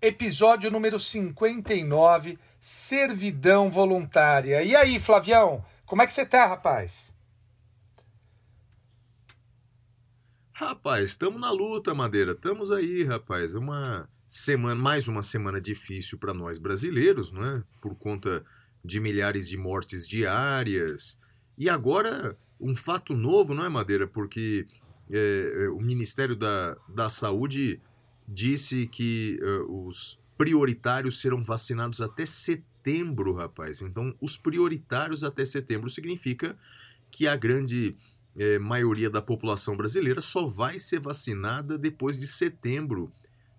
episódio número 59, Servidão Voluntária. E aí, Flavião, como é que você tá, rapaz? Rapaz, estamos na luta, Madeira. Estamos aí, rapaz. Uma semana, mais uma semana difícil para nós brasileiros, não é? Por conta de milhares de mortes diárias. E agora um fato novo, não é, Madeira? Porque é, é, o Ministério da, da Saúde disse que é, os prioritários serão vacinados até setembro, rapaz. Então, os prioritários até setembro significa que a grande é, maioria da população brasileira só vai ser vacinada depois de setembro.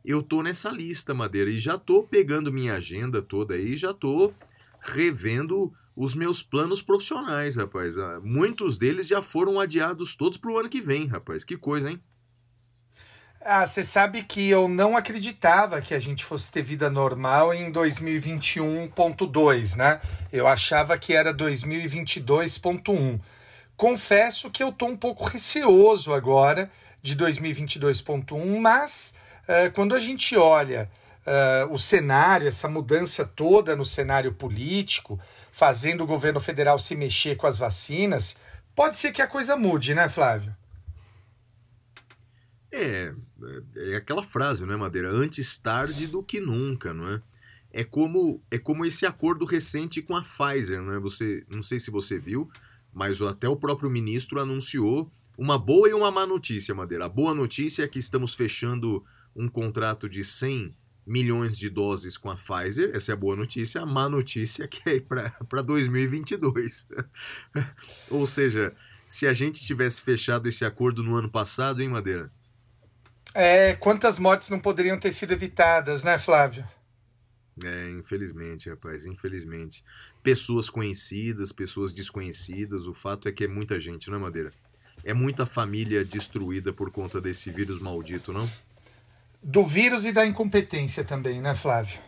Eu tô nessa lista, Madeira, e já tô pegando minha agenda toda aí, já tô revendo os meus planos profissionais, rapaz. Ah, Muitos deles já foram adiados todos pro ano que vem, rapaz. Que coisa, hein? Ah, você sabe que eu não acreditava que a gente fosse ter vida normal em 2021.2, né? Eu achava que era 2022.1. Confesso que eu tô um pouco receoso agora de 2022.1, mas eh, quando a gente olha eh, o cenário, essa mudança toda no cenário político, fazendo o governo federal se mexer com as vacinas, pode ser que a coisa mude, né, Flávio? É, é aquela frase, não é, Madeira? Antes tarde do que nunca, não é? É como, é como esse acordo recente com a Pfizer, não é? Você, não sei se você viu, mas até o próprio ministro anunciou uma boa e uma má notícia, Madeira. A boa notícia é que estamos fechando um contrato de 100 milhões de doses com a Pfizer, essa é a boa notícia. A má notícia é que é para 2022. Ou seja, se a gente tivesse fechado esse acordo no ano passado, hein, Madeira? É, quantas mortes não poderiam ter sido evitadas, né, Flávio? É, infelizmente, rapaz, infelizmente. Pessoas conhecidas, pessoas desconhecidas, o fato é que é muita gente, não é, Madeira? É muita família destruída por conta desse vírus maldito, não? Do vírus e da incompetência também, né, Flávio?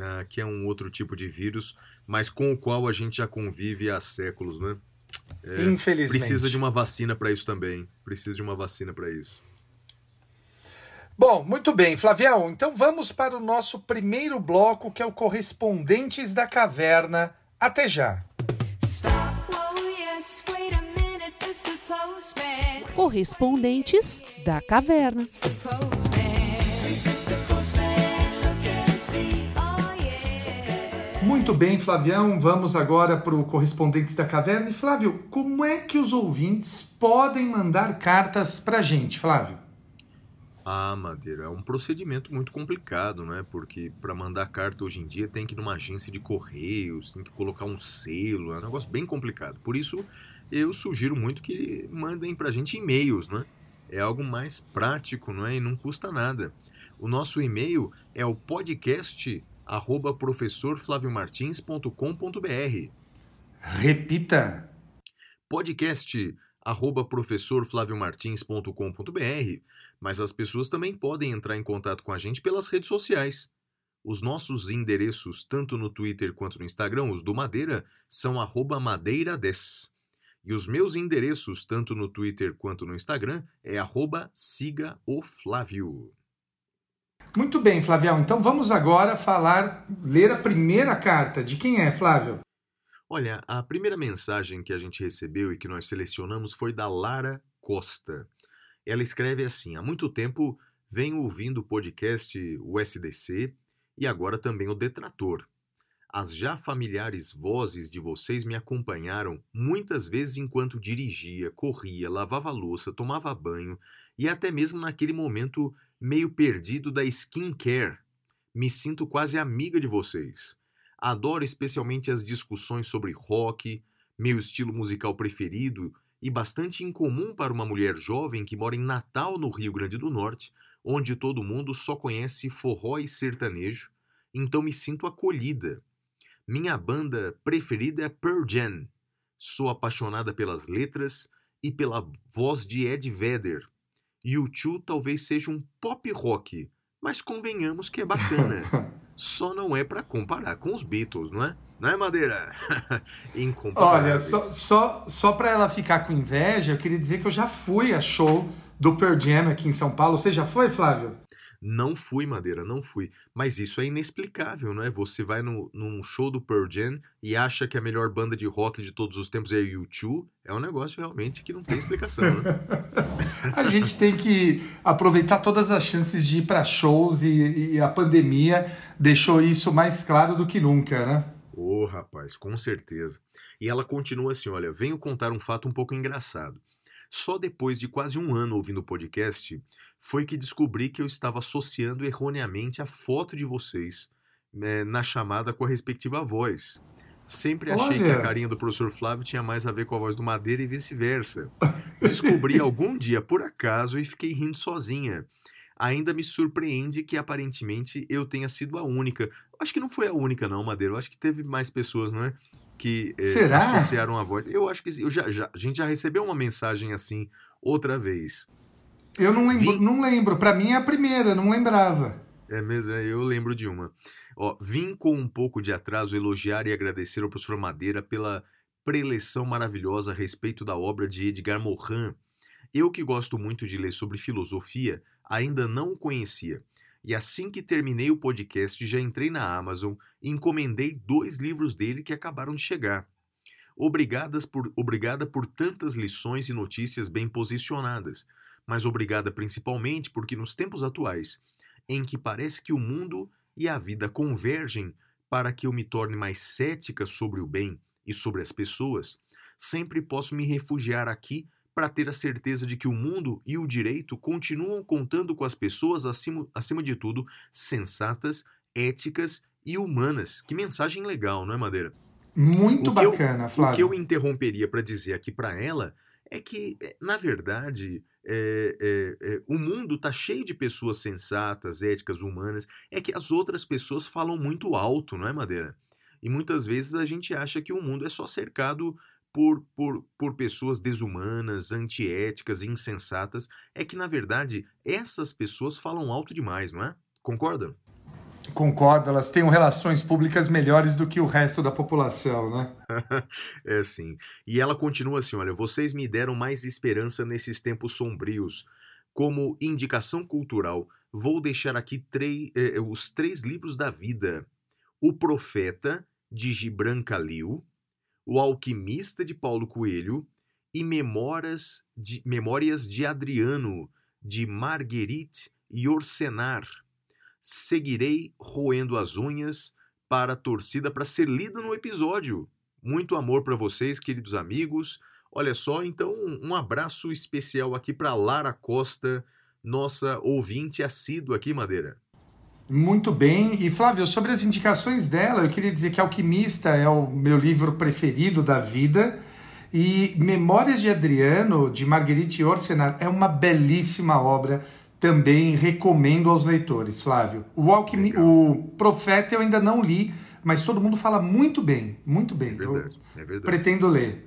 Ah, que é um outro tipo de vírus, mas com o qual a gente já convive há séculos, né? É, Infelizmente. Precisa de uma vacina para isso também. Precisa de uma vacina para isso. Bom, muito bem, Flavião. Então vamos para o nosso primeiro bloco, que é o Correspondentes da Caverna. Até já. Stop, oh yes, wait a minute, Mr. Postman. Correspondentes da Caverna. Muito bem, Flavião. Vamos agora para o Correspondentes da Caverna. E, Flávio, como é que os ouvintes podem mandar cartas para a gente, Flávio? Ah, Madeira, é um procedimento muito complicado, né? Porque para mandar carta hoje em dia tem que ir numa agência de correios, tem que colocar um selo, é um negócio bem complicado. Por isso, eu sugiro muito que mandem pra gente e-mails, né? É algo mais prático, não é? E não custa nada. O nosso e-mail é o podcast arroba professorflaviomartins.com.br Repita. podcast arroba professorflaviomartins.com.br, mas as pessoas também podem entrar em contato com a gente pelas redes sociais. Os nossos endereços, tanto no Twitter quanto no Instagram, os do Madeira, são arroba madeira10. E os meus endereços, tanto no Twitter quanto no Instagram, é arroba siga o Flávio. Muito bem, Flavião. Então vamos agora falar, ler a primeira carta. De quem é, Flávio? Olha, a primeira mensagem que a gente recebeu e que nós selecionamos foi da Lara Costa. Ela escreve assim: Há muito tempo venho ouvindo o podcast USDC e agora também o Detrator. As já familiares vozes de vocês me acompanharam muitas vezes enquanto dirigia, corria, lavava louça, tomava banho e até mesmo naquele momento meio perdido da skincare. Me sinto quase amiga de vocês. Adoro especialmente as discussões sobre rock, meu estilo musical preferido e bastante incomum para uma mulher jovem que mora em Natal, no Rio Grande do Norte, onde todo mundo só conhece forró e sertanejo, então me sinto acolhida. Minha banda preferida é Pearl Jam. Sou apaixonada pelas letras e pela voz de Ed Vedder. U2 talvez seja um pop rock, mas convenhamos que é bacana. Só não é pra comparar com os Beatles, não é? Não é, Madeira? Incomparáveis. Olha, só, só, só para ela ficar com inveja, eu queria dizer que eu já fui a show do Pearl Jam aqui em São Paulo. Você já foi, Flávio? Não fui, Madeira, não fui. Mas isso é inexplicável, não é? Você vai no, num show do Pearl Jam e acha que a melhor banda de rock de todos os tempos é U2. É um negócio realmente que não tem explicação, né? A gente tem que aproveitar todas as chances de ir para shows e, e a pandemia deixou isso mais claro do que nunca, né? Ô, rapaz, com certeza. E ela continua assim: olha, venho contar um fato um pouco engraçado. Só depois de quase um ano ouvindo o podcast foi que descobri que eu estava associando erroneamente a foto de vocês né, na chamada com a respectiva voz. Sempre achei que Olha. a carinha do professor Flávio tinha mais a ver com a voz do Madeira e vice-versa. Descobri algum dia por acaso e fiquei rindo sozinha. Ainda me surpreende que aparentemente eu tenha sido a única. Acho que não foi a única, não, Madeira. Eu acho que teve mais pessoas, não é? Que eh, associaram a voz. Eu acho que eu já, já- a gente já recebeu uma mensagem assim outra vez. Eu não lembro, não lembro. Para mim é a primeira, não lembrava. É mesmo, é, eu lembro de uma. Ó, vim com um pouco de atraso elogiar e agradecer ao professor Madeira pela preleção maravilhosa a respeito da obra de Edgar Morin. Eu que gosto muito de ler sobre filosofia, ainda não o conhecia. E assim que terminei o podcast, já entrei na Amazon e encomendei dois livros dele que acabaram de chegar. Obrigadas por, obrigada por tantas lições e notícias bem posicionadas, mas obrigada principalmente porque nos tempos atuais, em que parece que o mundo e a vida convergem para que eu me torne mais cética sobre o bem e sobre as pessoas, sempre posso me refugiar aqui para ter a certeza de que o mundo e o direito continuam contando com as pessoas acima, acima de tudo sensatas, éticas e humanas. Que mensagem legal, não é, Madeira? Muito O que eu- bacana, O que Flávio. eu interromperia para dizer aqui para ela é que, eh, na verdade, é, é, é, o mundo tá cheio de pessoas sensatas, éticas, humanas. É que as outras pessoas falam muito alto, não é, Madeira? E muitas vezes a gente acha que o mundo é só cercado por, por, por pessoas desumanas, antiéticas, insensatas. É que, na verdade, essas pessoas falam alto demais, não é? Concorda? Concordo, elas têm relações públicas melhores do que o resto da população, né? É sim. E ela continua assim: olha, vocês me deram mais esperança nesses tempos sombrios. Como indicação cultural, vou deixar aqui três, eh, os três livros da vida: O Profeta, de Gibran Khalil, O Alquimista, de Paulo Coelho, e Memórias de, Memórias de Adriano, de Marguerite Yourcenar. Seguirei roendo as unhas para a torcida para ser lida no episódio. Muito amor para vocês, queridos amigos. Olha só, então um abraço especial aqui para Lara Costa, nossa ouvinte assídua aqui, Madeira. Muito bem. E Flávio, sobre as indicações dela, eu queria dizer que Alquimista é o meu livro preferido da vida. E Memórias de Adriano, de Marguerite Yourcenar, é uma belíssima obra. Também recomendo aos leitores, Flávio. O, Alquimi... Legal. o Profeta eu ainda não li, mas todo mundo fala muito bem, muito bem. É verdade, é Eu verdade. pretendo ler.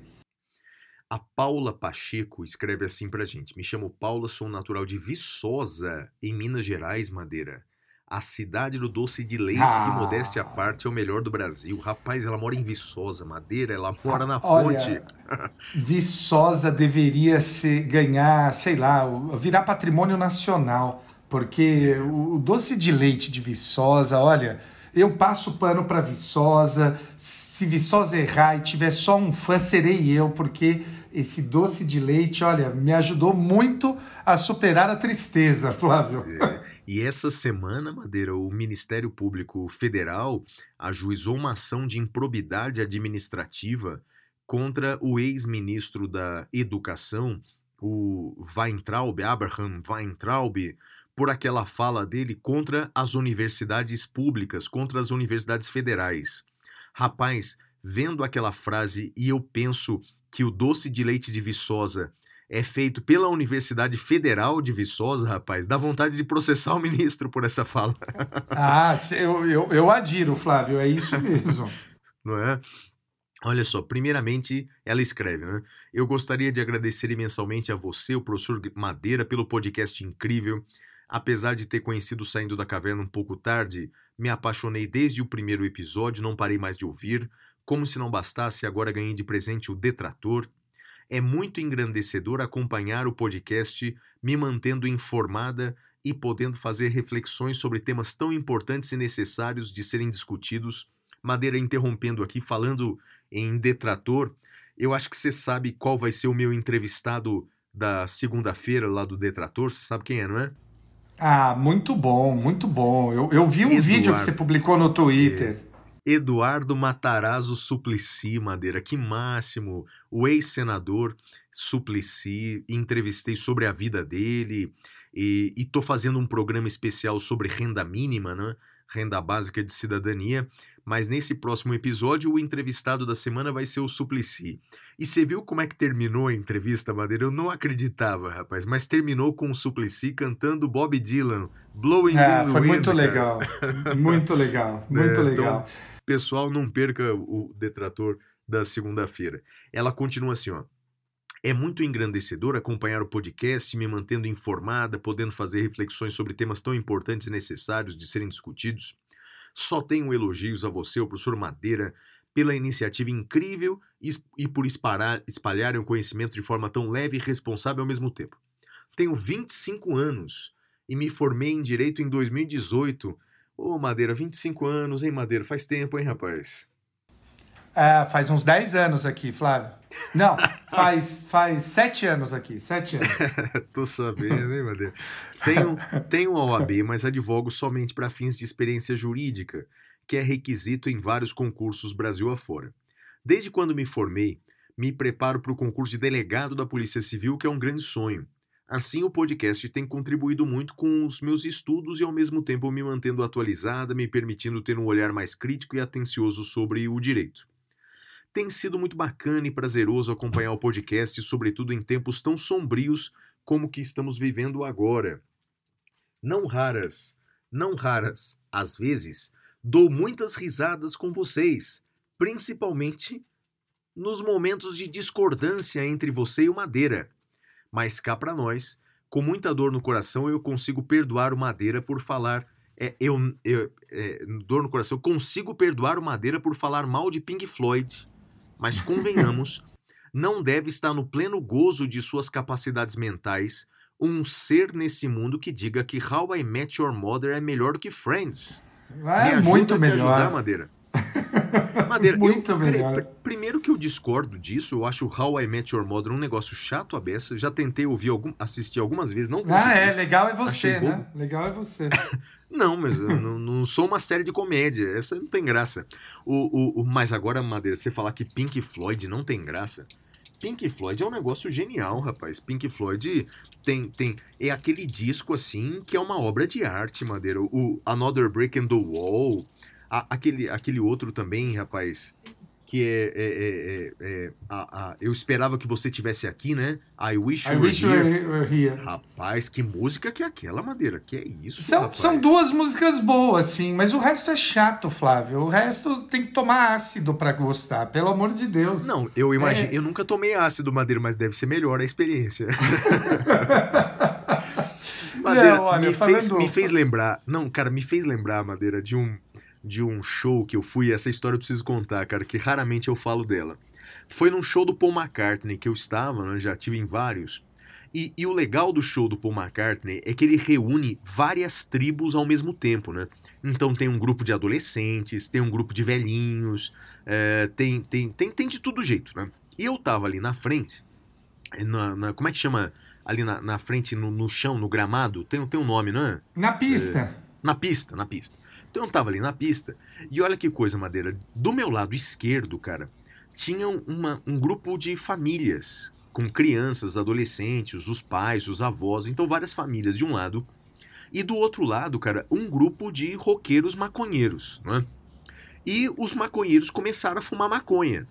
A Paula Pacheco escreve assim pra gente: Me chamo Paula, sou natural de Viçosa, em Minas Gerais, Madeira. A cidade do doce de leite, Ah. que modéstia à parte, é o melhor do Brasil. Rapaz, ela mora em Viçosa, Madeira, ela mora na Olha, fonte. Viçosa deveria ser, ganhar, sei lá, virar patrimônio nacional, porque o, doce de leite de Viçosa, olha, eu passo pano para Viçosa, se Viçosa errar e tiver só um fã, serei eu, porque esse doce de leite, olha, me ajudou muito a superar a tristeza, Flávio. E essa semana, Madeira, o Ministério Público Federal ajuizou uma ação de improbidade administrativa contra o ex-ministro da Educação, o Weintraub, Abraham Weintraub, por aquela fala dele contra as universidades públicas, contra as universidades federais. Rapaz, vendo aquela frase e eu penso que o doce de leite de Viçosa é feito pela Universidade Federal de Viçosa, rapaz. Dá vontade de processar o ministro por essa fala, Ah, eu, eu, eu adiro, Flávio, é isso mesmo. não é? Olha só, primeiramente ela escreve, né? Eu gostaria de agradecer imensamente a você, o professor Madeira, pelo podcast incrível. Apesar de ter conhecido Saindo da Caverna um pouco tarde, me apaixonei desde o primeiro episódio, não parei mais de ouvir. Como se não bastasse, agora ganhei de presente o Detrator. É muito engrandecedor acompanhar o podcast, me mantendo informada e podendo fazer reflexões sobre temas tão importantes e necessários de serem discutidos. Madeira interrompendo aqui, falando em detrator, eu acho que você sabe qual vai ser o meu entrevistado da segunda-feira lá do Detrator. Você sabe quem é, não é? Ah, muito bom, muito bom. Eu, eu vi um Eduardo. vídeo que você publicou no Twitter. Eduardo Matarazzo Suplicy, Madeira, que máximo! O ex-senador Suplicy, entrevistei sobre a vida dele e, e tô fazendo um programa especial sobre renda mínima, né? Renda básica de cidadania. Mas nesse próximo episódio, o entrevistado da semana vai ser o Suplicy. E você viu como é que terminou a entrevista, Madeira? Eu não acreditava, rapaz, mas terminou com o Suplicy cantando Bob Dylan, Blowing Ah, in the foi Wind, muito legal. Muito legal, muito É, legal. Pessoal, não perca o detrator da segunda-feira. Ela continua assim, ó. É muito engrandecedor acompanhar o podcast, me mantendo informada, podendo fazer reflexões sobre temas tão importantes e necessários de serem discutidos. Só tenho elogios a você, o professor Madeira, pela iniciativa incrível e, por espalhar, espalharem o conhecimento de forma tão leve e responsável ao mesmo tempo. Tenho 25 anos e me formei em Direito em 2018. Ô, Madeira, 25 anos, hein, Madeira? Faz tempo, hein, rapaz? Ah, faz uns 10 anos aqui, Flávio. Não, faz, faz 7 anos aqui, 7 anos. Tô sabendo, hein, Madeira? Tenho, tenho a OAB, mas advogo somente para fins de experiência jurídica, que é requisito em vários concursos Brasil afora. Desde quando me formei, me preparo para o concurso de delegado da Polícia Civil, que é um grande sonho. Assim, o podcast tem contribuído muito com os meus estudos e, ao mesmo tempo, me mantendo atualizada, me permitindo ter um olhar mais crítico e atencioso sobre o direito. Tem sido muito bacana e prazeroso acompanhar o podcast, sobretudo em tempos tão sombrios como que estamos vivendo agora. Não raras, não raras, às vezes, dou muitas risadas com vocês, principalmente nos momentos de discordância entre você e o Madeira. Mas cá pra nós, com muita dor no coração, eu consigo perdoar o Madeira por falar. É, eu, eu- é, dor no coração, consigo perdoar o Madeira por falar mal de Pink Floyd. Mas convenhamos, não deve estar no pleno gozo de suas capacidades mentais um ser nesse mundo que diga que How I Met Your Mother é melhor do que Friends. Me É ajuda muito a te ajudar, melhor. Madeira. Madeira, Muito eu, peraí, primeiro que eu discordo disso, eu acho How I Met Your Mother um negócio chato a beça. Já tentei ouvir algum, assistir algumas vezes, não consegui. Ah, é, legal é você, Achei né? Legal é você. Não, mas eu não, não sou uma série de comédia. Essa não tem graça. O, o, o- mas agora, Madeira, você falar que Pink Floyd não tem graça. Pink Floyd é um negócio genial, rapaz. Pink Floyd tem, tem é aquele disco assim que é uma obra de arte, Madeira. O Another Brick in the Wall, a- aquele, aquele outro também, rapaz, que é, é- é- é- é- a- a- eu esperava que você tivesse aqui, né? I Wish I You wish you Were Here. were here. Rapaz, que música que é aquela, Madeira? Que é isso, São, rapaz? são duas músicas boas, sim, mas o resto é chato, Flávio. O resto tem que tomar ácido pra gostar, pelo amor de Deus. Não, eu imagino. É. Eu nunca tomei ácido madeira, mas deve ser melhor a experiência. madeira, Não, olha, me, fez, me fez lembrar. Não, cara, me fez lembrar, Madeira, de um, de um show que eu fui. Essa história eu preciso contar, cara, que raramente eu falo dela. Foi num show do Paul McCartney que eu estava, né, já tive em vários. E, e o legal do show do Paul McCartney é que ele reúne várias tribos ao mesmo tempo, né? Então tem um grupo de adolescentes, tem um grupo de velhinhos, é, tem, tem, tem, tem de todo jeito, né? E eu tava ali na frente, na, na- como é que chama? Ali na, na frente, no, no chão, no gramado, tem, tem um nome, não é? Na pista. Na pista, na pista. Então eu tava ali na pista, e olha que coisa, Madeira. Do meu lado esquerdo, cara, tinha uma, um grupo de famílias, com crianças, adolescentes, os pais, os avós, então várias famílias de um lado. E do outro lado, cara, um grupo de roqueiros maconheiros, não é? E os maconheiros começaram a fumar maconha.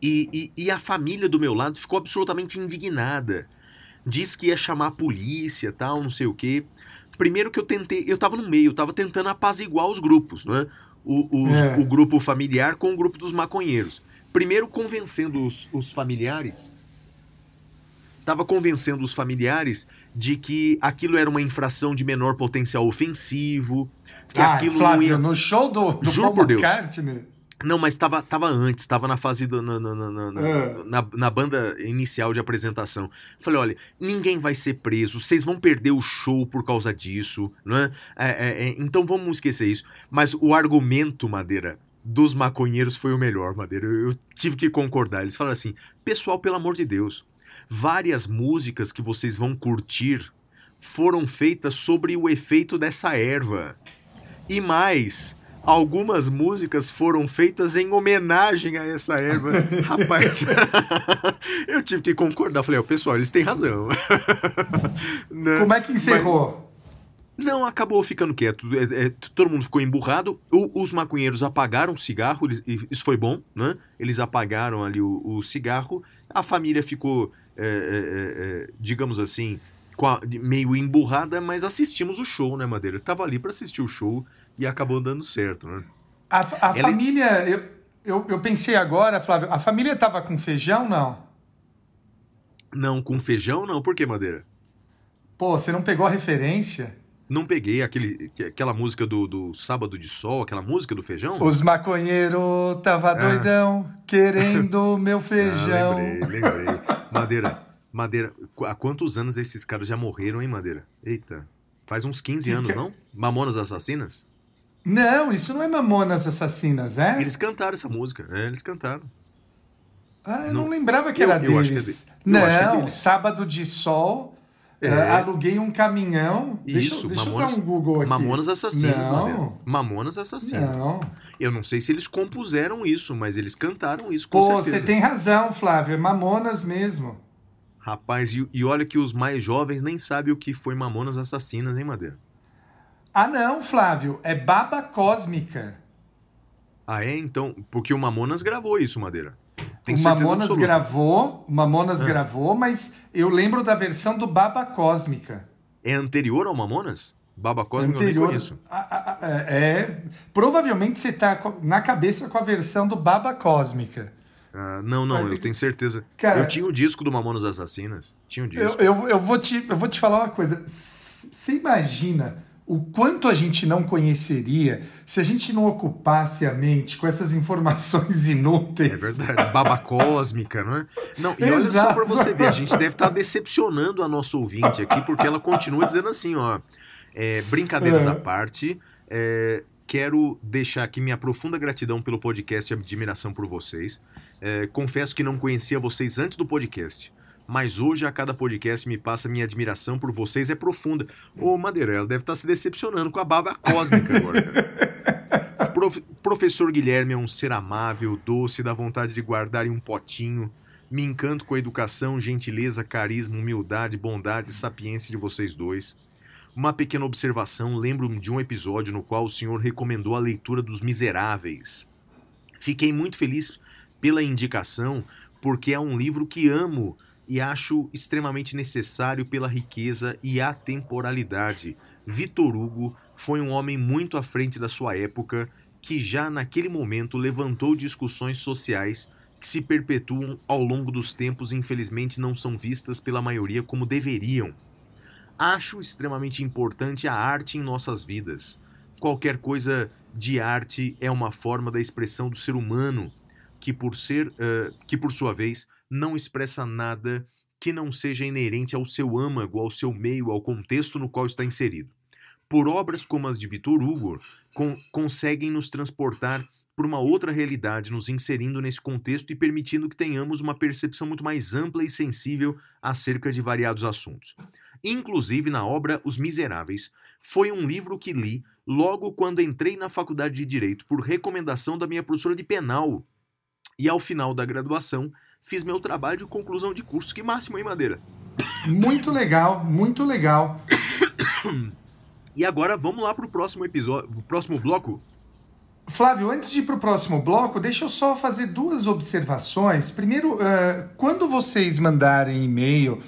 E, e, e a família do meu lado ficou absolutamente indignada. Diz que ia chamar a polícia, tal, não sei o quê. Primeiro que eu tentei, eu tava no meio, eu tava tentando apaziguar os grupos, né? O, o, É. o grupo familiar com o grupo dos maconheiros. Primeiro convencendo os, os familiares. Tava convencendo os familiares de que aquilo era uma infração de menor potencial ofensivo, que Ah, aquilo Flávio, ia. no show do, do Juro Paul por Deus. McCartney. Não, mas tava, tava antes, tava na fase do, na, na, na, É. na- na banda inicial de apresentação. Falei, olha, ninguém vai ser preso, vocês vão perder o show por causa disso, né? É, é, é, então vamos esquecer isso. Mas o argumento, Madeira, dos maconheiros foi o melhor, Madeira. Eu, eu tive que concordar. Eles falaram assim, pessoal, pelo amor de Deus, várias músicas que vocês vão curtir foram feitas sobre o efeito dessa erva. E mais, algumas músicas foram feitas em homenagem a essa erva. Rapaz, eu tive que concordar. Falei, ó, pessoal, eles têm razão. Né? Como é que encerrou? Não, acabou ficando quieto. É, é, todo mundo ficou emburrado. O- os maconheiros apagaram o cigarro, eles- isso foi bom, né? Eles apagaram ali o, o cigarro. A família ficou, é, é, é, é, digamos assim, meio emburrada, mas assistimos o show, né, Madeira? Tava ali pra assistir o show e acabou dando certo, né? A, a Ela- família, eu, eu, eu pensei agora, Flávio, a família tava com feijão, não? Não, com feijão não. Por que, Madeira? Pô, você não pegou a referência? Não peguei aquele, que- aquela música do, do Sábado de Sol, aquela música do feijão? Os maconheiros tava doidão, querendo meu feijão. Ah, lembrei, lembrei. Madeira, Madeira, há quantos anos esses caras já morreram, hein, Madeira? Eita, faz uns 15 anos, Fica- não? Mamonas Assassinas? Não, isso não é Mamonas Assassinas, é? Eles cantaram essa música, é, eles cantaram. Ah, eu não, não- lembrava que Eu- era eu acho que é deles. de- é não, deles. sábado de sol, É. eh, aluguei um caminhão. deixa eu- Isso, deixa Mamonas- eu dar um Google aqui. Mamonas Assassinas, Não. Mamonas Assassinas. Não. Eu não sei se eles compuseram isso, mas eles cantaram isso, com Pô, certeza. você tem razão, Flávio. É Mamonas mesmo. Rapaz, e, e olha que os mais jovens nem sabem o que foi Mamonas Assassinas, hein, Madeira? Ah, não, Flávio. É Baba Cósmica. Ah, é? Então, porque o Mamonas gravou isso, Madeira. Tenho o certeza Mamonas absoluta. gravou, o Mamonas É. gravou, mas eu lembro da versão do Baba Cósmica. É anterior ao Mamonas? Baba Cósmica eu nem Anterior. conheço. Ah, ah, ah, é. Provavelmente você tá co- na cabeça com a versão do Baba Cósmica. Ah, não, não, Mas- eu tenho certeza. Cara- eu tinha o disco do Mamonas Assassinas. Tinha o disco. Eu, eu, eu, vou te, eu vou te falar uma coisa. Você imagina o quanto a gente não conheceria se a gente não ocupasse a mente com essas informações inúteis? É verdade. Baba Cósmica, não é? Não, e olha só Exato. pra você ver, a gente deve estar decepcionando a nossa ouvinte aqui, porque ela continua dizendo assim, ó. é, brincadeiras É. à parte, é, quero deixar aqui minha profunda gratidão pelo podcast e admiração por vocês. É, confesso que não conhecia vocês antes do podcast. Mas hoje, a cada podcast, me passa minha admiração por vocês é profunda. Ô, Madeira, ela deve estar se decepcionando com a baba cósmica agora. cara. Prof- professor Guilherme é um ser amável, doce, dá vontade de guardar em um potinho. Me encanto com a educação, gentileza, carisma, humildade, bondade e sapiência de vocês dois. Uma pequena observação, lembro-me de um episódio no qual o senhor recomendou a leitura dos Miseráveis. Fiquei muito feliz pela indicação, porque é um livro que amo e acho extremamente necessário pela riqueza e atemporalidade. Vitor Hugo foi um homem muito à frente da sua época, que já naquele momento levantou discussões sociais que se perpetuam ao longo dos tempos e infelizmente não são vistas pela maioria como deveriam. Acho extremamente importante a arte em nossas vidas. Qualquer coisa de arte é uma forma da expressão do ser humano, que por ser, eh, que por sua vez não expressa nada que não seja inerente ao seu âmago, ao seu meio, ao contexto no qual está inserido. Por obras como as de Vitor Hugo, con- conseguem nos transportar por uma outra realidade, nos inserindo nesse contexto e permitindo que tenhamos uma percepção muito mais ampla e sensível acerca de variados assuntos. Inclusive na obra Os Miseráveis, foi um livro que li logo quando entrei na faculdade de Direito por recomendação da minha professora de penal. E ao final da graduação, fiz meu trabalho de conclusão de curso. Que máximo, hein, Madeira? Muito legal, muito legal. E agora vamos lá pro próximo episódio, pro próximo bloco. Flávio, antes de ir para o próximo bloco, deixa eu só fazer duas observações. Primeiro, eh, quando vocês mandarem e-mail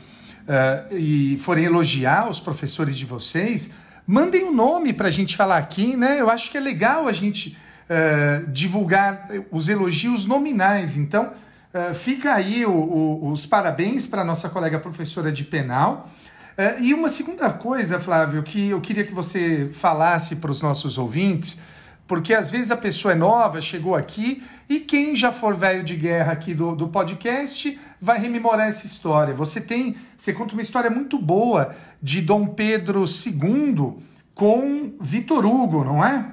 eh, e forem elogiar os professores de vocês, mandem o nome para a gente falar aqui, né? Eu acho que é legal a gente eh, divulgar os elogios nominais. Então, eh, fica aí o- o- os parabéns para nossa colega professora de penal. Eh, e uma segunda coisa, Flávio, que eu queria que você falasse para os nossos ouvintes, porque às vezes a pessoa é nova, chegou aqui, e quem já for velho de guerra aqui do, do podcast vai rememorar essa história. Você tem, você conta uma história muito boa de Dom Pedro II com Vitor Hugo, não é?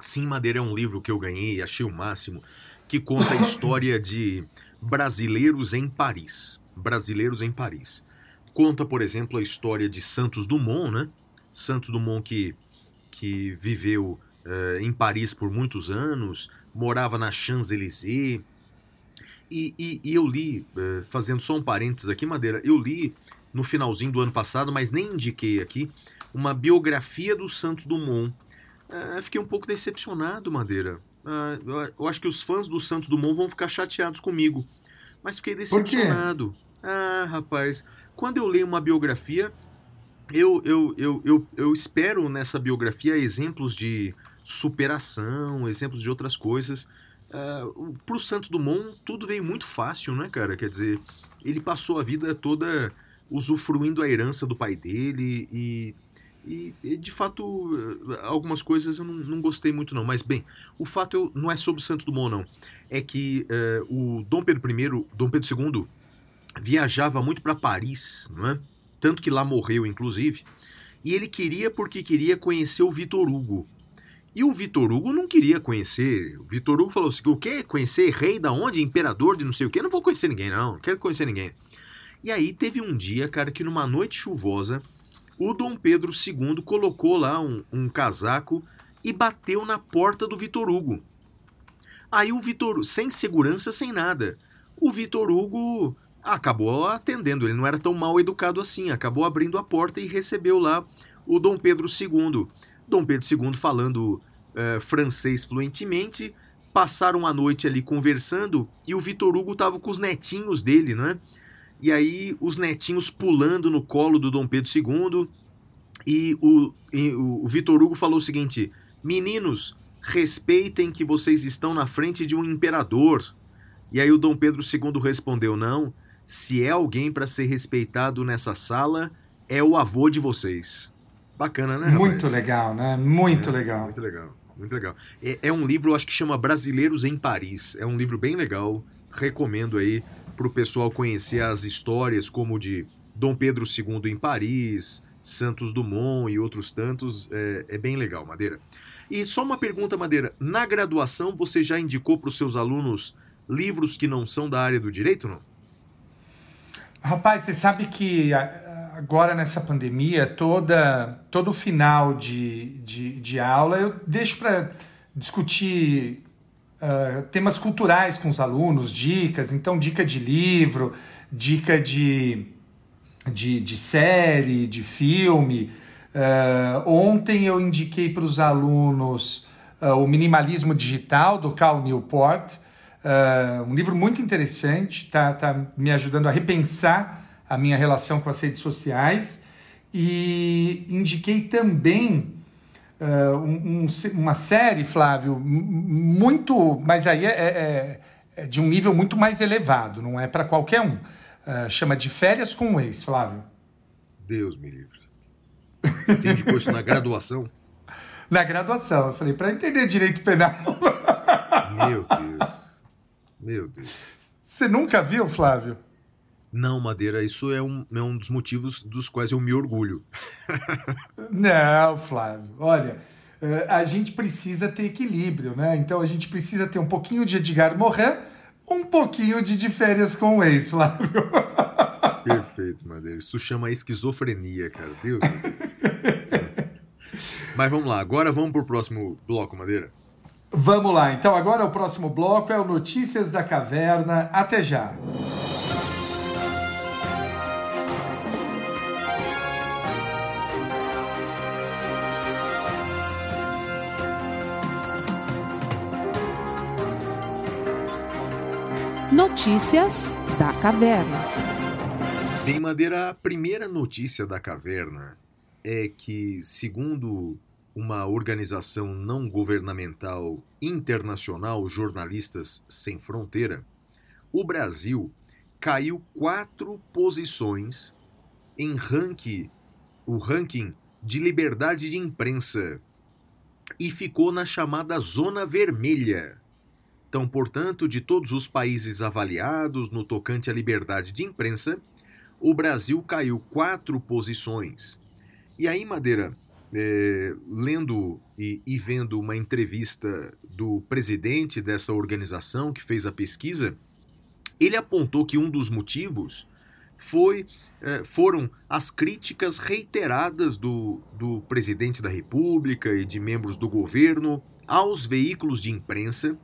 Sim, Madeira é um livro que eu ganhei e achei o máximo, que conta a história de brasileiros em Paris. Brasileiros em Paris. Conta, por exemplo, a história de Santos Dumont, né? Santos Dumont que, que viveu eh, em Paris por muitos anos, morava na Champs-Élysées. E, e- e eu li, eh, fazendo só um parênteses aqui, Madeira, eu li no finalzinho do ano passado, mas nem indiquei aqui, uma biografia do Santos Dumont. Ah, fiquei um pouco decepcionado, Madeira. Ah, eu- acho que os fãs do Santos Dumont vão ficar chateados comigo. Mas fiquei decepcionado. Ah, rapaz, quando eu leio uma biografia, eu, eu, eu, eu, eu espero nessa biografia exemplos de superação, exemplos de outras coisas. O- pro Santos Dumont, tudo veio muito fácil, né, cara? Quer dizer, ele passou a vida toda usufruindo a herança do pai dele e, e, e, de fato, algumas coisas eu não, não gostei muito, não. Mas, bem, o fato eu- não é sobre o Santos Dumont, não. É que eh, o Dom Pedro I, Dom Pedro II, viajava muito para Paris, não é? Tanto que lá morreu, inclusive. E ele queria porque queria conhecer o Vitor Hugo. E o Vitor Hugo não queria conhecer. O Vitor Hugo falou assim: o quê? Conhecer rei da onde? Imperador de não sei o quê? Não vou conhecer ninguém, não. Não quero conhecer ninguém. E aí teve um dia, cara, que numa noite chuvosa, o Dom Pedro II colocou lá um, um casaco e bateu na porta do Vitor Hugo. Aí o Vitor, sem segurança, sem nada. O Vitor Hugo acabou atendendo, ele não era tão mal educado assim, acabou abrindo a porta e recebeu lá o Dom Pedro II. Dom Pedro II falando eh, francês fluentemente, passaram a noite ali conversando e o Vitor Hugo estava com os netinhos dele, né? E aí os netinhos pulando no colo do Dom Pedro II e o, e o, Vitor Hugo falou o seguinte: Meninos, respeitem que vocês estão na frente de um imperador. E aí o Dom Pedro II respondeu: Não, se é alguém para ser respeitado nessa sala, é o avô de vocês. Bacana, né? rapaz? Muito legal, né? Muito É, legal. Muito legal, muito legal. É, é um livro, acho que chama Brasileiros em Paris. É um livro bem legal. Recomendo aí pro pessoal conhecer as histórias como de Dom Pedro II em Paris, Santos Dumont e outros tantos. É, é bem legal, Madeira. E só uma pergunta, Madeira. Na graduação, você já indicou para os seus alunos livros que não são da área do direito, não? Rapaz, você sabe que agora nessa pandemia, toda, todo final de, de, de aula, eu deixo para discutir ah, temas culturais com os alunos, dicas, então dica de livro, dica de, de, de série, de filme. Ah, ontem eu indiquei para os alunos ah, o Minimalismo Digital, do Cal Newport. Um livro muito interessante, tá, tá me ajudando a repensar a minha relação com as redes sociais. E indiquei também ah, um- um uma série, Flávio, muito. Mas aí é, é- é de um nível muito mais elevado, não é para qualquer um. Ah, chama de Férias com o Ex, Flávio. Deus me livre. Você indicou isso na graduação? Na graduação, eu falei, para entender direito penal. Meu Deus. Meu Deus. Você nunca viu, Flávio? Não, Madeira, isso é um, é um dos motivos dos quais eu me orgulho. Não, Flávio. Olha, eh, a gente precisa ter equilíbrio, né? Então a gente precisa ter um pouquinho de Edgar Morin, um pouquinho de de férias com o ex, Flávio. Perfeito, Madeira. Isso chama esquizofrenia, cara. Deus. Mas vamos lá, agora vamos pro próximo bloco, Madeira. Vamos lá, então agora o próximo bloco é o Notícias da Caverna. Até já. Notícias da Caverna. Bem, Madeira, a primeira notícia da caverna é que, segundo uma organização não governamental internacional, Jornalistas Sem Fronteira, o Brasil caiu quatro posições em ranking, o ranking de liberdade de imprensa e ficou na chamada zona vermelha. Então, portanto, de todos os países avaliados no tocante à liberdade de imprensa, o Brasil caiu quatro posições. E aí, Madeira, é, lendo e, e vendo uma entrevista do presidente dessa organização que fez a pesquisa, ele apontou que um dos motivos foi, é, foram as críticas reiteradas do, do presidente da República e de membros do governo aos veículos de imprensa.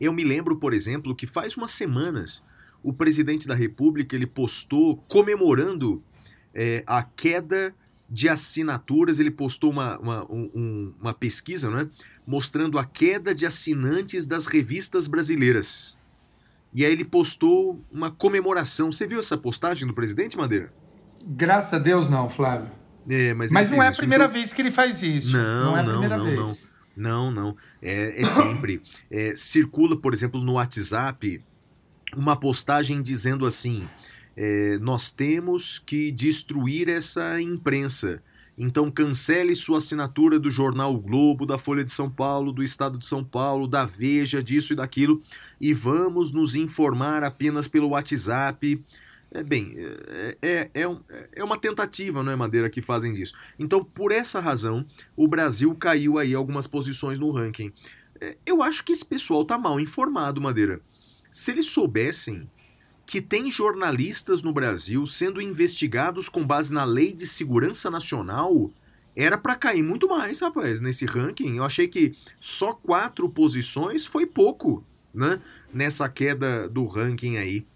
Eu me lembro, por exemplo, que faz umas semanas o presidente da República ele postou comemorando é, a queda de assinaturas, ele postou uma, uma, um- uma pesquisa né, mostrando a queda de assinantes das revistas brasileiras. E aí ele postou uma comemoração. Você viu essa postagem do presidente, Madeira? Graças a Deus não, Flávio. É, mas, Mas não é a primeira Então- vez que ele faz isso. Não, é a não, primeira não, vez. Não, não. É, é sempre. É, circula, por exemplo, no WhatsApp uma postagem dizendo assim: é, nós temos que destruir essa imprensa. Então cancele sua assinatura do jornal O Globo, da Folha de São Paulo, do Estado de São Paulo, da Veja, disso e daquilo, e vamos nos informar apenas pelo WhatsApp. É bem, é, é, é, é uma tentativa, não é, Madeira, que fazem disso. Então, por essa razão, o Brasil caiu aí algumas posições no ranking. É, Eu acho que esse pessoal tá mal informado, Madeira. Se eles soubessem que tem jornalistas no Brasil sendo investigados com base na Lei de Segurança Nacional, era pra cair muito mais, rapaz, nesse ranking. Eu achei que só quatro posições foi pouco, né? Nessa queda do ranking aí.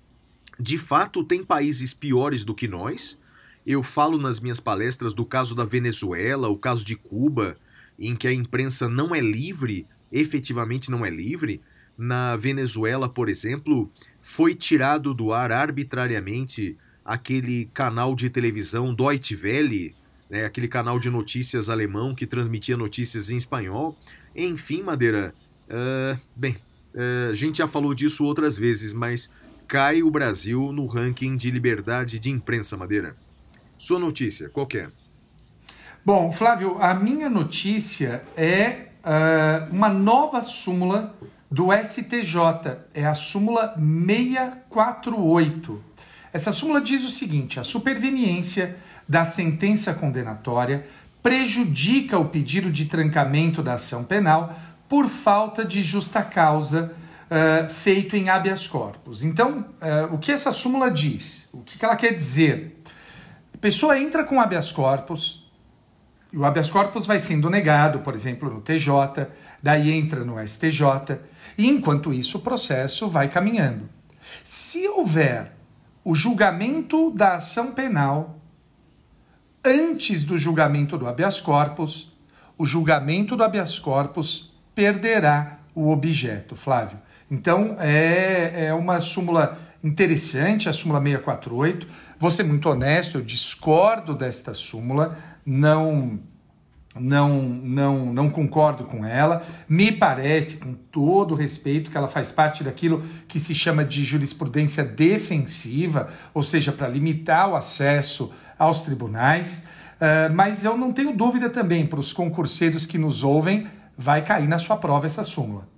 De fato, tem países piores do que nós. Eu falo nas minhas palestras do caso da Venezuela, o caso de Cuba, em que a imprensa não é livre, efetivamente não é livre. Na Venezuela, por exemplo, foi tirado do ar arbitrariamente aquele canal de televisão Deutsche Welle, né, aquele canal de notícias alemão que transmitia notícias em espanhol. Enfim, Madeira, ah, bem, ah, a gente já falou disso outras vezes, mas cai o Brasil no ranking de liberdade de imprensa, Madeira. Sua notícia, qual é? Bom, Flávio, a minha notícia é ah, uma nova súmula do STJ. É a súmula 648. Essa súmula diz o seguinte: a superveniência da sentença condenatória prejudica o pedido de trancamento da ação penal por falta de justa causa ah, feito em habeas corpus. Então, ah, o que essa súmula diz? O que que ela quer dizer? A pessoa entra com habeas corpus, e o habeas corpus vai sendo negado, por exemplo, no TJ, daí entra no STJ, e enquanto isso o processo vai caminhando. Se houver o julgamento da ação penal antes do julgamento do habeas corpus, o julgamento do habeas corpus perderá o objeto, Flávio. Então é, é uma súmula interessante, a súmula 648. Vou ser muito honesto, eu discordo desta súmula, não não, não, não concordo com ela. Me parece, com todo respeito, que ela faz parte daquilo que se chama de jurisprudência defensiva, ou seja, para limitar o acesso aos tribunais. Ah, mas eu não tenho dúvida também, para os concurseiros que nos ouvem, vai cair na sua prova essa súmula.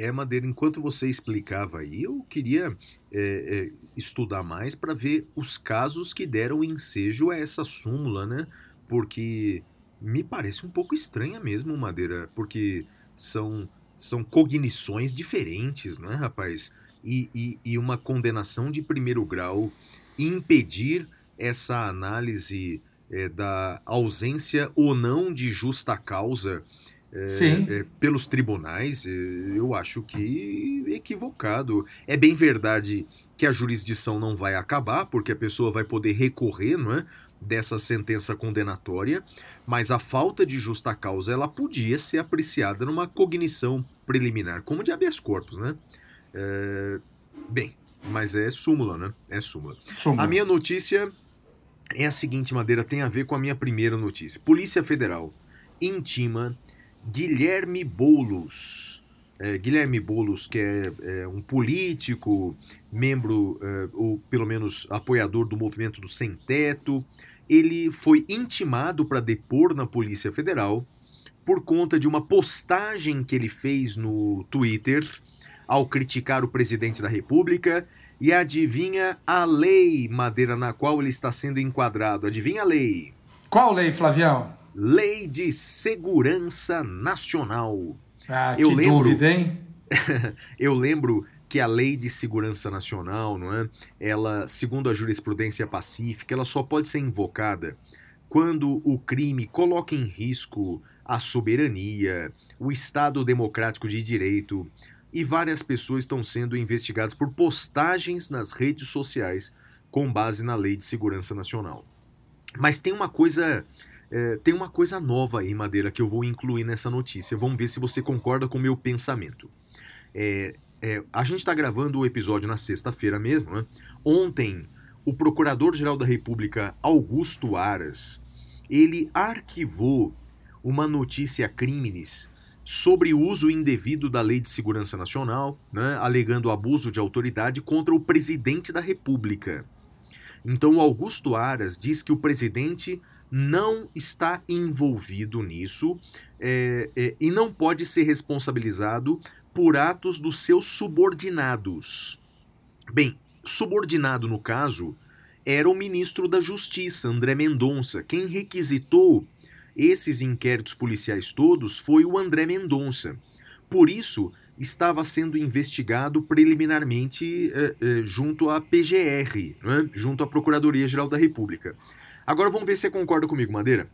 É, Madeira, enquanto você explicava aí, eu queria é, é, estudar mais para ver os casos que deram ensejo a essa súmula, né? Porque me parece um pouco estranha mesmo, Madeira, porque são, são cognições diferentes, não é, rapaz? E, e, e uma condenação de primeiro grau impedir essa análise é, da ausência ou não de justa causa é, Sim. é, pelos tribunais, é, eu acho que equivocado. É bem verdade que a jurisdição não vai acabar, porque a pessoa vai poder recorrer, não é? Dessa sentença condenatória, mas a falta de justa causa ela podia ser apreciada numa cognição preliminar, como de habeas corpus, né? É, Bem, mas é súmula, né? É súmula. Súmula. A minha notícia é a seguinte, Madeira, tem a ver com a minha primeira notícia. Polícia Federal intima Guilherme Boulos. É, Guilherme Boulos, que é, é um político, membro, é, ou pelo menos apoiador do movimento do Sem Teto, ele foi intimado para depor na Polícia Federal por conta de uma postagem que ele fez no Twitter ao criticar o presidente da República. E adivinha a lei, Madeira, na qual ele está sendo enquadrado? Adivinha a lei? Qual lei, Flavião? Lei de Segurança Nacional. Ah, Eu que lembro- dúvida, hein? Eu lembro que a Lei de Segurança Nacional, não é? Ela, segundo a jurisprudência pacífica, ela só pode ser invocada quando o crime coloca em risco a soberania, o Estado democrático de direito, e várias pessoas estão sendo investigadas por postagens nas redes sociais com base na Lei de Segurança Nacional. Mas tem uma coisa, é, tem uma coisa nova aí, Madeira, que eu vou incluir nessa notícia. Vamos ver se você concorda com o meu pensamento. É, é, a gente está gravando o episódio na sexta-feira mesmo, né? Ontem, o Procurador-Geral da República, Augusto Aras, ele arquivou uma notícia crimes sobre o uso indevido da Lei de Segurança Nacional, né, alegando abuso de autoridade contra o presidente da República. Então, Augusto Aras diz que o presidente não está envolvido nisso é, é, e não pode ser responsabilizado por atos dos seus subordinados. Bem, subordinado no caso era o ministro da Justiça, André Mendonça. Quem requisitou esses inquéritos policiais todos foi o André Mendonça. Por isso, estava sendo investigado preliminarmente eh, eh, junto à PGR, né? junto à Procuradoria-Geral da República. Agora vamos ver se você concorda comigo, Madeira.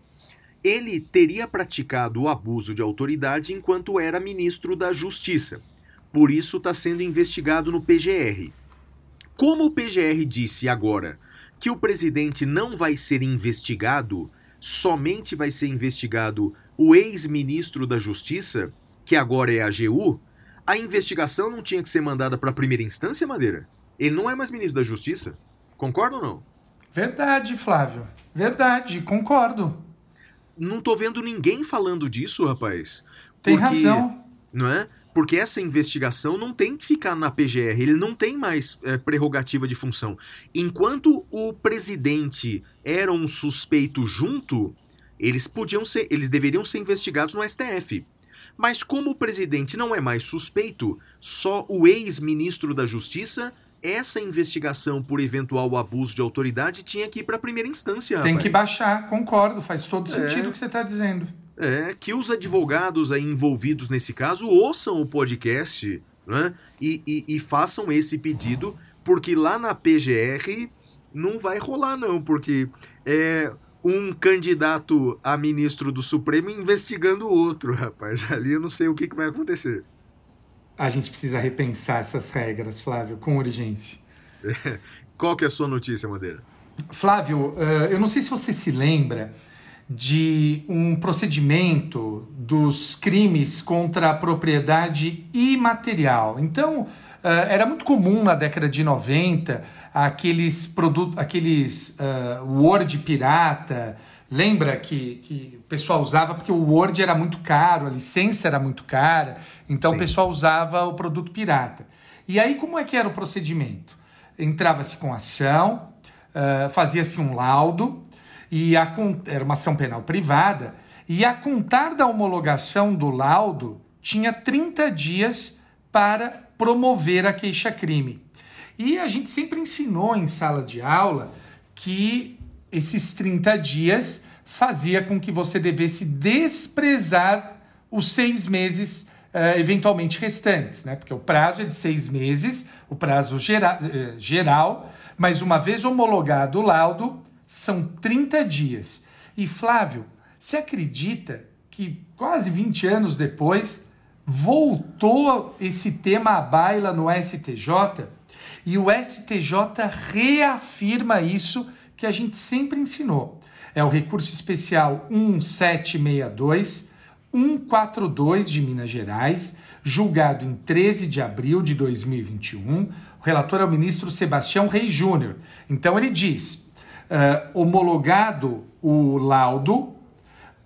Ele teria praticado o abuso de autoridade enquanto era ministro da Justiça. Por isso está sendo investigado no PGR. Como o PGR disse agora que o presidente não vai ser investigado, somente vai ser investigado o ex-ministro da Justiça, que agora é a AGU, a investigação não tinha que ser mandada para a primeira instância, Madeira? Ele não é mais ministro da Justiça. Concorda ou não? Verdade, Flávio. Verdade, concordo. Não tô vendo ninguém falando disso, rapaz. Tem Porque- razão. não é? Porque essa investigação não tem que ficar na PGR, ele não tem mais é, prerrogativa de função. Enquanto o presidente era um suspeito junto, eles podiam ser, eles deveriam ser investigados no STF. Mas como o presidente não é mais suspeito, só o ex-ministro da Justiça, essa investigação por eventual abuso de autoridade tinha que ir para a primeira instância. Tem rapaz. que baixar, concordo. Faz todo É. sentido o que você está dizendo. É, que os advogados aí envolvidos nesse caso ouçam o podcast né, e, e- e façam esse pedido, porque lá na PGR não vai rolar, não, porque é um candidato a ministro do Supremo investigando o outro, rapaz. Ali eu não sei o que, que vai acontecer. A gente precisa repensar essas regras, Flávio, com urgência. Qual que é a sua notícia, Madeira? Flávio, eh, eu não sei se você se lembra de um procedimento dos crimes contra a propriedade imaterial. Então, eh, era muito comum na década de 90 aqueles produtos, aqueles eh, Word pirata. Lembra que, que o pessoal usava porque o Word era muito caro, a licença era muito cara, então Sim. o pessoal usava o produto pirata. E aí, como é que era o procedimento? Entrava-se com ação, ah, fazia-se um laudo, e a era uma ação penal privada, e a contar da homologação do laudo tinha 30 dias para promover a queixa-crime. E a gente sempre ensinou em sala de aula que esses 30 dias fazia com que você devesse desprezar os seis meses eh, eventualmente restantes, né? Porque o prazo é de seis meses, o prazo gera- eh, geral, mas uma vez homologado o laudo, são 30 dias. E Flávio, você acredita que quase 20 anos depois voltou esse tema à baila no STJ? E o STJ reafirma isso que a gente sempre ensinou. É o recurso especial 1762 142 de Minas Gerais, julgado em 13 de abril de 2021. O relator é o ministro Sebastião Rei Júnior. Então ele diz: ah, homologado o laudo,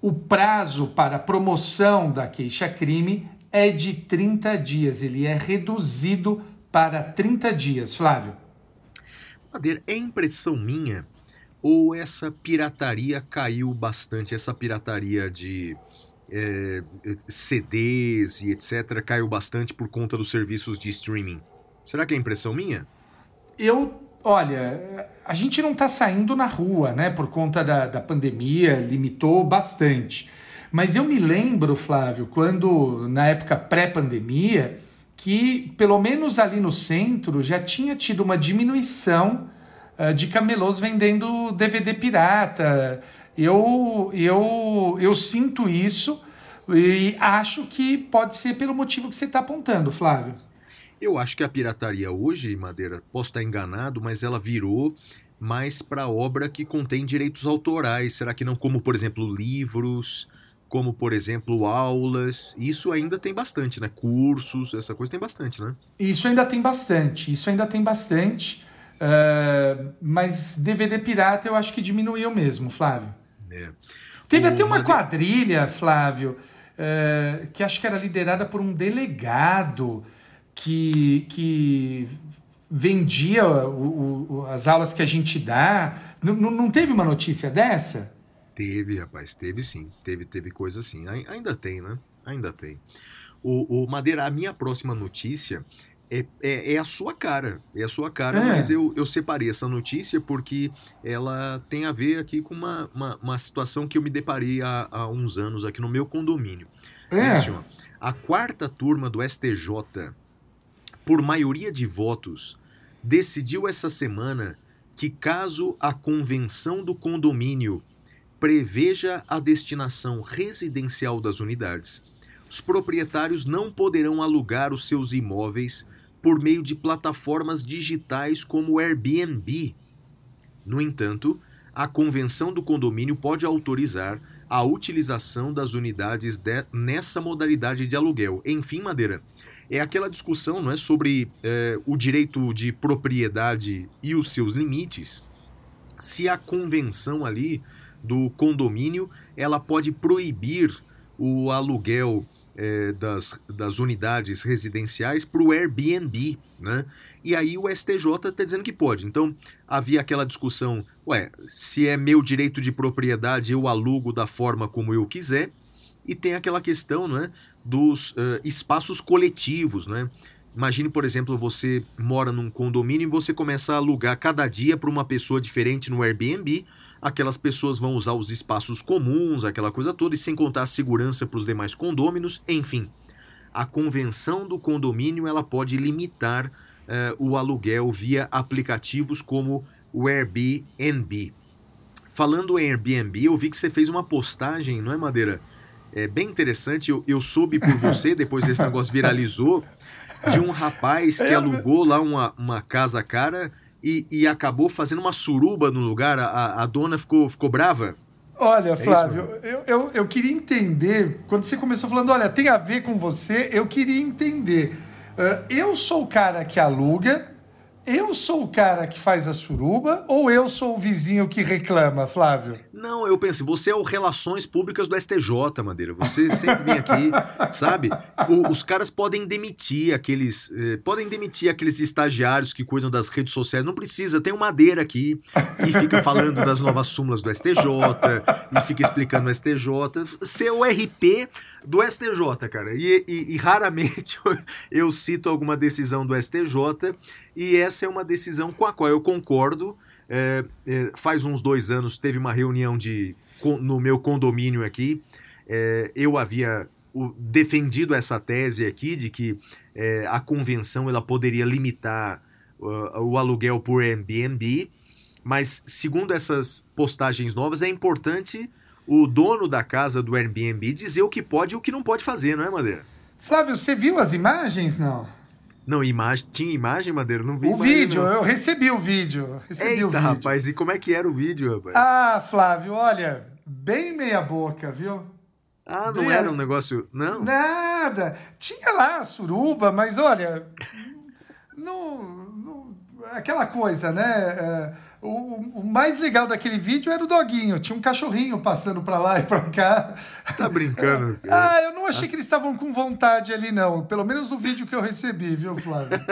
o prazo para promoção da queixa-crime é de 30 dias. Ele é reduzido para 30 dias. Flávio. É impressão minha ou essa pirataria caiu bastante? Essa pirataria de é, CDs e etc. caiu bastante por conta dos serviços de streaming. Será que é impressão minha? Eu, olha, a gente não está saindo na rua, né? Por conta da, da pandemia, limitou bastante. Mas eu me lembro, Flávio, quando na época pré-pandemia, que pelo menos ali no centro já tinha tido uma diminuição de camelôs vendendo DVD pirata. Eu, eu, eu sinto isso e acho que pode ser pelo motivo que você está apontando, Flávio. Eu acho que a pirataria hoje, Madeira, posso estar enganado, mas ela virou mais para obra que contém direitos autorais. Será que não como, por exemplo, livros, como, por exemplo, aulas? Isso ainda tem bastante, né? Cursos, essa coisa tem bastante, né? Isso ainda tem bastante, isso ainda tem bastante. Ah, mas DVD pirata eu acho que diminuiu mesmo, Flávio. É. Teve O até uma quadrilha, Flávio, eh, que acho que era liderada por um delegado que, que vendia o- o- as aulas que a gente dá. Não, não- teve uma notícia dessa? Teve, rapaz, teve sim. Teve, teve coisa assim. Ai- Ainda tem, né? Ainda tem. O, o Madeira, a minha próxima notícia é, é, é a sua cara. É a sua cara, É. mas eu, eu separei essa notícia porque ela tem a ver aqui com uma, uma, uma situação que eu me deparei há, há uns anos aqui no meu condomínio. É assim, ó, a quarta turma do STJ, por maioria de votos, decidiu essa semana que caso a convenção do condomínio preveja a destinação residencial das unidades, os proprietários não poderão alugar os seus imóveis por meio de plataformas digitais como o Airbnb. No entanto, a convenção do condomínio pode autorizar a utilização das unidades de- nessa modalidade de aluguel. Enfim, Madeira, é aquela discussão não é, sobre eh, o direito de propriedade e os seus limites. Se a convenção ali do condomínio ela pode proibir o aluguel eh, das, das unidades residenciais para o Airbnb, né? E aí o STJ está dizendo que pode. Então havia aquela discussão, ué, se é meu direito de propriedade eu alugo da forma como eu quiser, e tem aquela questão, né, dos eh, espaços coletivos, né? Imagine, por exemplo, você mora num condomínio e você começa a alugar cada dia para uma pessoa diferente no Airbnb. Aquelas pessoas vão usar os espaços comuns, aquela coisa toda, e sem contar a segurança para os demais condôminos, enfim. A convenção do condomínio ela pode limitar eh, o aluguel via aplicativos como o Airbnb. Falando em Airbnb, eu vi que você fez uma postagem, não é, Madeira? É bem interessante. Eu, eu soube por você, depois esse negócio viralizou, de um rapaz que alugou lá uma, uma casa cara e, e acabou fazendo uma suruba no lugar. A, a dona ficou, ficou brava. Olha, isso, Flávio, eu, eu, eu queria entender. Quando você começou falando, olha, tem a ver com você, eu queria entender. Ah, eu sou o cara que aluga, eu sou o cara que faz a suruba, ou eu sou o vizinho que reclama, Flávio? Não, eu pensei, você é o Relações Públicas do STJ, Madeira. Você sempre vem aqui, sabe? O- os caras podem demitir aqueles. eh, podem demitir aqueles estagiários que cuidam das redes sociais. Não precisa, tem o Madeira aqui, que fica falando das novas súmulas do STJ, e fica explicando o STJ. Ser o RP do STJ, cara. E, e- e raramente eu, eu cito alguma decisão do STJ, e essa é uma decisão com a qual eu concordo. É, é, faz uns dois anos teve uma reunião de, con- no meu condomínio aqui. É, eu havia o- defendido essa tese aqui de que é, a convenção ela poderia limitar uh, o aluguel por Airbnb, mas segundo essas postagens novas é importante o dono da casa do Airbnb dizer o que pode e o que não pode fazer, não é, Madeira? Flávio, você viu as imagens? Não. Não, imagem, tinha imagem, Madeira? Não vi O imagem, vídeo, não. eu recebi o vídeo. Recebi Eita, o vídeo. rapaz, e como é que era o vídeo, rapaz? Ah, Flávio, olha, bem meia boca, viu? Ah, não Bem, era um negócio. Não? Nada. Tinha lá a suruba, mas olha. Não, não- aquela coisa, né? É, o, o mais legal daquele vídeo era o doguinho. Tinha um cachorrinho passando pra lá e pra cá. Tá brincando? Ah, eu não achei que eles estavam com vontade ali, não. Pelo menos no vídeo que eu recebi, viu, Flávio?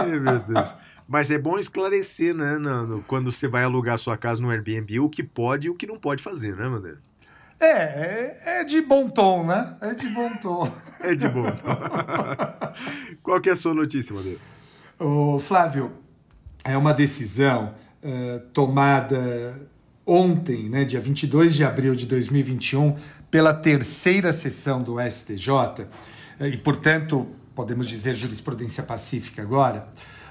Ai, meu Deus. Mas é bom esclarecer, né, Nando, quando você vai alugar sua casa no Airbnb, o que pode e o que não pode fazer, né, Madeira? É, é, é de bom tom, né? É de bom tom. É de bom. Qual que é a sua notícia, Madeira? Ô, Flávio, é uma decisão eh, tomada ontem, né, dia 22 de abril de 2021, pela terceira sessão do STJ, eh, e, portanto, podemos dizer jurisprudência pacífica agora.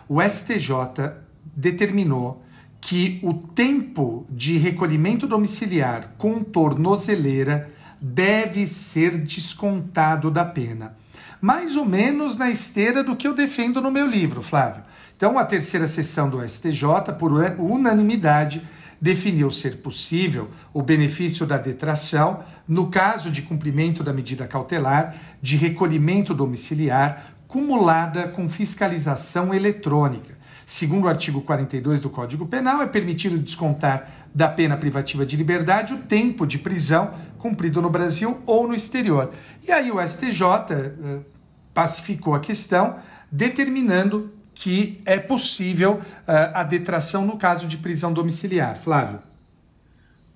O STJ determinou que o tempo de recolhimento domiciliar com tornozeleira deve ser descontado da pena. Mais ou menos na esteira do que eu defendo no meu livro, Flávio. Então, a terceira sessão do STJ, por unanimidade, definiu ser possível o benefício da detração no caso de cumprimento da medida cautelar de recolhimento domiciliar cumulada com fiscalização eletrônica. Segundo o artigo 42 do Código Penal, é permitido descontar da pena privativa de liberdade o tempo de prisão cumprido no Brasil ou no exterior. E aí o STJ eh, pacificou a questão, determinando que é possível eh, a detração no caso de prisão domiciliar. Flávio.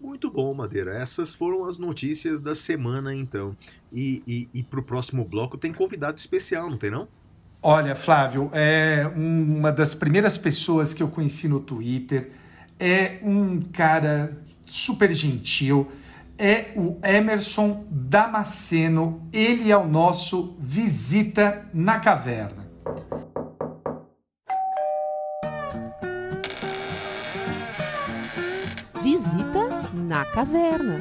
Muito bom, Madeira. Essas foram as notícias da semana, então. E, e, e pro próximo bloco tem convidado especial, não tem não? Olha, Flávio, é uma das primeiras pessoas que eu conheci no Twitter. É um cara super gentil. É o Emerson Damasceno. Ele é o nosso Visita na Caverna. Visita na caverna.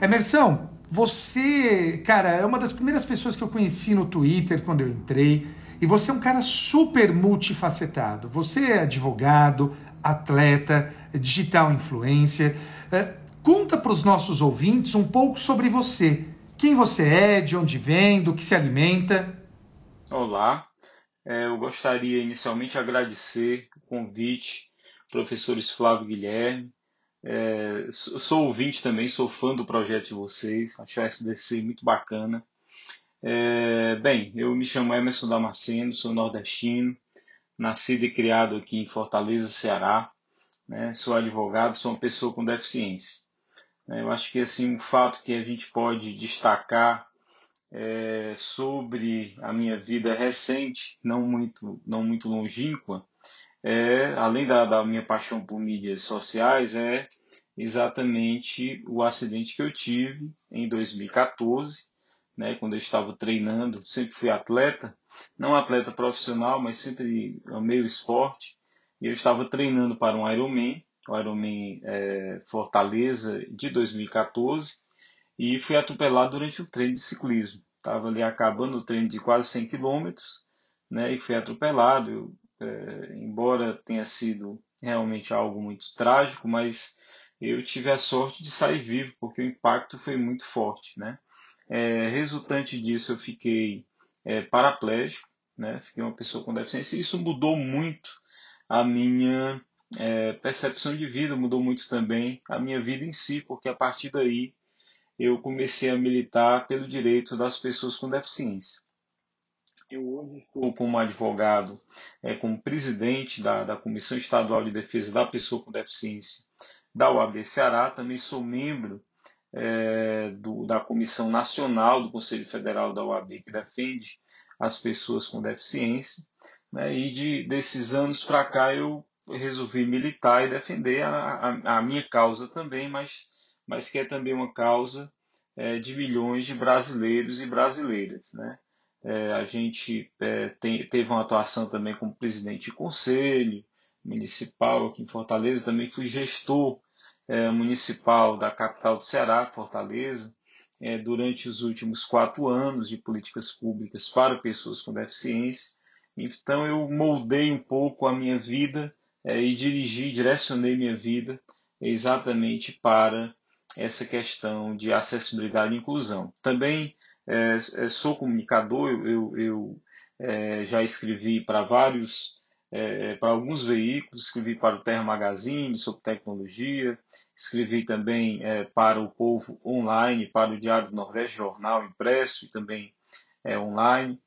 Emerson, você, cara, é uma das primeiras pessoas que eu conheci no Twitter quando eu entrei. E você é um cara super multifacetado. Você é advogado, atleta, digital influencer. É, conta para os nossos ouvintes um pouco sobre você. Quem você é, de onde vem, do que se alimenta. Olá, É, eu gostaria inicialmente de agradecer o convite, professores Flávio Guilherme. É, sou ouvinte também, sou fã do projeto de vocês, acho o SDC muito bacana. É, bem, eu me chamo Emerson Damasceno, sou nordestino, nascido e criado aqui em Fortaleza, Ceará. né? Sou advogado, sou uma pessoa com deficiência. né? Eu acho que assim um fato que a gente pode destacar é, sobre a minha vida recente, não muito, não muito longínqua, é, além da, da minha paixão por mídias sociais, é exatamente o acidente que eu tive em 2014, né, quando eu estava treinando, sempre fui atleta, não atleta profissional, mas sempre amei o esporte, e eu estava treinando para um Ironman, o Ironman é, Fortaleza de 2014, e fui atropelado durante um treino de ciclismo. Estava ali acabando o treino de quase 100 quilômetros, né, e fui atropelado. Eu, é, embora tenha sido realmente algo muito trágico, mas eu tive a sorte de sair vivo, porque o impacto foi muito forte, né. É, resultante disso, eu fiquei é, paraplégico, né, fiquei uma pessoa com deficiência, e isso mudou muito a minha é, percepção de vida, mudou muito também a minha vida em si, porque a partir daí eu comecei a militar pelo direito das pessoas com deficiência. Eu hoje estou como advogado, é, como presidente da, da Comissão Estadual de Defesa da Pessoa com Deficiência da UAB Ceará, também sou membro é, do, da Comissão Nacional do Conselho Federal da UAB, que defende as pessoas com deficiência, né, e de, desses anos para cá eu resolvi militar e defender a, a, a minha causa também, mas, mas que é também uma causa é, de milhões de brasileiros e brasileiras. Né? É, a gente é, tem, teve uma atuação também como presidente de conselho municipal aqui em Fortaleza, também fui gestor é, municipal da capital do Ceará, Fortaleza, é, durante os últimos quatro anos de políticas públicas para pessoas com deficiência. Então eu moldei um pouco a minha vida é, e dirigi, direcionei minha vida exatamente para essa questão de acessibilidade e inclusão. Também é, é sou comunicador, eu, eu, eu é, já escrevi para vários, é, para alguns veículos, escrevi para o Terra Magazine sobre tecnologia, escrevi também é, para o Povo Online, para o Diário do Nordeste Jornal impresso e também online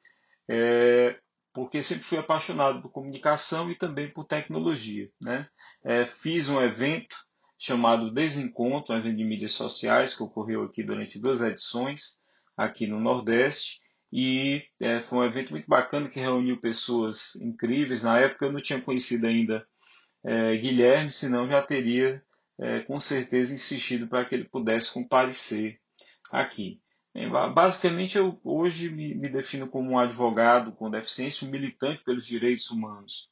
porque sempre fui apaixonado por comunicação e também por tecnologia. Né? É, fiz um evento chamado Desencontro, um evento de mídias sociais que ocorreu aqui durante duas edições aqui no Nordeste e é, foi um evento muito bacana que reuniu pessoas incríveis. Na época eu não tinha conhecido ainda é, Guilherme, senão já teria é, com certeza insistido para que ele pudesse comparecer aqui. Basicamente, eu hoje me, me defino como um advogado com deficiência, um militante pelos direitos humanos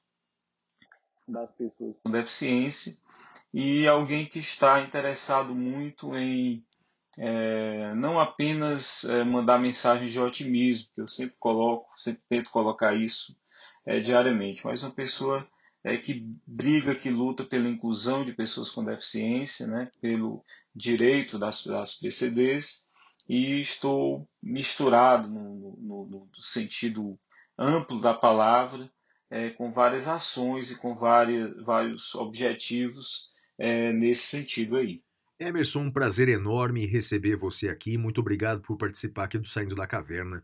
das pessoas com deficiência e alguém que está interessado muito em é, não apenas é, mandar mensagens de otimismo, que eu sempre coloco, sempre tento colocar isso é, diariamente, mas uma pessoa é, que briga, que luta pela inclusão de pessoas com deficiência, né, pelo direito das, das PCDs e estou misturado no, no, no sentido amplo da palavra, é, com várias ações e com várias, vários objetivos é, nesse sentido aí. Emerson, um prazer enorme receber você aqui. Muito obrigado por participar aqui do Saindo da Caverna.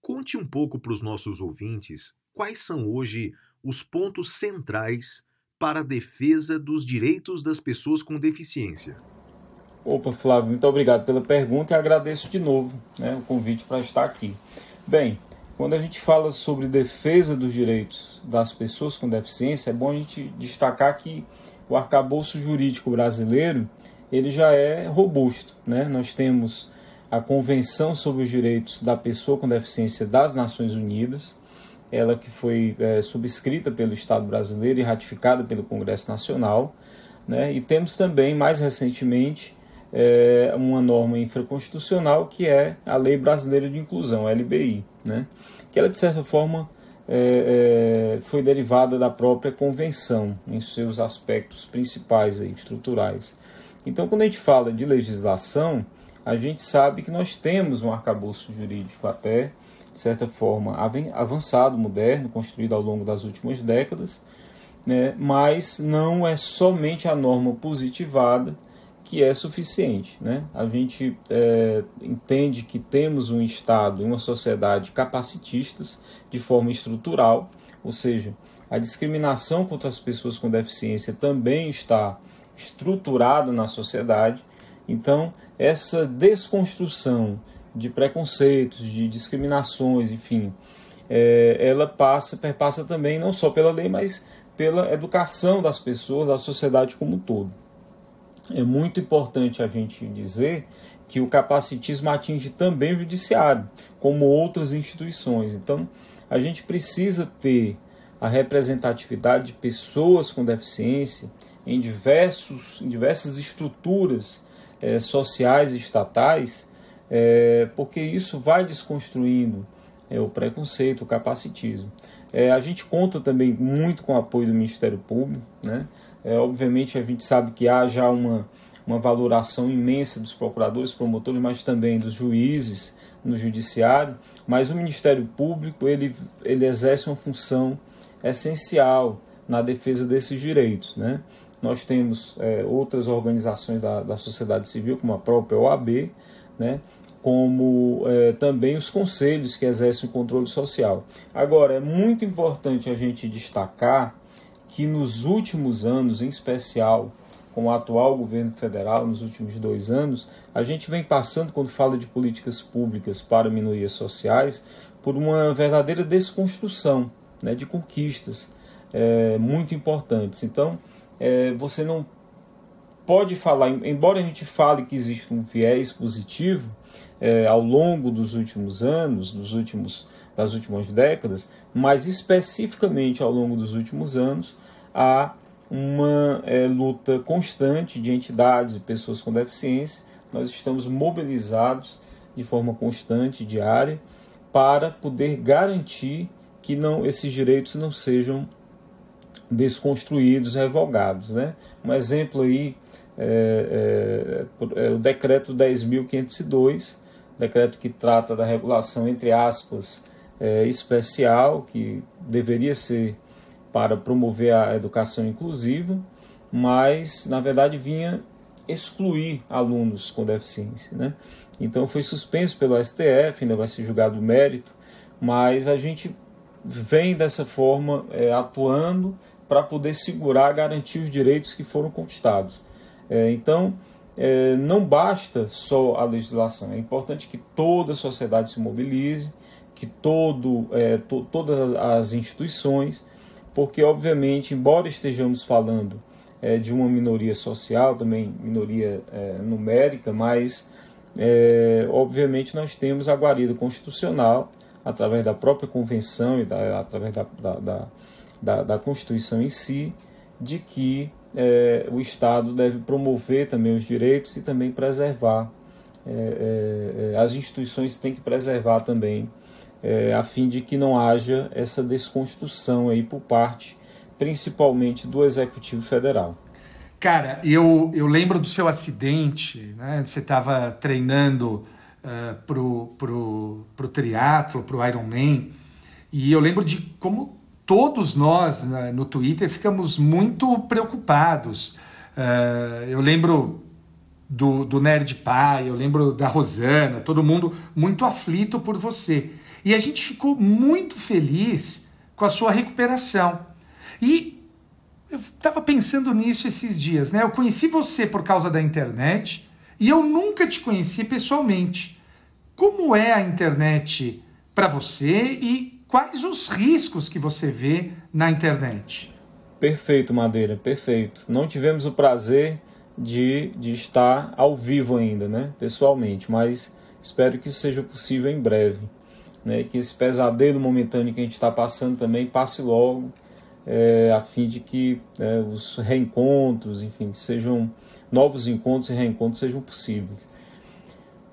Conte um pouco para os nossos ouvintes quais são hoje os pontos centrais para a defesa dos direitos das pessoas com deficiência. Opa, Flávio, muito obrigado pela pergunta e agradeço de novo né, o convite para estar aqui. Bem, quando a gente fala sobre defesa dos direitos das pessoas com deficiência, é bom a gente destacar que o arcabouço jurídico brasileiro ele já é robusto. Né? Nós temos a Convenção sobre os Direitos da Pessoa com Deficiência das Nações Unidas, ela que foi é, subscrita pelo Estado brasileiro e ratificada pelo Congresso Nacional. Né? E temos também, mais recentemente, é, uma norma infraconstitucional que é a Lei Brasileira de Inclusão, LBI, né? que ela, de certa forma, é, é, foi derivada da própria convenção, em seus aspectos principais, aí, estruturais. Então, quando a gente fala de legislação, a gente sabe que nós temos um arcabouço jurídico até, de certa forma, avançado, moderno, construído ao longo das últimas décadas, né? mas não é somente a norma positivada que é suficiente. Né? A gente é, entende que temos um Estado e uma sociedade capacitistas de forma estrutural, ou seja, a discriminação contra as pessoas com deficiência também está estruturada na sociedade. Então, essa desconstrução de preconceitos, de discriminações, enfim, é, ela passa, perpassa também não só pela lei, mas pela educação das pessoas, da sociedade como um todo é muito importante a gente dizer que o capacitismo atinge também o judiciário, como outras instituições. Então, a gente precisa ter a representatividade de pessoas com deficiência em, diversos, em diversas estruturas é, sociais e estatais, é, porque isso vai desconstruindo é, o preconceito, o capacitismo. a gente conta também muito com o apoio do Ministério Público, né? Obviamente, a gente sabe que há já uma, uma valoração imensa dos procuradores, promotores, mas também dos juízes no judiciário. Mas o Ministério Público ele, ele exerce uma função essencial na defesa desses direitos. Né? Nós temos é, outras organizações da, da sociedade civil, como a própria OAB, né? como é, também os conselhos que exercem o controle social. Agora, é muito importante a gente destacar que nos últimos anos, em especial com o atual governo federal, nos últimos dois anos, a gente vem passando, quando fala de políticas públicas para minorias sociais, por uma verdadeira desconstrução né, de conquistas é, muito importantes. Então, é, você não pode falar, embora a gente fale que existe um viés positivo é, ao longo dos últimos anos, dos últimos, das últimas décadas, mas especificamente ao longo dos últimos anos, há uma é, luta constante de entidades e pessoas com deficiência. Nós estamos mobilizados de forma constante, diária, para poder garantir que não esses direitos não sejam desconstruídos, revogados. Né? Um exemplo aí é, é, é o decreto 10.502, decreto que trata da regulação, entre aspas, é, especial, que deveria ser para promover a educação inclusiva, mas na verdade vinha excluir alunos com deficiência. Né? Então foi suspenso pelo STF, ainda vai ser julgado o mérito, mas a gente vem dessa forma é, atuando para poder segurar, garantir os direitos que foram conquistados. É, então, é, não basta só a legislação, é importante que toda a sociedade se mobilize, que todo, é, to, todas as instituições, porque, obviamente, embora estejamos falando é, de uma minoria social, também minoria é, numérica, mas, é, obviamente, nós temos a guarida constitucional, através da própria convenção e da, através da, da, da, da, da Constituição em si, de que é, o Estado deve promover também os direitos e também preservar. É, é, as instituições têm que preservar também, a fim de que não haja essa desconstrução aí por parte, principalmente do Executivo Federal. Cara, eu, eu lembro do seu acidente, né? Você estava treinando uh, pro, pro, pro triatlo, pro Ironman, e eu lembro de como todos nós né, no Twitter ficamos muito preocupados. Uh, eu lembro do, do Nerd Pai, eu lembro da Rosana, todo mundo muito aflito por você. E a gente ficou muito feliz com a sua recuperação. E eu estava pensando nisso esses dias, né? Eu conheci você por causa da internet e eu nunca te conheci pessoalmente. Como é a internet para você e quais os riscos que você vê na internet? Perfeito, Madeira, perfeito. Não tivemos o prazer de, de estar ao vivo ainda, né, pessoalmente, mas espero que isso seja possível em breve. Né, que esse pesadelo momentâneo que a gente está passando também passe logo, é, a fim de que é, os reencontros, enfim, sejam novos encontros e reencontros sejam possíveis.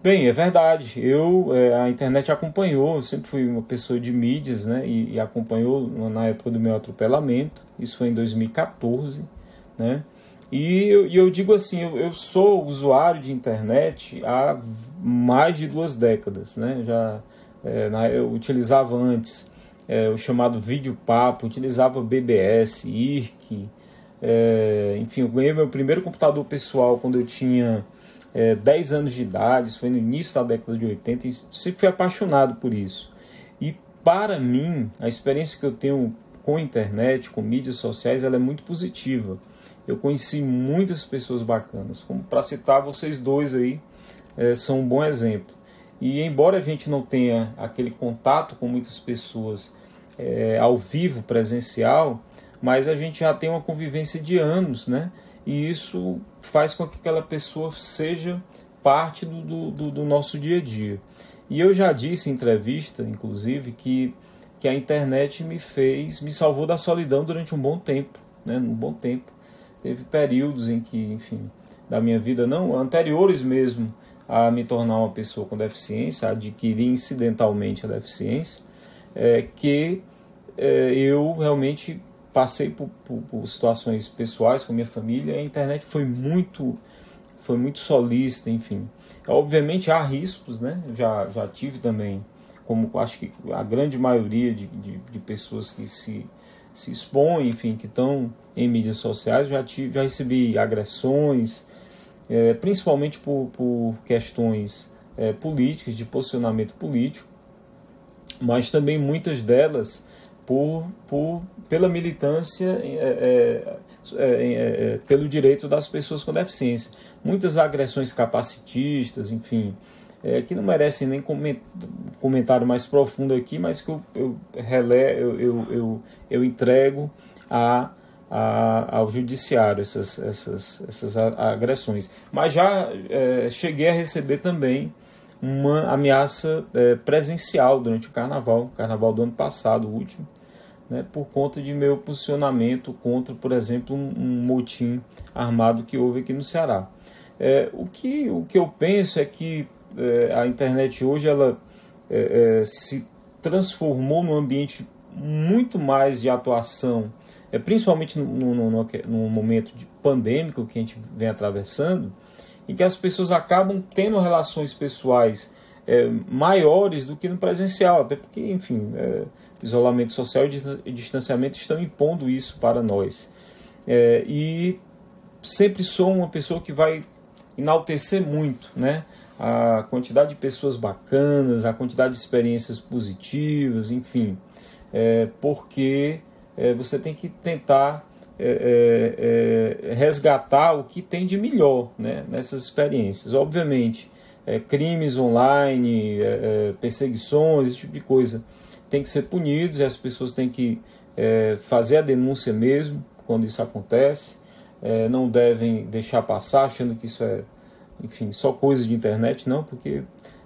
Bem, é verdade. Eu é, a internet acompanhou. Eu sempre fui uma pessoa de mídias, né? E, e, acompanhou na época do meu atropelamento. Isso foi em 2014, né? E eu, e eu digo assim, eu, eu, sou usuário de internet há mais de duas décadas, né? Já é, na, eu utilizava antes é, o chamado vídeo papo, utilizava BBS, IRC, é, enfim, eu ganhei meu primeiro computador pessoal quando eu tinha é, 10 anos de idade, isso foi no início da década de 80, e sempre fui apaixonado por isso. E para mim, a experiência que eu tenho com a internet, com mídias sociais, ela é muito positiva. Eu conheci muitas pessoas bacanas, como para citar vocês dois aí, é, são um bom exemplo. E embora a gente não tenha aquele contato com muitas pessoas é, ao vivo, presencial, mas a gente já tem uma convivência de anos, né? e isso faz com que aquela pessoa seja parte do, do, do nosso dia a dia. E eu já disse em entrevista, inclusive, que, que a internet me fez, me salvou da solidão durante um bom tempo, né? Um bom tempo. Teve períodos em que, enfim, da minha vida, não anteriores mesmo a me tornar uma pessoa com deficiência, a adquirir incidentalmente a deficiência, é, que é, eu realmente passei por, por, por, situações pessoais com minha família a internet foi muito foi muito solista, enfim. Obviamente há riscos, né? Já, já tive também, como acho que a grande maioria de, de, de pessoas que se, se expõem, enfim, que estão em mídias sociais, já, tive, já recebi agressões, é, principalmente por, por questões é, políticas, de posicionamento político, mas também muitas delas por, por, pela militância, é é, é, é, é, pelo direito das pessoas com deficiência. Muitas agressões capacitistas, enfim, é, que não merecem nem comentário mais profundo aqui, mas que eu, eu, relé, eu, eu, eu, eu entrego a, a, ao judiciário essas, essas, essas agressões. Mas já cheguei a receber também uma ameaça presencial durante o carnaval, carnaval do ano passado, o último, né, por conta de meu posicionamento contra, por exemplo, um, motim armado que houve aqui no Ceará. É, o, que, o que eu penso é que é, a internet hoje ela é, é se transformou num ambiente muito mais de atuação é, principalmente no, no, no, no momento de pandêmico que a gente vem atravessando, em que as pessoas acabam tendo relações pessoais é, maiores do que no presencial, até porque, enfim, é, isolamento social e distanciamento estão impondo isso para nós. É, e sempre sou uma pessoa que vai enaltecer muito, né? A quantidade de pessoas bacanas, a quantidade de experiências positivas, enfim, é, porque é, você tem que tentar é, é, é resgatar o que tem de melhor né, nessas experiências. Obviamente, crimes online, perseguições, esse tipo de coisa, tem que ser punidos e as pessoas têm que fazer a denúncia mesmo quando isso acontece é, não devem deixar passar achando que isso é, enfim, só coisa de internet, não, porque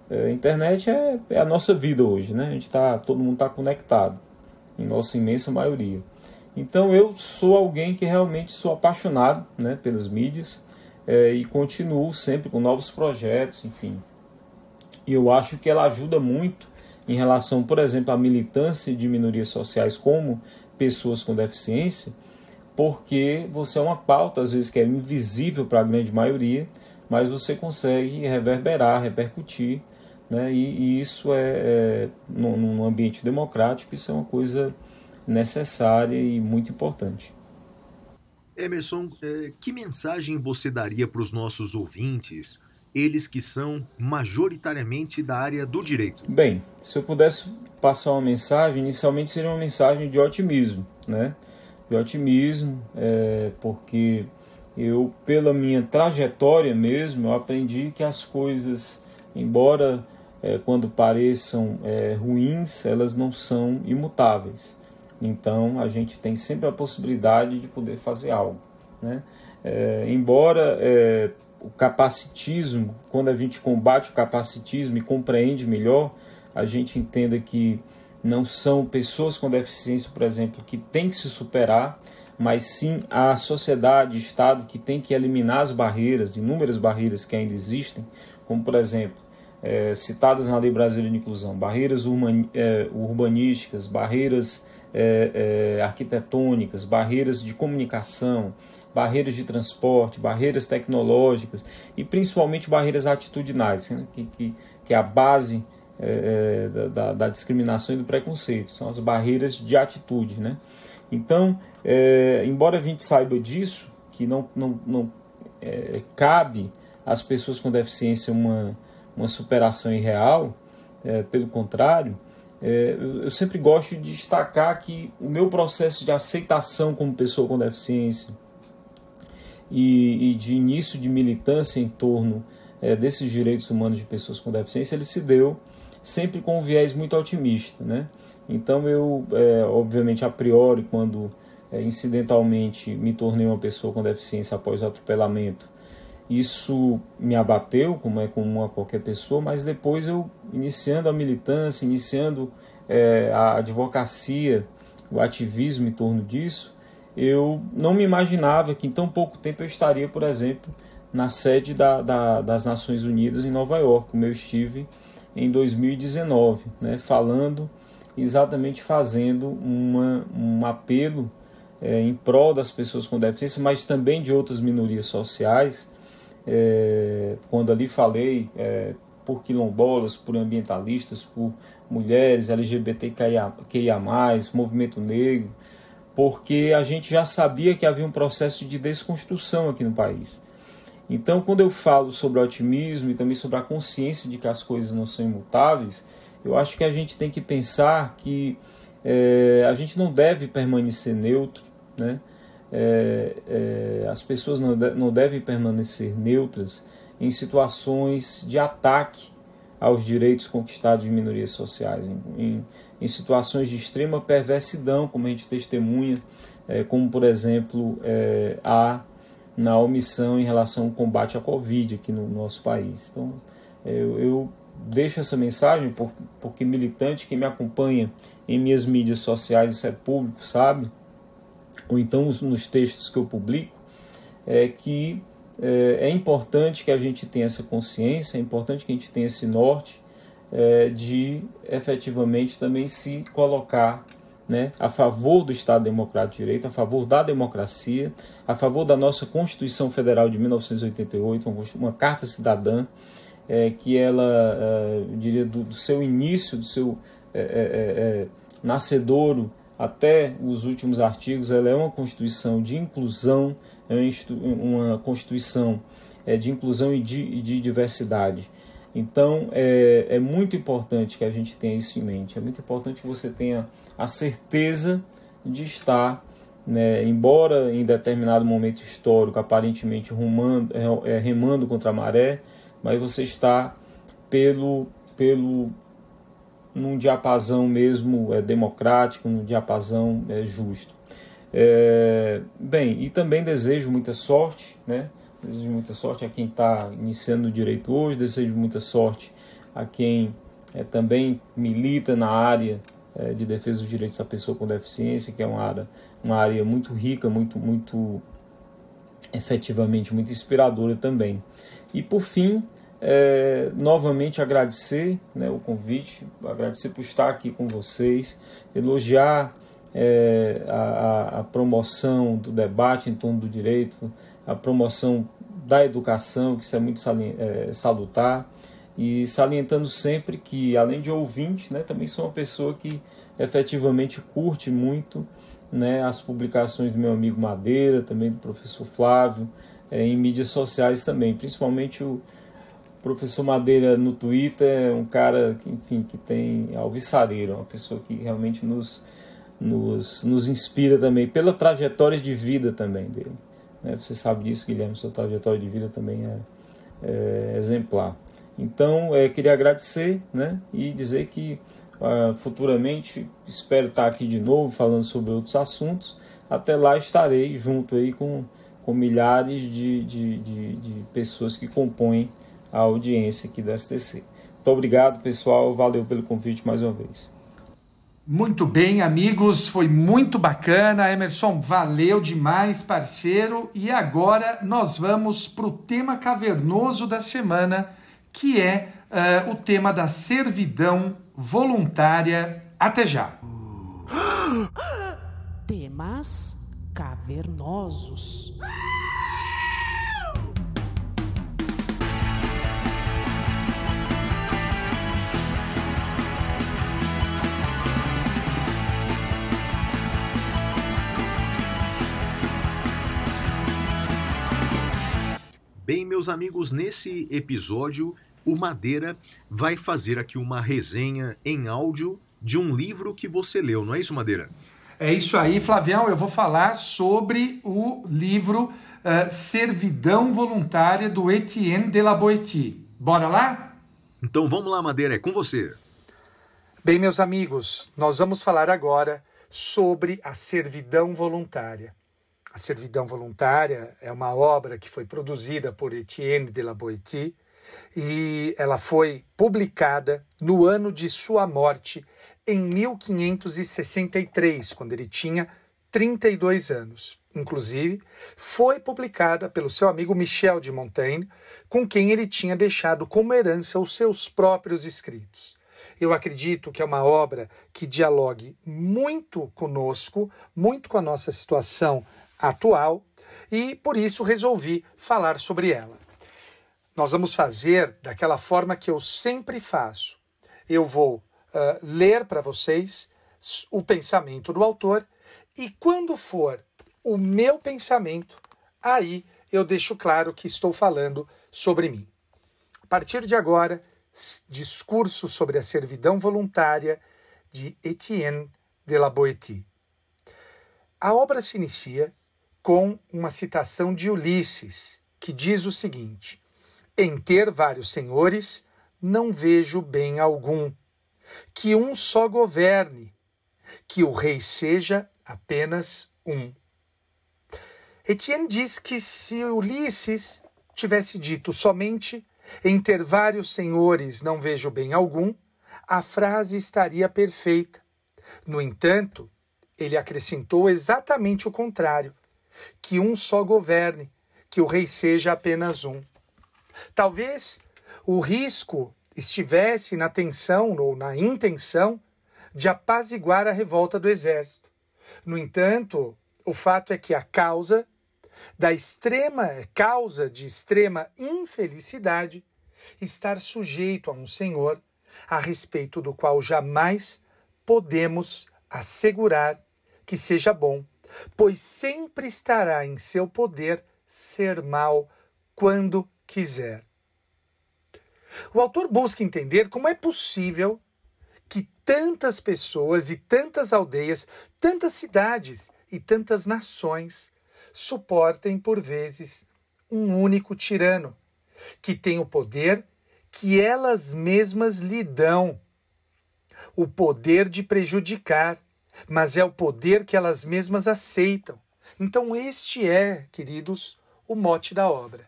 é, a internet é, é, a nossa vida hoje, né? A gente tá, todo mundo está conectado, em nossa imensa maioria. Então eu sou alguém que realmente sou apaixonado, né, pelas mídias é, e continuo sempre com novos projetos, enfim. E eu acho que ela ajuda muito em relação, por exemplo, à militância de minorias sociais como pessoas com deficiência, porque você é uma pauta, às vezes, que é invisível para a grande maioria, mas você consegue reverberar, repercutir, né? e, e isso é, é num, num ambiente democrático, isso é uma coisa necessária e muito importante. Emerson, é, que mensagem você daria para os nossos ouvintes, eles que são majoritariamente da área do direito? Bem, se eu pudesse passar uma mensagem, inicialmente seria uma mensagem de otimismo, né? de otimismo, é, porque eu, pela minha trajetória mesmo, eu aprendi que as coisas, embora é, quando pareçam é, ruins, elas não são imutáveis. Então a gente tem sempre a possibilidade de poder fazer algo. Né? É, embora é, o capacitismo, quando a gente combate o capacitismo e compreende melhor, a gente entenda que não são pessoas com deficiência, por exemplo, que têm que se superar, mas sim a sociedade, Estado que tem que eliminar as barreiras, inúmeras barreiras que ainda existem, como por exemplo, é, citadas na Lei Brasileira de Inclusão, barreiras é, urbanísticas, barreiras é, arquitetônicas, barreiras de comunicação, barreiras de transporte, barreiras tecnológicas e principalmente barreiras atitudinais, né, que, que, que é a base é, é, da, da, discriminação e do preconceito, são as barreiras de atitude. Né? Então, é, embora a gente saiba disso, que não, não, não é, cabe às pessoas com deficiência uma, uma superação irreal, é, pelo contrário, é, eu, eu sempre gosto de destacar que o meu processo de aceitação como pessoa com deficiência e, e de início de militância em torno desses direitos humanos de pessoas com deficiência, ele se deu sempre com um viés muito otimista, né? Então eu, é, obviamente, a priori, quando é, incidentalmente me tornei uma pessoa com deficiência após o atropelamento, isso me abateu, como é comum a qualquer pessoa, mas depois eu, iniciando a militância, iniciando é, a advocacia, o ativismo em torno disso, eu não me imaginava que em tão pouco tempo eu estaria, por exemplo, na sede da, da, das Nações Unidas em Nova York, como eu estive em 2019, né, falando exatamente fazendo uma, um apelo é, em prol das pessoas com deficiência, mas também de outras minorias sociais. É, quando ali falei é, por quilombolas, por ambientalistas, por mulheres, LGBTQIA, movimento negro, porque a gente já sabia que havia um processo de desconstrução aqui no país. Então, quando eu falo sobre otimismo e também sobre a consciência de que as coisas não são imutáveis, eu acho que a gente tem que pensar que é, a gente não deve permanecer neutro, né? É, é, as pessoas não, de, não devem permanecer neutras em situações de ataque aos direitos conquistados de minorias sociais, em, em, em situações de extrema perversidão, como a gente testemunha, é, como por exemplo é, a na omissão em relação ao combate à Covid aqui no nosso país. Então, eu, eu deixo essa mensagem porque militante que me acompanha em minhas mídias sociais, isso é público, sabe? Ou então nos textos que eu publico, é que é, é importante que a gente tenha essa consciência, é importante que a gente tenha esse norte é, de efetivamente também se colocar né, a favor do Estado Democrático de Direito, a favor da democracia, a favor da nossa Constituição Federal de 1988, uma, carta cidadã, é, que ela, é, diria, do, do, seu início, do seu é, é, é, nascedouro até os últimos artigos, ela é uma Constituição de inclusão, é uma Constituição de inclusão e de, de diversidade. Então é, é muito importante que a gente tenha isso em mente. É muito importante que você tenha a certeza de estar, né, embora em determinado momento histórico aparentemente rumando, é, é, remando contra a maré, mas você está pelo pelo num diapasão mesmo é, democrático, num diapasão é, justo. É, bem, e também desejo muita sorte, né? Desejo muita sorte a quem está iniciando o direito hoje, desejo muita sorte a quem é, também milita na área é, de defesa dos direitos da pessoa com deficiência, que é uma área, uma área muito rica, muito, muito efetivamente muito inspiradora também. E por fim, é, novamente agradecer né, o convite, agradecer por estar aqui com vocês, elogiar é, a, a, promoção do debate em torno do direito, a promoção da educação, que isso é muito é, salutar, e salientando sempre que, além de ouvinte, né, também sou uma pessoa que efetivamente curte muito né, as publicações do meu amigo Madeira, também do professor Flávio, é, em mídias sociais também, principalmente o professor Madeira no Twitter é um cara que, enfim, que tem alvissareiro, uma pessoa que realmente nos, nos, nos inspira também, pela trajetória de vida também dele. Né? Você sabe disso, Guilherme, sua trajetória de vida também é, é exemplar. Então, é, queria agradecer né, e dizer que uh, futuramente espero estar aqui de novo falando sobre outros assuntos. Até lá estarei junto aí com, com milhares de, de, de, de pessoas que compõem a audiência aqui do STC. Muito obrigado, pessoal. Valeu pelo convite mais uma vez. Muito bem, amigos, foi muito bacana. Emerson, valeu demais, parceiro. E agora nós vamos para o tema cavernoso da semana, que é uh, o tema da servidão voluntária. Até já. Temas cavernosos. Bem, meus amigos, nesse episódio, o Madeira vai fazer aqui uma resenha em áudio de um livro que você leu, não é isso, Madeira? É isso aí, Flavião. Eu vou falar sobre o livro uh, Servidão Voluntária do Etienne de la Boétie. Bora lá? Então vamos lá, Madeira, é com você. Bem, meus amigos, nós vamos falar agora sobre a servidão voluntária. A Servidão Voluntária é uma obra que foi produzida por Etienne de la Boétie e ela foi publicada no ano de sua morte, em 1563, quando ele tinha 32 anos. Inclusive, foi publicada pelo seu amigo Michel de Montaigne, com quem ele tinha deixado como herança os seus próprios escritos. Eu acredito que é uma obra que dialogue muito conosco, muito com a nossa situação atual e por isso resolvi falar sobre ela. Nós vamos fazer daquela forma que eu sempre faço. Eu vou uh, ler para vocês o pensamento do autor e quando for o meu pensamento, aí eu deixo claro que estou falando sobre mim. A partir de agora, discurso sobre a servidão voluntária de Etienne de la Boétie. A obra se inicia com uma citação de Ulisses, que diz o seguinte: Em ter vários senhores, não vejo bem algum. Que um só governe, que o rei seja apenas um. Etienne diz que se Ulisses tivesse dito somente em ter vários senhores não vejo bem algum, a frase estaria perfeita. No entanto, ele acrescentou exatamente o contrário que um só governe, que o rei seja apenas um. Talvez o risco estivesse na tensão ou na intenção de apaziguar a revolta do exército. No entanto, o fato é que a causa da extrema causa de extrema infelicidade estar sujeito a um senhor a respeito do qual jamais podemos assegurar que seja bom, pois sempre estará em seu poder ser mal quando quiser. O autor busca entender como é possível que tantas pessoas e tantas aldeias, tantas cidades e tantas nações suportem por vezes um único tirano que tem o poder que elas mesmas lhe dão, o poder de prejudicar, mas é o poder que elas mesmas aceitam. Então, este é, queridos, o mote da obra: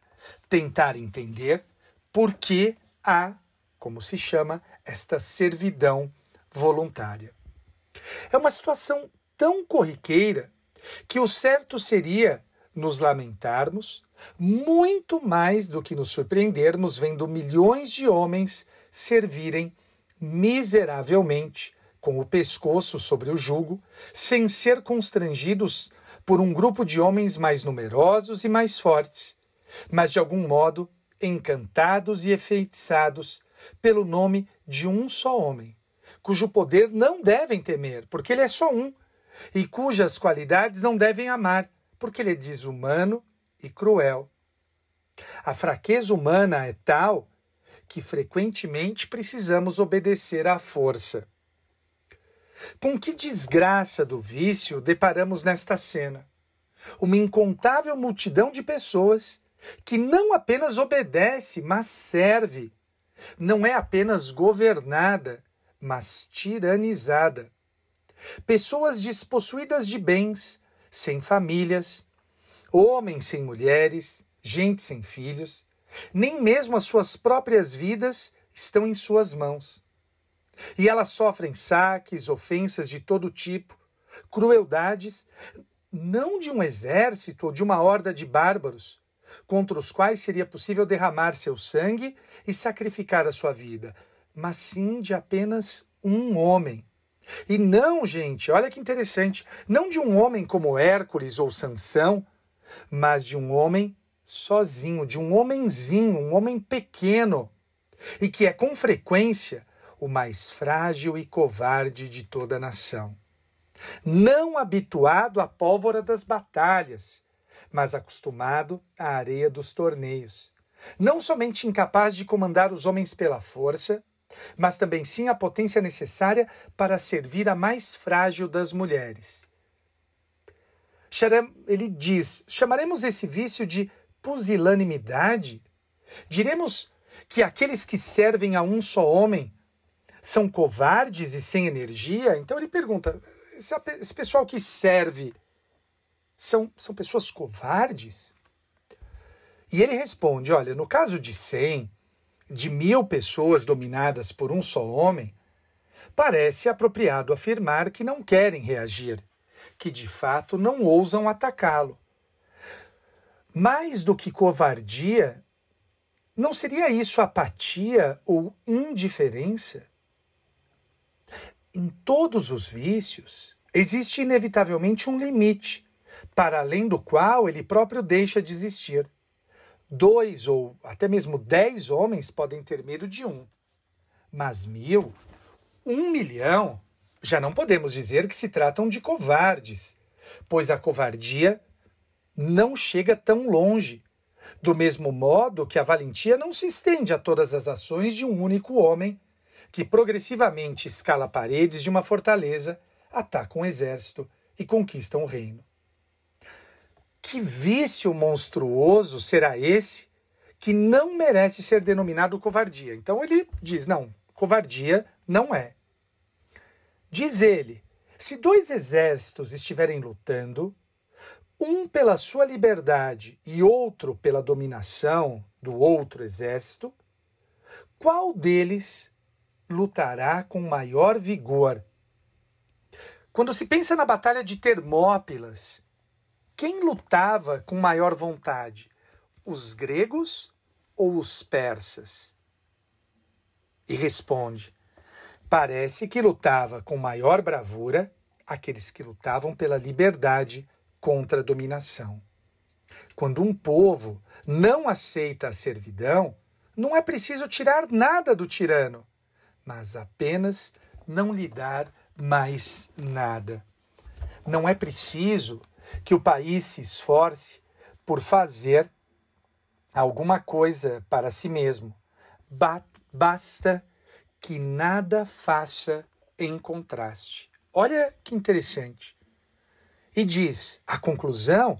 tentar entender por que há, como se chama, esta servidão voluntária. É uma situação tão corriqueira que o certo seria nos lamentarmos muito mais do que nos surpreendermos vendo milhões de homens servirem miseravelmente com o pescoço sobre o jugo, sem ser constrangidos por um grupo de homens mais numerosos e mais fortes, mas de algum modo encantados e enfeitiçados pelo nome de um só homem, cujo poder não devem temer, porque ele é só um, e cujas qualidades não devem amar, porque ele é desumano e cruel. A fraqueza humana é tal que frequentemente precisamos obedecer à força. Com que desgraça do vício deparamos nesta cena? Uma incontável multidão de pessoas que não apenas obedece, mas serve. Não é apenas governada, mas tiranizada. Pessoas despossuídas de bens, sem famílias, homens sem mulheres, gente sem filhos, nem mesmo as suas próprias vidas estão em suas mãos. E elas sofrem saques, ofensas de todo tipo, crueldades, não de um exército ou de uma horda de bárbaros, contra os quais seria possível derramar seu sangue e sacrificar a sua vida, mas sim de apenas um homem. E não, gente, olha que interessante, não de um homem como Hércules ou Sansão, mas de um homem sozinho, de um homenzinho, um homem pequeno, e que é com frequência o mais frágil e covarde de toda a nação. Não habituado à pólvora das batalhas, mas acostumado à areia dos torneios. Não somente incapaz de comandar os homens pela força, mas também sim a potência necessária para servir a mais frágil das mulheres. Ele diz: chamaremos esse vício de pusilanimidade? Diremos que aqueles que servem a um só homem são covardes e sem energia? Então ele pergunta: esse pessoal que serve são, são pessoas covardes? E ele responde: olha, no caso de 100, de mil pessoas dominadas por um só homem, parece apropriado afirmar que não querem reagir, que de fato não ousam atacá-lo. Mais do que covardia, não seria isso apatia ou indiferença? Em todos os vícios, existe inevitavelmente um limite, para além do qual ele próprio deixa de existir. Dois ou até mesmo dez homens podem ter medo de um, mas mil, um milhão, já não podemos dizer que se tratam de covardes, pois a covardia não chega tão longe. Do mesmo modo que a valentia não se estende a todas as ações de um único homem que progressivamente escala paredes de uma fortaleza, ataca um exército e conquista um reino. Que vício monstruoso será esse que não merece ser denominado covardia? Então ele diz: não, covardia não é. Diz ele: se dois exércitos estiverem lutando, um pela sua liberdade e outro pela dominação do outro exército, qual deles lutará com maior vigor? Quando se pensa na batalha de Termópilas, quem lutava com maior vontade? Os gregos ou os persas? E responde: parece que lutava com maior bravura aqueles que lutavam pela liberdade contra a dominação. Quando um povo não aceita a servidão, não é preciso tirar nada do tirano, mas apenas não lhe dar mais nada. Não é preciso que o país se esforce por fazer alguma coisa para si mesmo. Ba- Basta que nada faça em contraste. Olha que interessante. E diz: a conclusão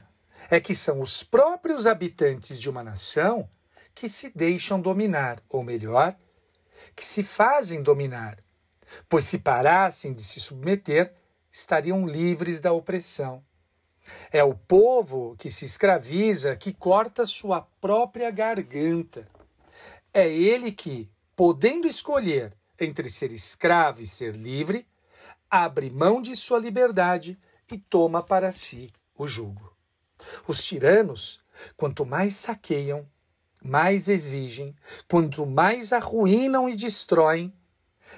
é que são os próprios habitantes de uma nação que se deixam dominar, ou melhor, que se fazem dominar, pois se parassem de se submeter, estariam livres da opressão. É o povo que se escraviza que corta sua própria garganta. É ele que, podendo escolher entre ser escravo e ser livre, abre mão de sua liberdade e toma para si o jugo. Os tiranos, quanto mais saqueiam, mais exigem, quanto mais arruinam e destroem,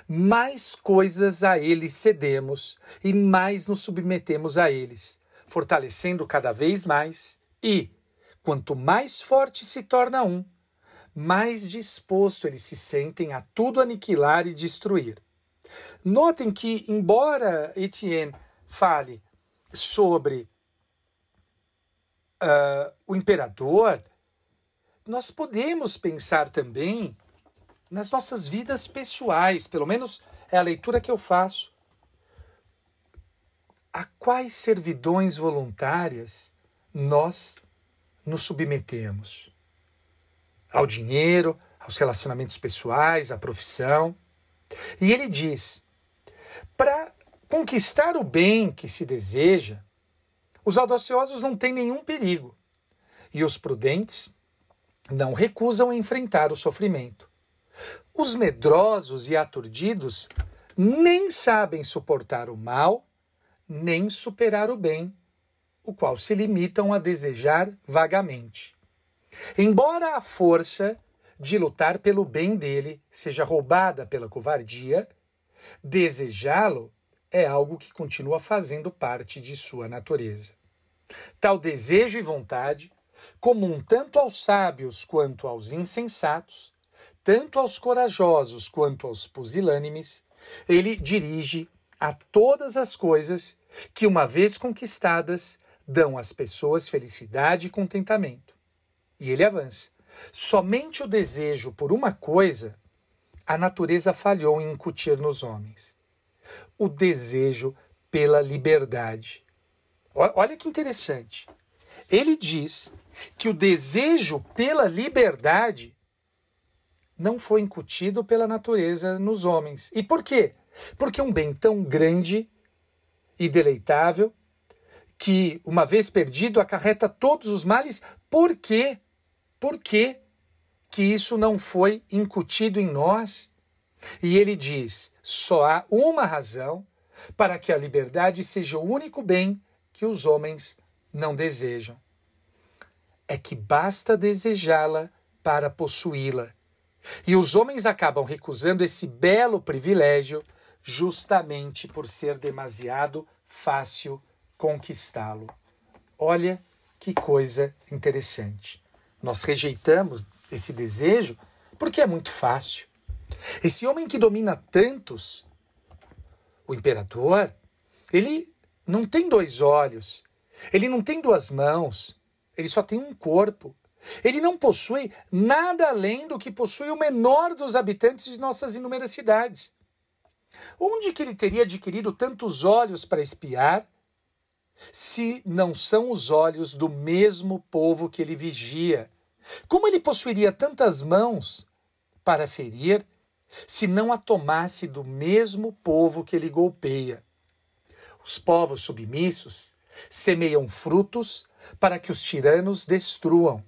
mais coisas a eles cedemos e mais nos submetemos a eles, fortalecendo cada vez mais e, quanto mais forte se torna um, mais disposto eles se sentem a tudo aniquilar e destruir. Notem que, embora Etienne fale sobre ah, o imperador, nós podemos pensar também nas nossas vidas pessoais, pelo menos é a leitura que eu faço. A quais servidões voluntárias nós nos submetemos? Ao dinheiro, aos relacionamentos pessoais, à profissão. E ele diz: para conquistar o bem que se deseja, os audaciosos não têm nenhum perigo, e os prudentes não recusam enfrentar o sofrimento. Os medrosos e aturdidos nem sabem suportar o mal, nem superar o bem, o qual se limitam a desejar vagamente. Embora a força de lutar pelo bem dele seja roubada pela covardia, desejá-lo é algo que continua fazendo parte de sua natureza. Tal desejo e vontade, comum tanto aos sábios quanto aos insensatos, tanto aos corajosos quanto aos pusilânimes, ele dirige a todas as coisas que, uma vez conquistadas, dão às pessoas felicidade e contentamento. E ele avança. Somente o desejo por uma coisa a natureza falhou em incutir nos homens. O desejo pela liberdade. Olha que interessante. Ele diz que o desejo pela liberdade não foi incutido pela natureza nos homens. E por quê? Porque um bem tão grande e deleitável, que uma vez perdido acarreta todos os males, por quê? Por quê que isso não foi incutido em nós? E ele diz: só há uma razão para que a liberdade seja o único bem que os homens não desejam. É que basta desejá-la para possuí-la. E os homens acabam recusando esse belo privilégio justamente por ser demasiado fácil conquistá-lo. Olha que coisa interessante. Nós rejeitamos esse desejo porque é muito fácil. Esse homem que domina tantos, o imperador, ele não tem dois olhos, ele não tem duas mãos, ele só tem um corpo. Ele não possui nada além do que possui o menor dos habitantes de nossas inúmeras cidades. Onde que ele teria adquirido tantos olhos para espiar, se não são os olhos do mesmo povo que ele vigia? Como ele possuiria tantas mãos para ferir, se não a tomasse do mesmo povo que ele golpeia? Os povos submissos semeiam frutos para que os tiranos destruam.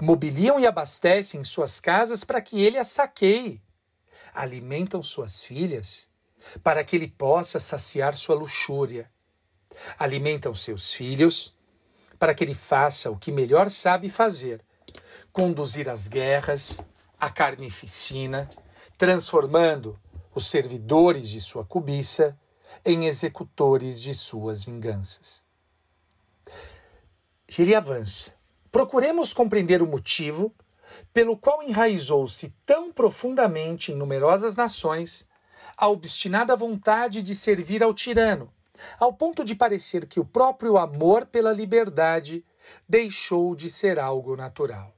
Mobiliam e abastecem suas casas para que ele as saqueie. Alimentam suas filhas para que ele possa saciar sua luxúria. Alimentam seus filhos para que ele faça o que melhor sabe fazer: conduzir as guerras, a carnificina, transformando os servidores de sua cobiça em executores de suas vinganças. Ele avança. Procuremos compreender o motivo pelo qual enraizou-se tão profundamente em numerosas nações a obstinada vontade de servir ao tirano, ao ponto de parecer que o próprio amor pela liberdade deixou de ser algo natural.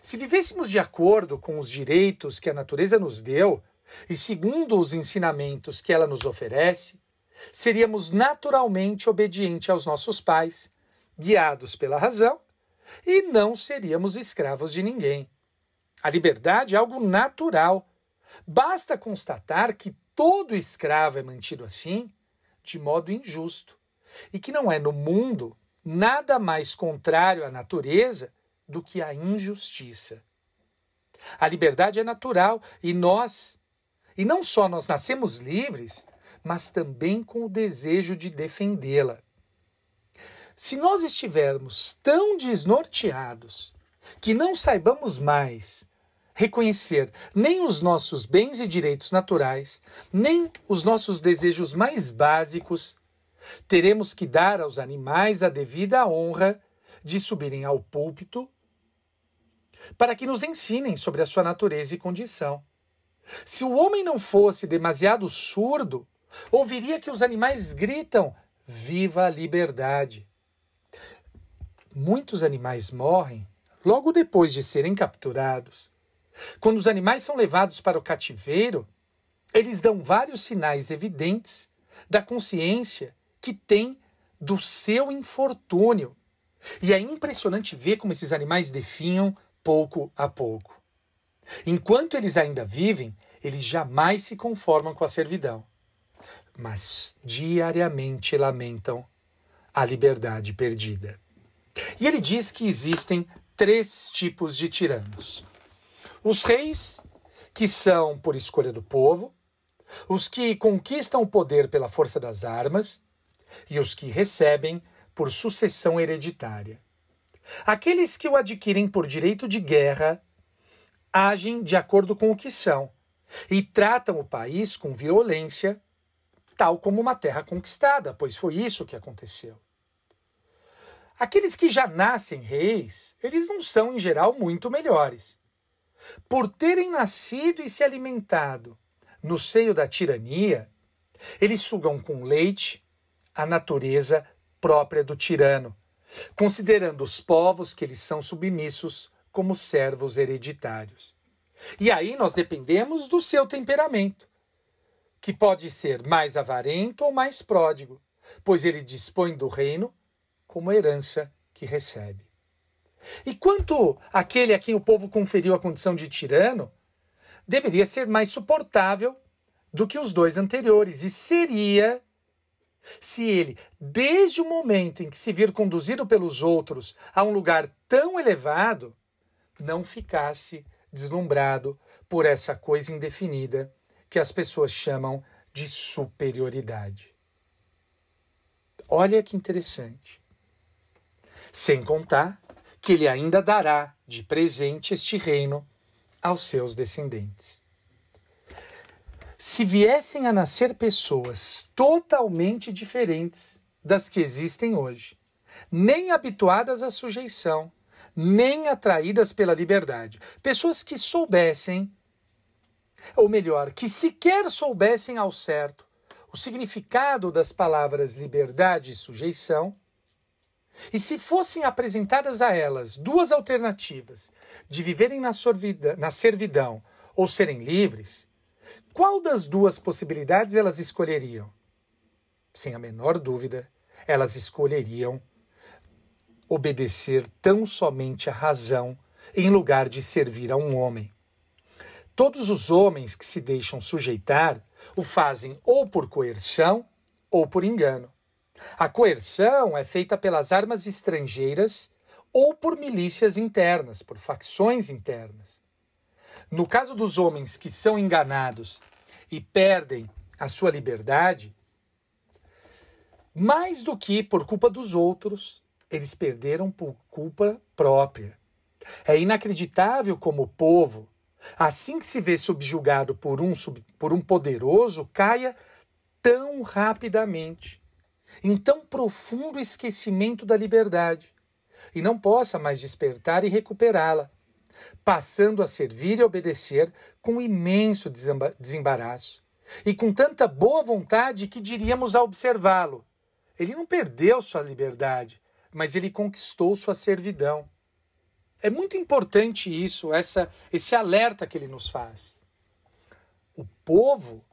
Se vivêssemos de acordo com os direitos que a natureza nos deu e segundo os ensinamentos que ela nos oferece, seríamos naturalmente obedientes aos nossos pais, guiados pela razão, e não seríamos escravos de ninguém. A liberdade é algo natural. Basta constatar que todo escravo é mantido assim, de modo injusto, e que não é no mundo nada mais contrário à natureza do que a injustiça. A liberdade é natural e nós, e não só nós nascemos livres, mas também com o desejo de defendê-la. Se nós estivermos tão desnorteados que não saibamos mais reconhecer nem os nossos bens e direitos naturais, nem os nossos desejos mais básicos, teremos que dar aos animais a devida honra de subirem ao púlpito para que nos ensinem sobre a sua natureza e condição. Se o homem não fosse demasiado surdo, ouviria que os animais gritam: Viva a liberdade! Muitos animais morrem logo depois de serem capturados. Quando os animais são levados para o cativeiro, eles dão vários sinais evidentes da consciência que têm do seu infortúnio. E é impressionante ver como esses animais definham pouco a pouco. Enquanto eles ainda vivem, eles jamais se conformam com a servidão, mas diariamente lamentam a liberdade perdida. E ele diz que existem três tipos de tiranos: os reis, que são por escolha do povo, os que conquistam o poder pela força das armas e os que recebem por sucessão hereditária. Aqueles que o adquirem por direito de guerra agem de acordo com o que são e tratam o país com violência, tal como uma terra conquistada, pois foi isso que aconteceu. Aqueles que já nascem reis, eles não são, em geral, muito melhores. Por terem nascido e se alimentado no seio da tirania, eles sugam com leite a natureza própria do tirano, considerando os povos que eles são submissos como servos hereditários. E aí nós dependemos do seu temperamento, que pode ser mais avarento ou mais pródigo, pois ele dispõe do reino como herança que recebe. E quanto àquele a quem o povo conferiu a condição de tirano, deveria ser mais suportável do que os dois anteriores, e seria se ele, desde o momento em que se vir conduzido pelos outros a um lugar tão elevado, não ficasse deslumbrado por essa coisa indefinida que as pessoas chamam de superioridade. Olha que interessante. Sem contar que ele ainda dará de presente este reino aos seus descendentes. Se viessem a nascer pessoas totalmente diferentes das que existem hoje, nem habituadas à sujeição, nem atraídas pela liberdade, pessoas que soubessem, ou melhor, que sequer soubessem ao certo o significado das palavras liberdade e sujeição, e se fossem apresentadas a elas duas alternativas de viverem na, sorvida, na servidão ou serem livres, qual das duas possibilidades elas escolheriam? Sem a menor dúvida, elas escolheriam obedecer tão somente à razão em lugar de servir a um homem. Todos os homens que se deixam sujeitar o fazem ou por coerção ou por engano. A coerção é feita pelas armas estrangeiras ou por milícias internas, por facções internas. No caso dos homens que são enganados e perdem a sua liberdade, mais do que por culpa dos outros, eles perderam por culpa própria. É inacreditável como o povo, assim que se vê subjugado por um, por um poderoso, caia tão rapidamente, em tão profundo esquecimento da liberdade, e não possa mais despertar e recuperá-la, passando a servir e obedecer com imenso desembaraço, e com tanta boa vontade que diríamos a observá-lo. Ele não perdeu sua liberdade, mas ele conquistou sua servidão. É muito importante isso, essa, esse alerta que ele nos faz. O povo,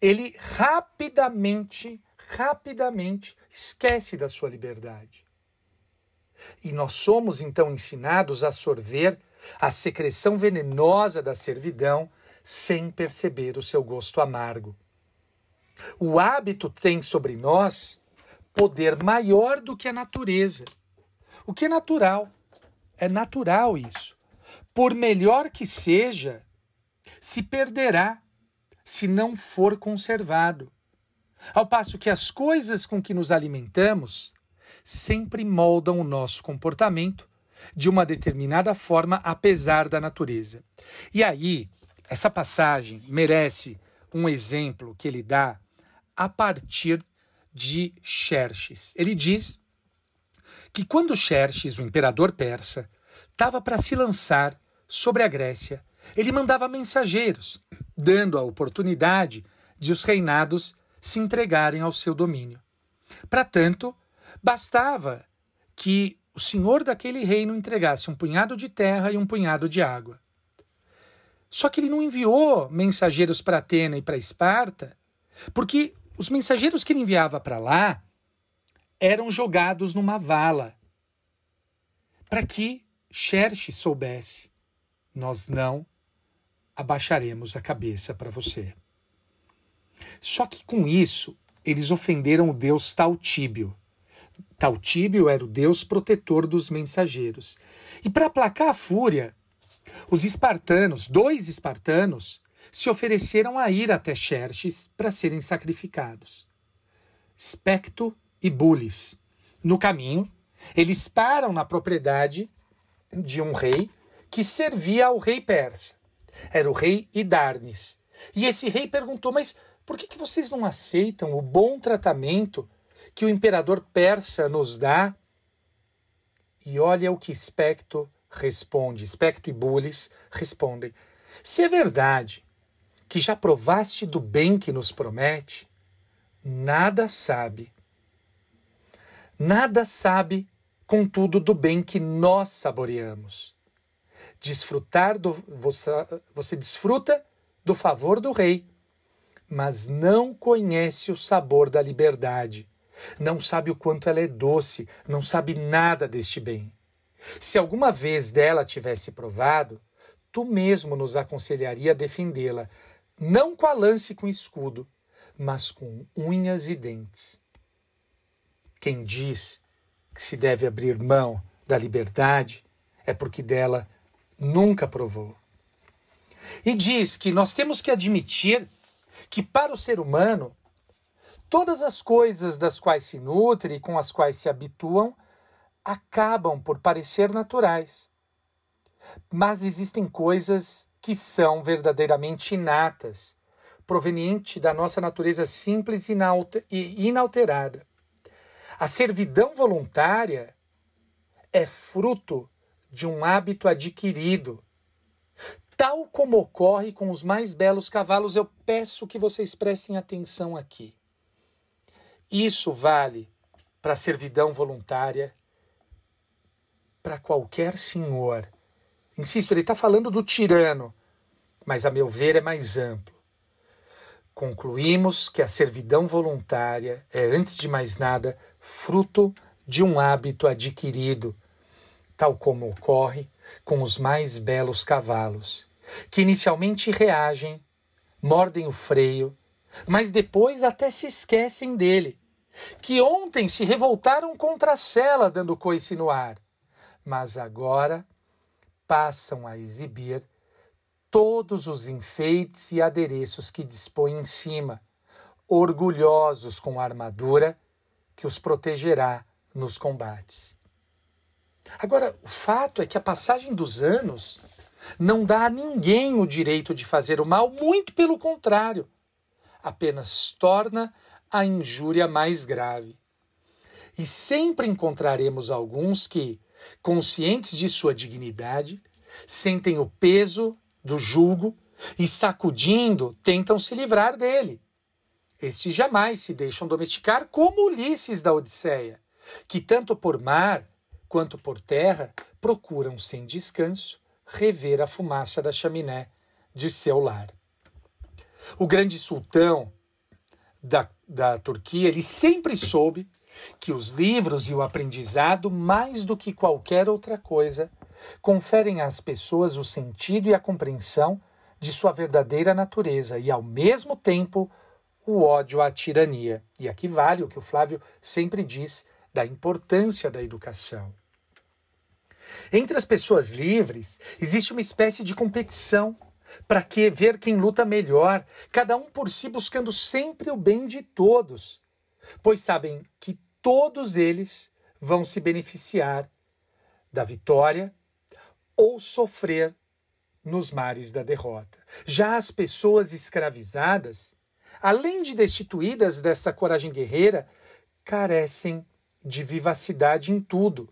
ele rapidamente, rapidamente esquece da sua liberdade. E nós somos então ensinados a sorver a secreção venenosa da servidão sem perceber o seu gosto amargo. O hábito tem sobre nós poder maior do que a natureza. O que é natural? É natural isso. Por melhor que seja, se perderá se não for conservado. Ao passo que as coisas com que nos alimentamos sempre moldam o nosso comportamento de uma determinada forma, apesar da natureza. E aí, essa passagem merece um exemplo que ele dá a partir de Xerxes. Ele diz que quando Xerxes, o imperador persa, estava para se lançar sobre a Grécia, ele mandava mensageiros, dando a oportunidade de os reinados se entregarem ao seu domínio. Para tanto, bastava que o senhor daquele reino entregasse um punhado de terra e um punhado de água. Só que ele não enviou mensageiros para Atena e para Esparta, porque os mensageiros que ele enviava para lá eram jogados numa vala para que Xerxes soubesse: nós não abaixaremos a cabeça para você. Só que com isso, eles ofenderam o deus Tautíbio. Tautíbio era o deus protetor dos mensageiros. E para aplacar a fúria, os espartanos, dois espartanos, se ofereceram a ir até Xerxes para serem sacrificados. Specto e Bulis. No caminho, eles param na propriedade de um rei que servia ao rei persa. Era o rei Idarnes. E esse rei perguntou: Mas por que, que vocês não aceitam o bom tratamento que o imperador persa nos dá? E olha o que Specto responde. Specto e Bulis respondem: Se é verdade que já provaste do bem que nos promete, nada sabe. Nada sabe, contudo, do bem que nós saboreamos. Desfrutar do você, você desfruta do favor do rei, mas não conhece o sabor da liberdade. Não sabe o quanto ela é doce, não sabe nada deste bem. Se alguma vez dela tivesse provado, tu mesmo nos aconselharia a defendê-la, não com a lance e com escudo, mas com unhas e dentes. Quem diz que se deve abrir mão da liberdade é porque dela nunca provou. E diz que nós temos que admitir que para o ser humano, todas as coisas das quais se nutre e com as quais se habituam acabam por parecer naturais. Mas existem coisas que são verdadeiramente inatas, proveniente da nossa natureza simples e inalter- inalterada. A servidão voluntária é fruto de um hábito adquirido. Tal como ocorre com os mais belos cavalos, eu peço que vocês prestem atenção aqui. Isso vale para a servidão voluntária, para qualquer senhor. Insisto, ele está falando do tirano, mas a meu ver é mais amplo. Concluímos que a servidão voluntária é, antes de mais nada, fruto de um hábito adquirido, tal como ocorre com os mais belos cavalos, que inicialmente reagem, mordem o freio, mas depois até se esquecem dele, que ontem se revoltaram contra a sela dando coice no ar, mas agora passam a exibir todos os enfeites e adereços que dispõem em cima, orgulhosos com a armadura que os protegerá nos combates. Agora, o fato é que a passagem dos anos não dá a ninguém o direito de fazer o mal, muito pelo contrário, apenas torna a injúria mais grave. E sempre encontraremos alguns que, conscientes de sua dignidade, sentem o peso do jugo e, sacudindo, tentam se livrar dele. Estes jamais se deixam domesticar como Ulisses da Odisseia, que tanto por mar quanto por terra procuram sem descanso rever a fumaça da chaminé de seu lar. O grande sultão da, da Turquia, ele sempre soube que os livros e o aprendizado, mais do que qualquer outra coisa, conferem às pessoas o sentido e a compreensão de sua verdadeira natureza e, ao mesmo tempo, o ódio à tirania. E aqui vale o que o Flávio sempre diz da importância da educação. Entre as pessoas livres, existe uma espécie de competição para que ver quem luta melhor, cada um por si buscando sempre o bem de todos, pois sabem que todos eles vão se beneficiar da vitória ou sofrer nos mares da derrota. Já as pessoas escravizadas, além de destituídas dessa coragem guerreira, carecem de vivacidade em tudo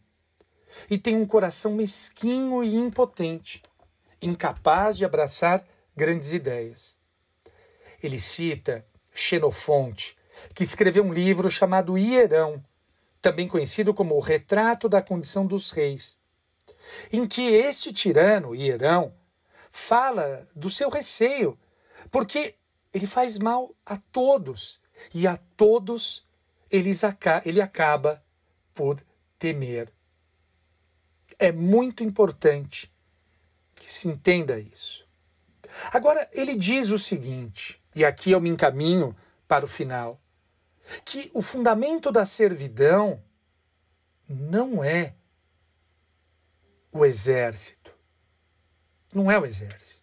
e têm um coração mesquinho e impotente, incapaz de abraçar grandes ideias. Ele cita Xenofonte, que escreveu um livro chamado Hierão, também conhecido como O Retrato da Condição dos Reis, em que este tirano, Hierão, fala do seu receio, porque ele faz mal a todos e a todos ele acaba por temer. É muito importante que se entenda isso. Agora, ele diz o seguinte, e aqui eu me encaminho para o final, que o fundamento da servidão não é o exército. Não é o exército.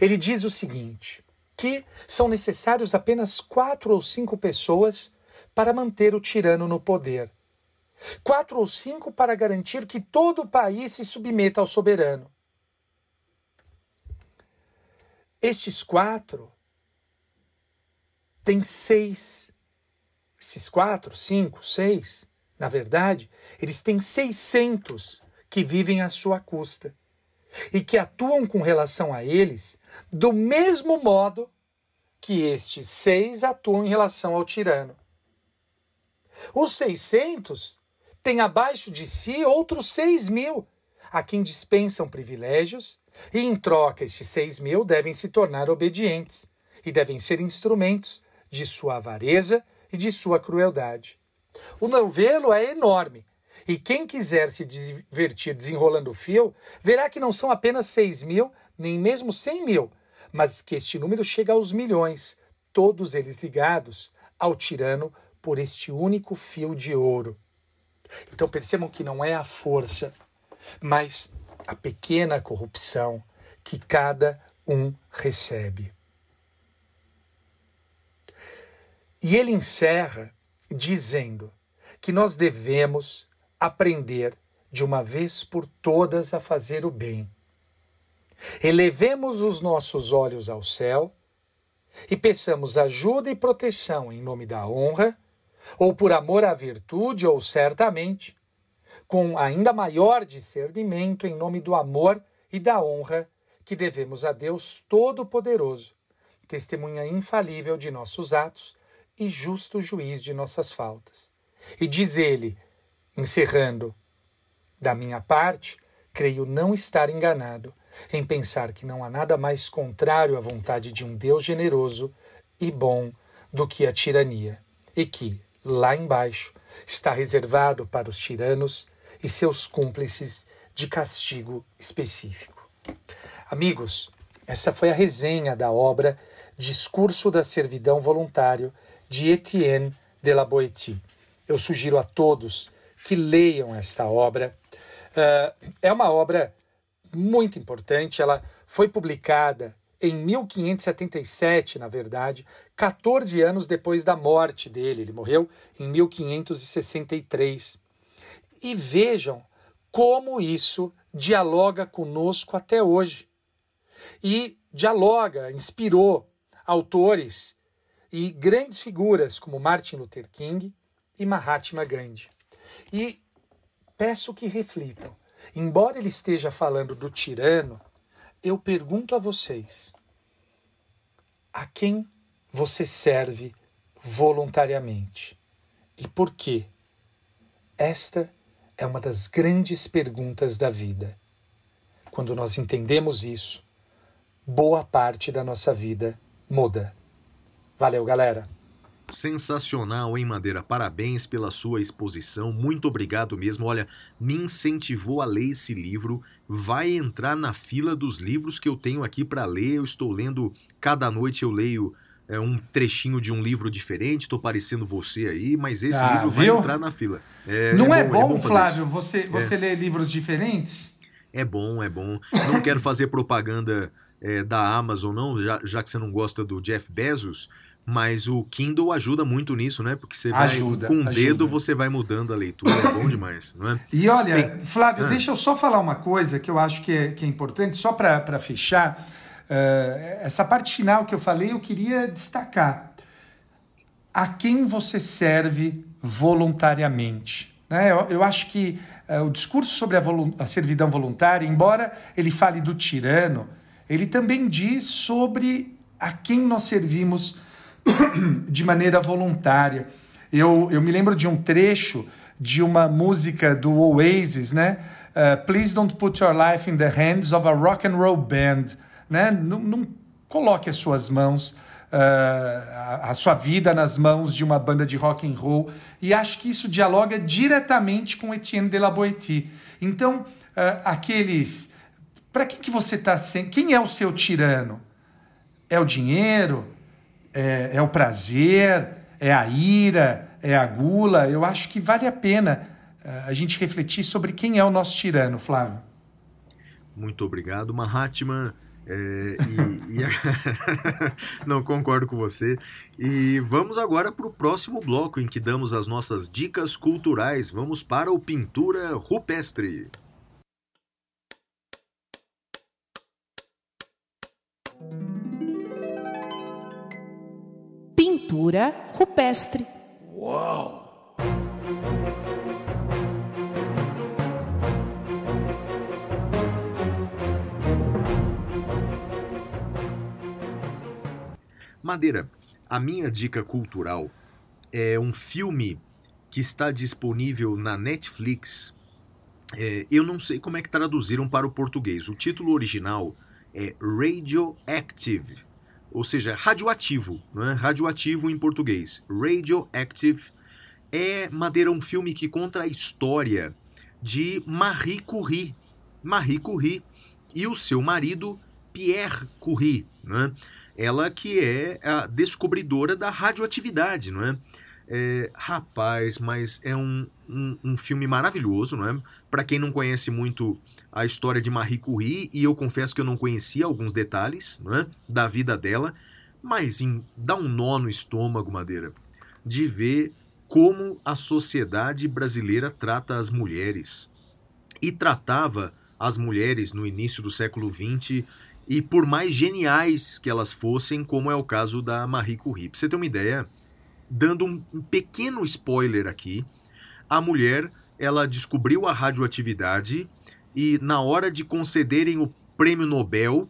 Ele diz o seguinte: que são necessários apenas quatro ou cinco pessoas para manter o tirano no poder. Quatro ou cinco para garantir que todo o país se submeta ao soberano. Estes quatro têm seis. Esses quatro, cinco, seis, na verdade, eles têm 600 que vivem à sua custa e que atuam com relação a eles do mesmo modo que estes seis atuam em relação ao tirano. Os 600 têm abaixo de si outros 6 mil, a quem dispensam privilégios, e em troca estes 6 mil devem se tornar obedientes e devem ser instrumentos de sua avareza e de sua crueldade. O novelo é enorme, e quem quiser se divertir desenrolando o fio, verá que não são apenas 6 mil, nem mesmo 100 mil, mas que este número chega aos milhões, todos eles ligados ao tirano por este único fio de ouro. Então percebam que não é a força, mas a pequena corrupção que cada um recebe. E ele encerra dizendo que nós devemos aprender de uma vez por todas a fazer o bem. Elevemos os nossos olhos ao céu e peçamos ajuda e proteção em nome da honra, ou por amor à virtude, ou certamente, com ainda maior discernimento em nome do amor e da honra que devemos a Deus Todo-Poderoso, testemunha infalível de nossos atos e justo juiz de nossas faltas. E diz ele, encerrando, da minha parte, creio não estar enganado em pensar que não há nada mais contrário à vontade de um Deus generoso e bom do que a tirania, e que, lá embaixo, está reservado para os tiranos e seus cúmplices de castigo específico. Amigos, essa foi a resenha da obra Discurso da Servidão Voluntário de Etienne de la Boétie. Eu sugiro a todos que leiam esta obra. Uh, é uma obra muito importante, ela foi publicada em 1577, na verdade, 14 anos depois da morte dele. Ele morreu em 1563. E vejam como isso dialoga conosco até hoje. E dialoga, inspirou autores e grandes figuras como Martin Luther King e Mahatma Gandhi. E peço que reflitam. Embora ele esteja falando do tirano, eu pergunto a vocês: a quem você serve voluntariamente? E por quê? Esta é uma das grandes perguntas da vida. Quando nós entendemos isso, boa parte da nossa vida muda. Valeu, galera! Sensacional, hein, Madeira? Parabéns pela sua exposição. Muito obrigado mesmo. Olha, me incentivou a ler esse livro. Vai entrar na fila dos livros que eu tenho aqui para ler. Eu estou lendo, cada noite eu leio é, um trechinho de um livro diferente. Estou parecendo você aí, mas esse Ah, livro vai viu? entrar na fila. É, Não é bom, fazer Flávio, isso. você, você ler livros diferentes? É bom, é bom. Não quero fazer propaganda é, da Amazon, não, já, já que você não gosta do Jeff Bezos, mas o Kindle ajuda muito nisso, né? Porque você vai, Ajuda, com o dedo ajuda. você vai mudando a leitura, é bom demais, não é? E olha, Bem, Flávio, ah. deixa eu só falar uma coisa que eu acho que é, que é importante, só para fechar. eh, essa parte final que eu falei, eu queria destacar. A quem você serve voluntariamente? Né? Eu, eu acho que eh, o discurso sobre a, a servidão voluntária, embora ele fale do tirano, ele também diz sobre a quem nós servimos de maneira voluntária. Eu, eu me lembro de um trecho de uma música do Oasis, né? Uh, Please don't put your life in the hands of a rock and roll band, né? Não, não coloque as suas mãos, uh, a, a sua vida nas mãos de uma banda de rock and roll. E acho que isso dialoga diretamente com Etienne de la Boétie. Então, uh, aqueles, para quem que você está sendo? Quem é o seu tirano? É o dinheiro? É, é o prazer, é a ira, é a gula. Eu acho que vale a pena eh, a gente refletir sobre quem é o nosso tirano, Flávio. Muito obrigado, Mahatma. É, e- e a- Não concordo com você. E vamos agora para o próximo bloco em que damos as nossas dicas culturais. Vamos para o Pintura Rupestre. Pintura rupestre. Madeira, a minha dica cultural é um filme que está disponível na Netflix. É, eu não sei como é que traduziram para o português. O título original é Radioactive, ou seja, radioativo, não é? Radioativo em português. Radioactive é Madeira um filme que conta a história de Marie Curie, Marie Curie e o seu marido Pierre Curie, não é? ela que é a descobridora da radioatividade, não é? É, rapaz, mas é um, um, um filme maravilhoso, não é? Para quem não conhece muito a história de Marie Curie, e eu confesso que eu não conhecia alguns detalhes não é? da vida dela, mas em, dá um nó no estômago, Madeira, de ver como a sociedade brasileira trata as mulheres. E tratava as mulheres no início do século XX e por mais geniais que elas fossem, como é o caso da Marie Curie. Pra você ter uma ideia, dando um, um pequeno spoiler aqui, a mulher ela descobriu a radioatividade e na hora de concederem o prêmio Nobel,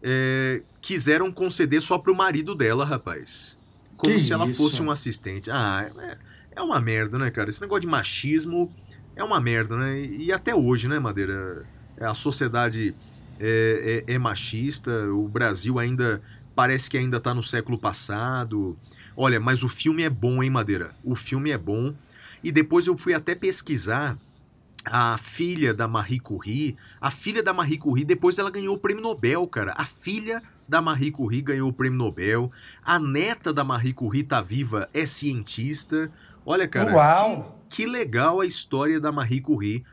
é, quiseram conceder só pro marido dela, rapaz. Como Que se ela isso? fosse um assistente. Ah, é, é uma merda, né, cara? Esse negócio de machismo é uma merda, né? E, e até hoje, né, Madeira? A sociedade é, é- é machista, o Brasil ainda parece que ainda tá no século passado. Olha, mas o filme é bom, hein, Madeira? O filme é bom. E depois eu fui até pesquisar a filha da Marie Curie. A filha da Marie Curie, depois ela ganhou o prêmio Nobel, cara. A filha da Marie Curie ganhou o prêmio Nobel. A neta da Marie Curie tá viva, é cientista. Olha, cara, Uau! que, que legal a história da Marie Curie.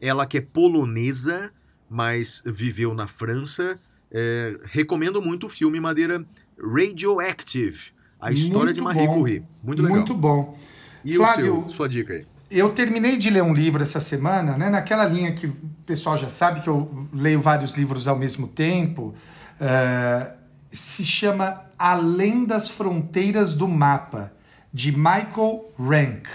Ela que é polonesa, mas viveu na França. É, recomendo muito o filme Madeira Radioactive. A história Muito de Marie bom. Curie. Muito legal. Muito bom. E Flávio- o seu, sua dica aí? eu terminei de ler um livro essa semana, né? Naquela linha que o pessoal já sabe que eu leio vários livros ao mesmo tempo. eh, se chama Além das Fronteiras do Mapa, de Michael Rank.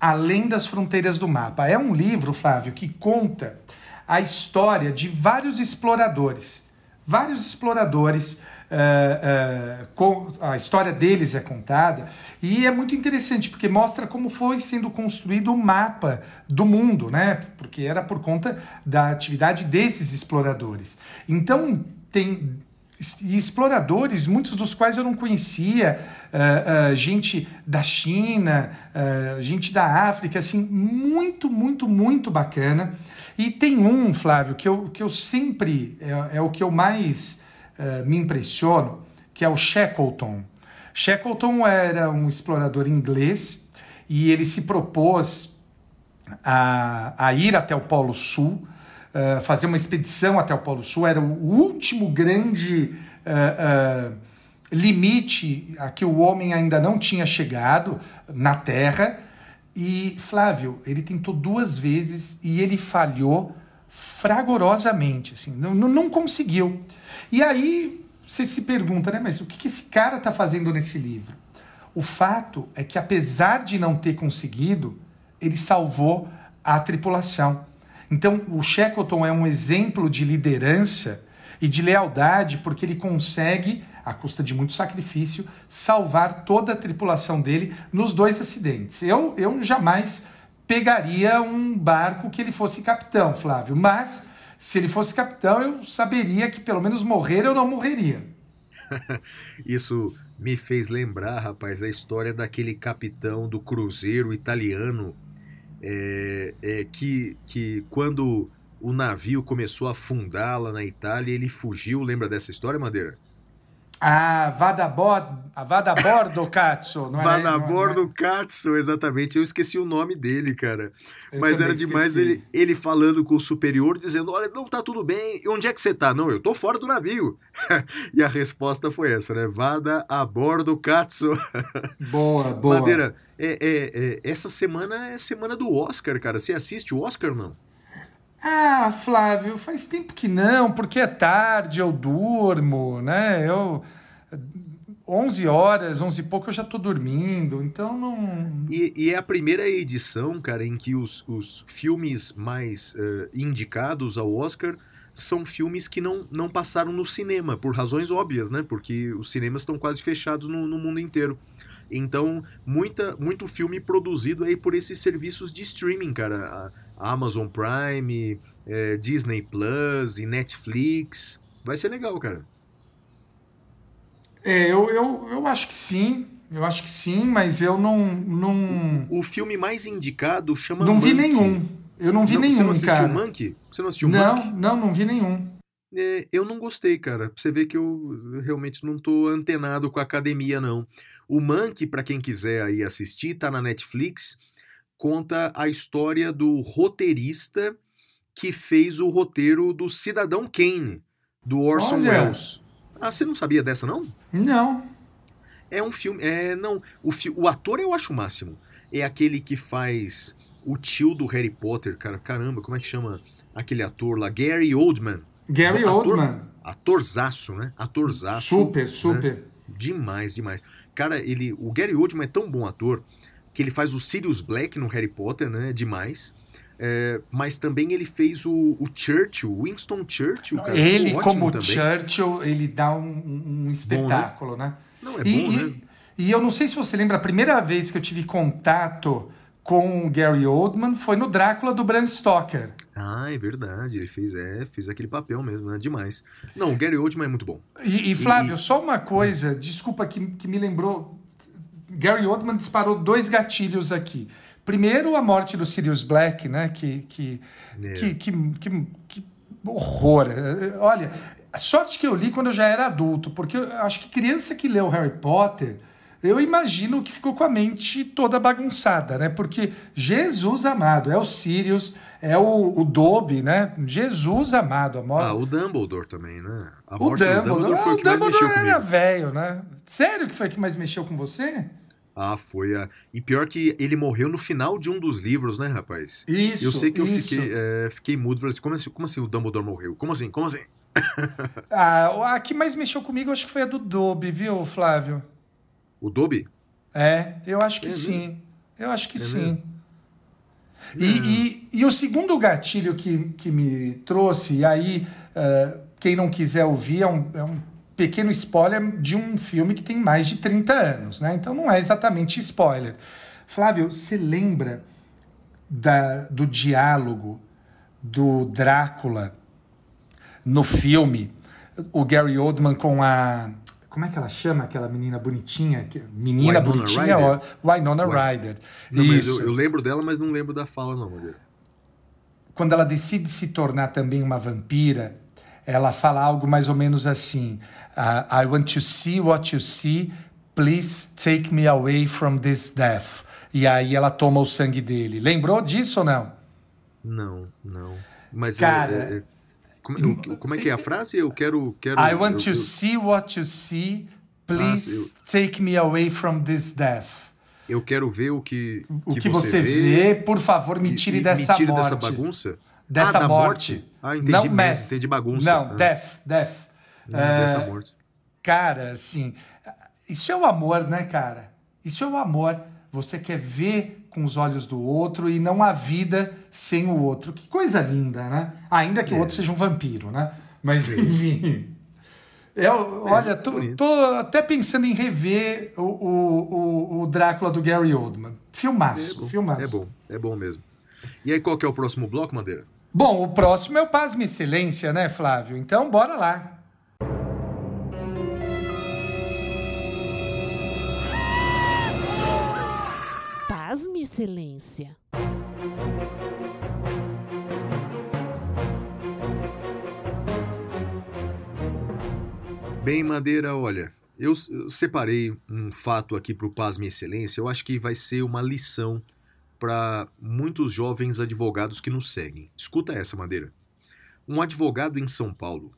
Além das Fronteiras do Mapa. É um livro, Flávio, que conta a história de vários exploradores. Vários exploradores. Eh, eh, com, a história deles é contada e é muito interessante porque mostra como foi sendo construído o mapa do mundo, né? Porque era por conta da atividade desses exploradores. Então tem exploradores, muitos dos quais eu não conhecia, ah, ah, gente da China, ah, gente da África, assim, muito, muito, muito bacana. E tem um, Flávio, que eu, que eu sempre, é, é o que eu mais ah, me impressiono, que é o Shackleton. Shackleton era um explorador inglês e ele se propôs a, a ir até o Polo Sul, uh, fazer uma expedição até o Polo Sul. Era o último grande uh, uh, limite a que o homem ainda não tinha chegado na Terra. E, Flávio, ele tentou duas vezes e ele falhou fragorosamente, assim, não, não conseguiu. E aí você se pergunta, né, mas o que, esse cara está fazendo nesse livro? O fato é que, apesar de não ter conseguido, ele salvou a tripulação. Então, o Shackleton é um exemplo de liderança e de lealdade, porque ele consegue, à custa de muito sacrifício, salvar toda a tripulação dele nos dois acidentes. Eu, eu jamais pegaria um barco que ele fosse capitão, Flávio, mas se ele fosse capitão, eu saberia que pelo menos morrer eu não morreria. Isso me fez lembrar, rapaz, a história daquele capitão do cruzeiro italiano é, é, que, que quando o navio começou a afundar lá na Itália, ele fugiu. Lembra dessa história, Madeira? Ah, vada, a vada bordo, Katsu. Não era- na não- bordo Katsu, exatamente. Eu esqueci o nome dele, cara. Eu Mas era demais ele, ele falando com o superior, dizendo: Olha, não tá tudo bem. E onde é que você tá? Não, eu tô fora do navio. e a resposta foi essa, né? Vada a bordo Katsu. Boa, boa. Madeira, é, é- é- essa semana é semana do Oscar, cara. Você assiste o Oscar não? Ah, Flávio, faz tempo que não, porque é tarde, eu durmo, né? Eu 11 horas, 11 e pouco eu já tô dormindo, então não E, e é a primeira edição, cara, em que os, os filmes mais eh, indicados ao Oscar são filmes que não, não passaram no cinema, por razões óbvias, né? Porque os cinemas estão quase fechados no, no mundo inteiro. Então, muita, muito filme produzido aí por esses serviços de streaming, cara. A Amazon Prime, eh, Disney Plus e Netflix. Vai ser legal, cara. É, eu, eu, eu acho que sim, eu acho que sim, mas eu não não, O filme mais indicado chama não vi Monkey. nenhum. Eu não vi Não, nenhum, Você não assistiu cara. Monkey? Você não assistiu Monkey? Não, não, não vi nenhum. É, eu não gostei, cara. Pra você ver que eu realmente não tô antenado com a academia, não. O Monkey, pra quem quiser aí assistir, tá na Netflix. Conta a história do roteirista que fez o roteiro do Cidadão Kane, do Orson Olha. Welles. Ah, você não sabia dessa, não? Não. É um filme. É, não. O, fi- o ator eu acho o máximo. É aquele que faz o tio do Harry Potter, cara. Caramba, como é que chama aquele ator lá? Gary Oldman. Gary Ator- Oldman. Atorzaço, né? Atorzaço. Super, né? super. Demais, demais. Cara, ele, o Gary Oldman é tão bom ator que ele faz o Sirius Black no Harry Potter, né? Demais. É, mas também ele fez o, o Churchill, Winston Churchill, cara. Ele, como também. Churchill, ele dá um, um espetáculo, né? Não, é e, bom, e- né? e eu não sei se você lembra, a primeira vez que eu tive contato com o Gary Oldman foi no Drácula do Bram Stoker. Ah, é verdade. Ele fez, é, fez aquele papel mesmo, né? Demais. Não, o Gary Oldman é muito bom. E, e, Flávio, só uma coisa, desculpa que, que me lembrou. Gary Oldman disparou dois gatilhos aqui. Primeiro, a morte do Sirius Black, né? Que, que, que, que, que- que horror. Olha, a sorte que eu li quando eu já era adulto, porque eu acho que criança que leu Harry Potter, eu imagino que ficou com a mente toda bagunçada, né? Porque Jesus amado, é o Sirius, é o, o Dobby, né? Jesus amado, a morte. Ah, o Dumbledore também, né? A O morte do Dumbledore, Dumbledore ah, o Dumbledore era velho, né? Sério que foi que mais mexeu com você? Ah, foi a. E pior que ele morreu no final de um dos livros, né, rapaz? Isso, eu sei que eu isso. fiquei, é, fiquei mudo. Falei assim, como assim, como assim o Dumbledore morreu? Como assim? Como assim? Ah, a que mais mexeu comigo acho que foi a do Dobby, viu, Flávio? O Dobby? É, eu acho que É sim. Eu acho que É sim. E, e, e o segundo gatilho que, que me trouxe, e aí, eh, quem não quiser ouvir, é um, é um pequeno spoiler de um filme que tem mais de 30 anos, né? Então não é exatamente spoiler. Flávio, você lembra da, do diálogo do Drácula no filme? O Gary Oldman com a. Como é que ela chama aquela menina bonitinha? Menina Winona bonitinha, Ryder? ó, Winona Wi- Ryder. Não, Isso eu, eu lembro dela, mas não lembro da fala, não, Madeira. quando ela decide se tornar também uma vampira, ela fala algo mais ou menos assim: ah, I want to see what you see, please take me away from this death. E aí ela toma o sangue dele. Lembrou disso ou não? Não, não. Mas Cara, é, é, como, eu- como é que é a frase? Eu quero. quero I want eu- to eu- see what you see, please Ah, take me away from this death. Eu quero ver o que, O que, você vê, por favor, me tire e dessa me tire morte. dessa bagunça. Dessa ah, da morte. Ah, entendi não mess. entendi bagunça. Não, Ah, death, death. não, É, Dessa morte. Cara, assim, isso é o amor, né, cara? Isso é o amor. Você quer ver com os olhos do outro e não a vida sem o outro. Que coisa linda, né? Ainda que o É. outro seja um vampiro, né? Mas, enfim. Eu, olha, tô, tô até pensando em rever o, o, o, o Drácula do Gary Oldman. Filmaço, filmaço. É bom, é bom mesmo. E aí, qual que é o próximo bloco, Madeira? Bom, o próximo é o Pasme Excelência, né, Flávio? Então, bora lá. Pasme, Excelência. Bem, Madeira, olha, eu, eu separei um fato aqui para o Pasme Excelência. Eu acho que vai ser uma lição para muitos jovens advogados que nos seguem. Escuta essa, Madeira. Um advogado em São Paulo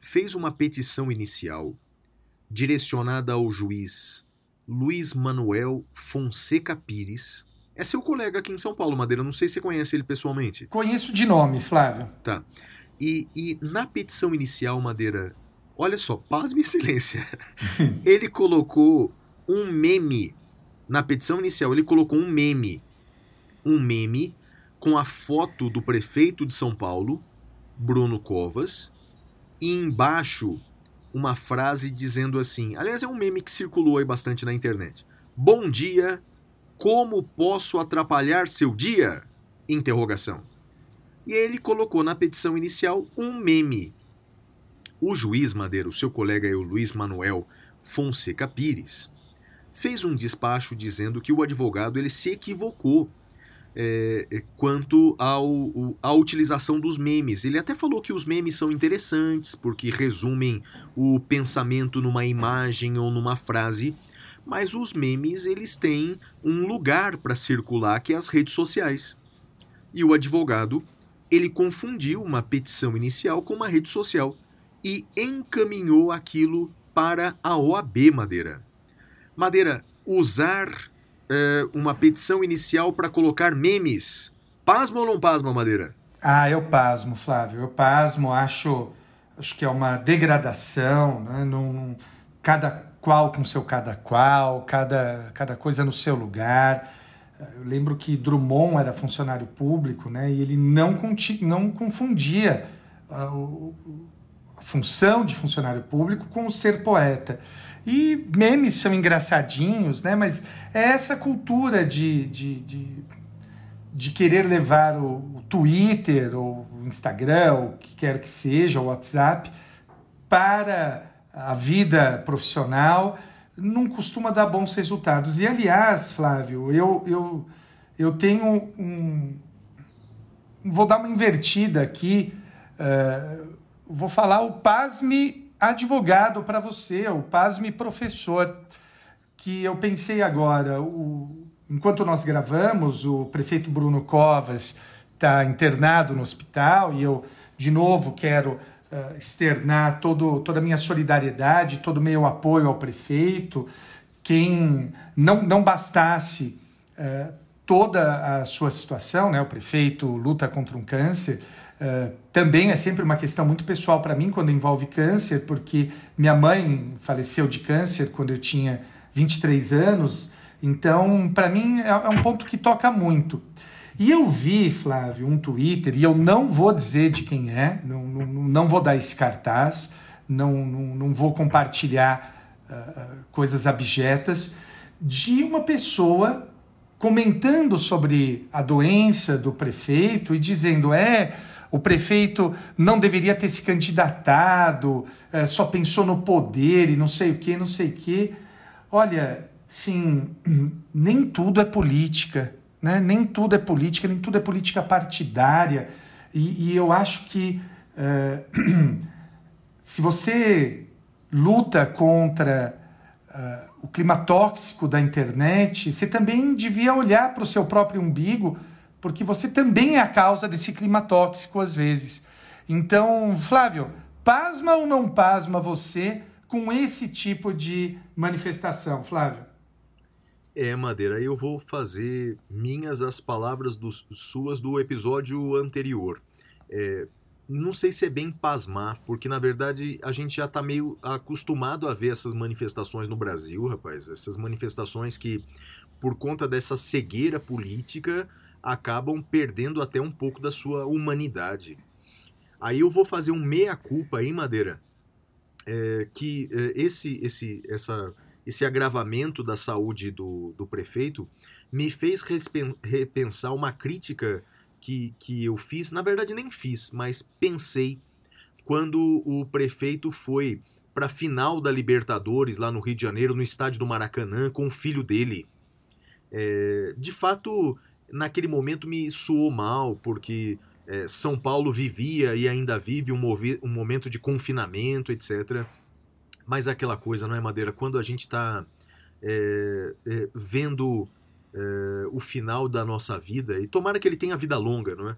fez uma petição inicial direcionada ao juiz Luiz Manuel Fonseca Pires. É seu colega aqui em São Paulo, Madeira. Não sei se você conhece ele pessoalmente. Conheço de nome, Flávio. Tá. E, e na petição inicial, Madeira, olha só, pasme e silência. ele colocou um meme. Na petição inicial, ele colocou um meme. Um meme com a foto do prefeito de São Paulo, Bruno Covas, e embaixo uma frase dizendo assim. Aliás, é um meme que circulou aí bastante na internet. Bom dia, como posso atrapalhar seu dia? Interrogação. E ele colocou na petição inicial um meme. O juiz Madeira, o seu colega é o Luiz Manuel Fonseca Pires, fez um despacho dizendo que o advogado ele se equivocou é, é, quanto ao, à utilização dos memes. Ele até falou que os memes são interessantes porque resumem o pensamento numa imagem ou numa frase, mas os memes eles têm um lugar para circular que é as redes sociais. E o advogado ele confundiu uma petição inicial com uma rede social e encaminhou aquilo para a OAB Madeira. Madeira, usar é, uma petição inicial para colocar memes. Pasma ou não pasma, Madeira? Ah, eu pasmo, Flávio. Eu pasmo, acho, acho que é uma degradação, né? Num, cada qual com seu cada qual, cada, cada coisa no seu lugar. Eu lembro que Drummond era funcionário público, né? E ele não, não confundia ah, o- função de funcionário público com o ser poeta. E memes são engraçadinhos, né? Mas é essa cultura de, de, de de querer levar o, o Twitter ou o Instagram, ou o que quer que seja, o WhatsApp, para a vida profissional, não costuma dar bons resultados. E, aliás, Flávio, eu, eu, eu tenho um. Vou dar uma invertida aqui. eh, vou falar o pasme advogado para você, o pasme professor que eu pensei agora, o- enquanto nós gravamos, o prefeito Bruno Covas está internado no hospital e eu, de novo, quero eh, externar todo, toda a minha solidariedade, todo o meu apoio ao prefeito, quem não, não bastasse eh, toda a sua situação, né? O prefeito luta contra um câncer. Eh, também é sempre uma questão muito pessoal para mim quando envolve câncer, porque minha mãe faleceu de câncer quando eu tinha 23 anos. Então, para mim, é, é um ponto que toca muito. E eu vi, Flávio, um Twitter, e eu não vou dizer de quem é, não, não, não vou dar esse cartaz, não, não, não vou compartilhar ah, coisas abjetas, de uma pessoa comentando sobre a doença do prefeito e dizendo: é, o prefeito não deveria ter se candidatado, eh, só pensou no poder e não sei o que, não sei o que. Olha, sim, nem tudo é política, né? nem tudo é política, nem tudo é política partidária. E, e eu acho que eh, se você luta contra ah, o clima tóxico da internet, você também devia olhar para o seu próprio umbigo, porque você também é a causa desse clima tóxico às vezes. Então, Flávio, pasma ou não pasma você com esse tipo de manifestação, Flávio? É, Madeira, eu vou fazer minhas as palavras dos, suas do episódio anterior. É, não sei se é bem pasmar, porque na verdade a gente já tá meio acostumado a ver essas manifestações no Brasil, rapaz. Essas manifestações que, por conta dessa cegueira política, acabam perdendo até um pouco da sua humanidade. Aí eu vou fazer um meia-culpa aí, Madeira, é, que é, esse, esse, essa, esse agravamento da saúde do, do prefeito me fez repensar uma crítica que, que eu fiz, na verdade nem fiz, mas pensei quando o prefeito foi para a final da Libertadores lá no Rio de Janeiro, no estádio do Maracanã, com o filho dele. É, de fato, naquele momento me soou mal, porque é, São Paulo vivia e ainda vive um, movi- um momento de confinamento, etc. Mas aquela coisa, não é, Madeira? Quando a gente está vendo é, o final da nossa vida, e tomara que ele tenha vida longa, não é?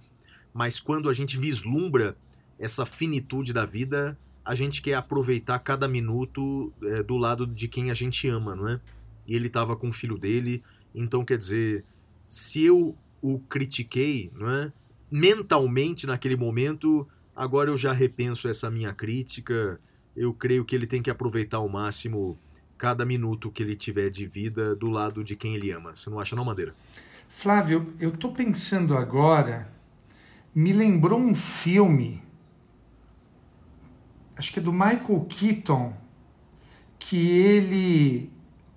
Mas quando a gente vislumbra essa finitude da vida, a gente quer aproveitar cada minuto é, do lado de quem a gente ama, não é? E ele estava com o filho dele, então quer dizer, se eu o critiquei, não é? Mentalmente naquele momento, agora eu já repenso essa minha crítica. Eu creio que ele tem que aproveitar ao máximo cada minuto que ele tiver de vida do lado de quem ele ama. Você não acha não, Madeira? Flávio, eu tô pensando agora, me lembrou um filme, acho que é do Michael Keaton, que ele,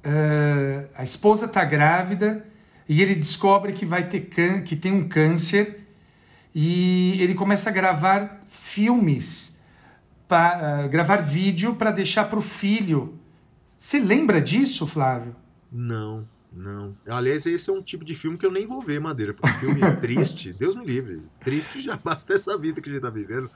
eh, a esposa tá grávida e ele descobre que vai ter can que tem um câncer e ele começa a gravar filmes, pra, eh, gravar vídeo para deixar para o filho. Você lembra disso, Flávio? Não, não. Aliás, esse é um tipo de filme que eu nem vou ver, Madeira, porque filme triste, Deus me livre. Triste já basta essa vida que a gente tá vivendo.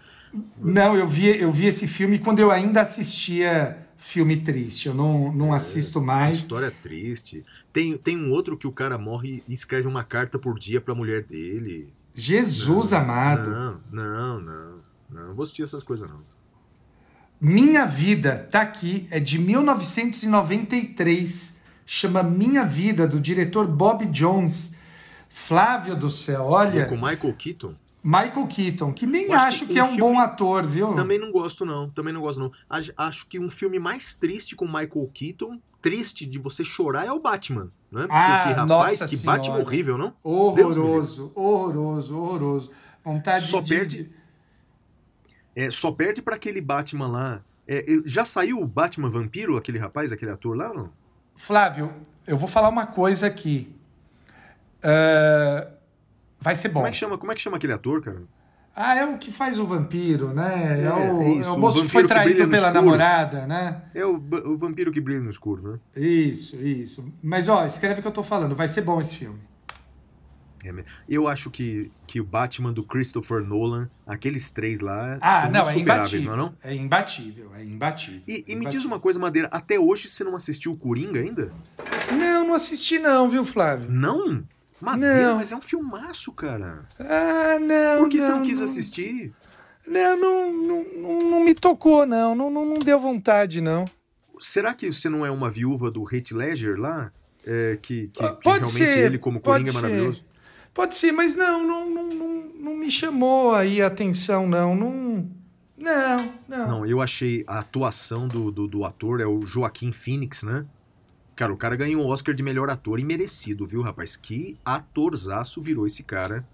Não, eu vi, eu vi esse filme quando eu ainda assistia filme triste. Eu não, não assisto Uma mais. história triste. Tem, tem um outro que o cara morre e escreve uma carta por dia pra mulher dele. Jesus amado. Não, não, não. Não, não vou assistir essas coisas, não. Minha Vida, tá aqui, é de 1993. Chama Minha Vida, do diretor Bob Jones. Flávio do céu, E olha, com Michael Keaton? Michael Keaton, que nem acho acho que que, é um filme bom ator, viu? Também não gosto, não. Também não gosto, não. Acho- que um filme mais triste com Michael Keaton, triste de você chorar, é o Batman. Não é? Ah, Porque, rapaz, nossa que senhora. Batman horrível, não? Horroroso, horroroso, horroroso. Vontade Só de, perde- de- É, só perde pra aquele Batman lá. É, já saiu o Batman Vampiro, aquele rapaz, aquele ator lá, ou não? Flávio, eu vou falar uma coisa aqui. Ah, vai ser bom. Como é que chama, como é que chama aquele ator, cara? Ah, é o que faz o vampiro, né? É, É, o, isso, é o o moço que vampiro foi que traído no pela escuro. namorada, né? É o, o vampiro que brilha no escuro, né? Isso, isso. Mas, ó, escreve o que eu tô falando. Vai ser bom esse filme. É, eu acho que, que o Batman do Christopher Nolan, aqueles três lá, Ah, são não, muito é imbatível. não é não? É imbatível, é imbatível. E, e me Imbatível. diz uma coisa, Madeira, até hoje você não assistiu o Coringa ainda? Não, não assisti não, viu, Flávio? Não? Madeira, Não. mas é um filmaço, cara. Ah, não, Por que não, você não quis não. assistir? Não, não, não, não, me tocou, não. Não, não, não deu vontade, não. será que você não é uma viúva do Heath Ledger lá? É, que, que, que realmente ser, ele como pode Coringa é ser. maravilhoso? Pode ser, mas não, não, não, não, não me chamou aí a atenção, não. Não, não, não. Não, eu achei a atuação do, do, do ator, é o Joaquim Phoenix, né? Cara, o cara ganhou o Oscar de melhor ator e merecido, viu, rapaz? Que atorzaço virou esse cara.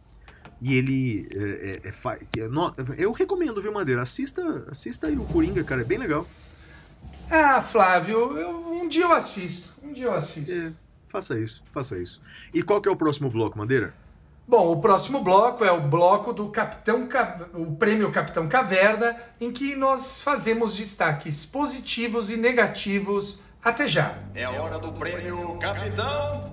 E ele. É, é, é no- eu recomendo, viu, Madeira? Assista, assista aí o Coringa, cara, é bem legal. Ah, Flávio, eu- um dia eu assisto. Um dia eu assisto. É, faça isso, faça isso. E qual que é o próximo bloco, Madeira? Bom, o próximo bloco é o bloco do Capitão Ca- o prêmio Capitão Caverna, em que nós fazemos destaques positivos e negativos. Até já. É a hora do prêmio Capitão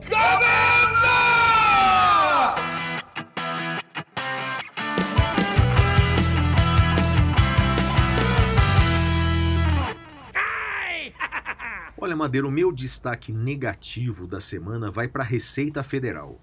Olha, Madeira, o meu destaque negativo da semana vai para a Receita Federal.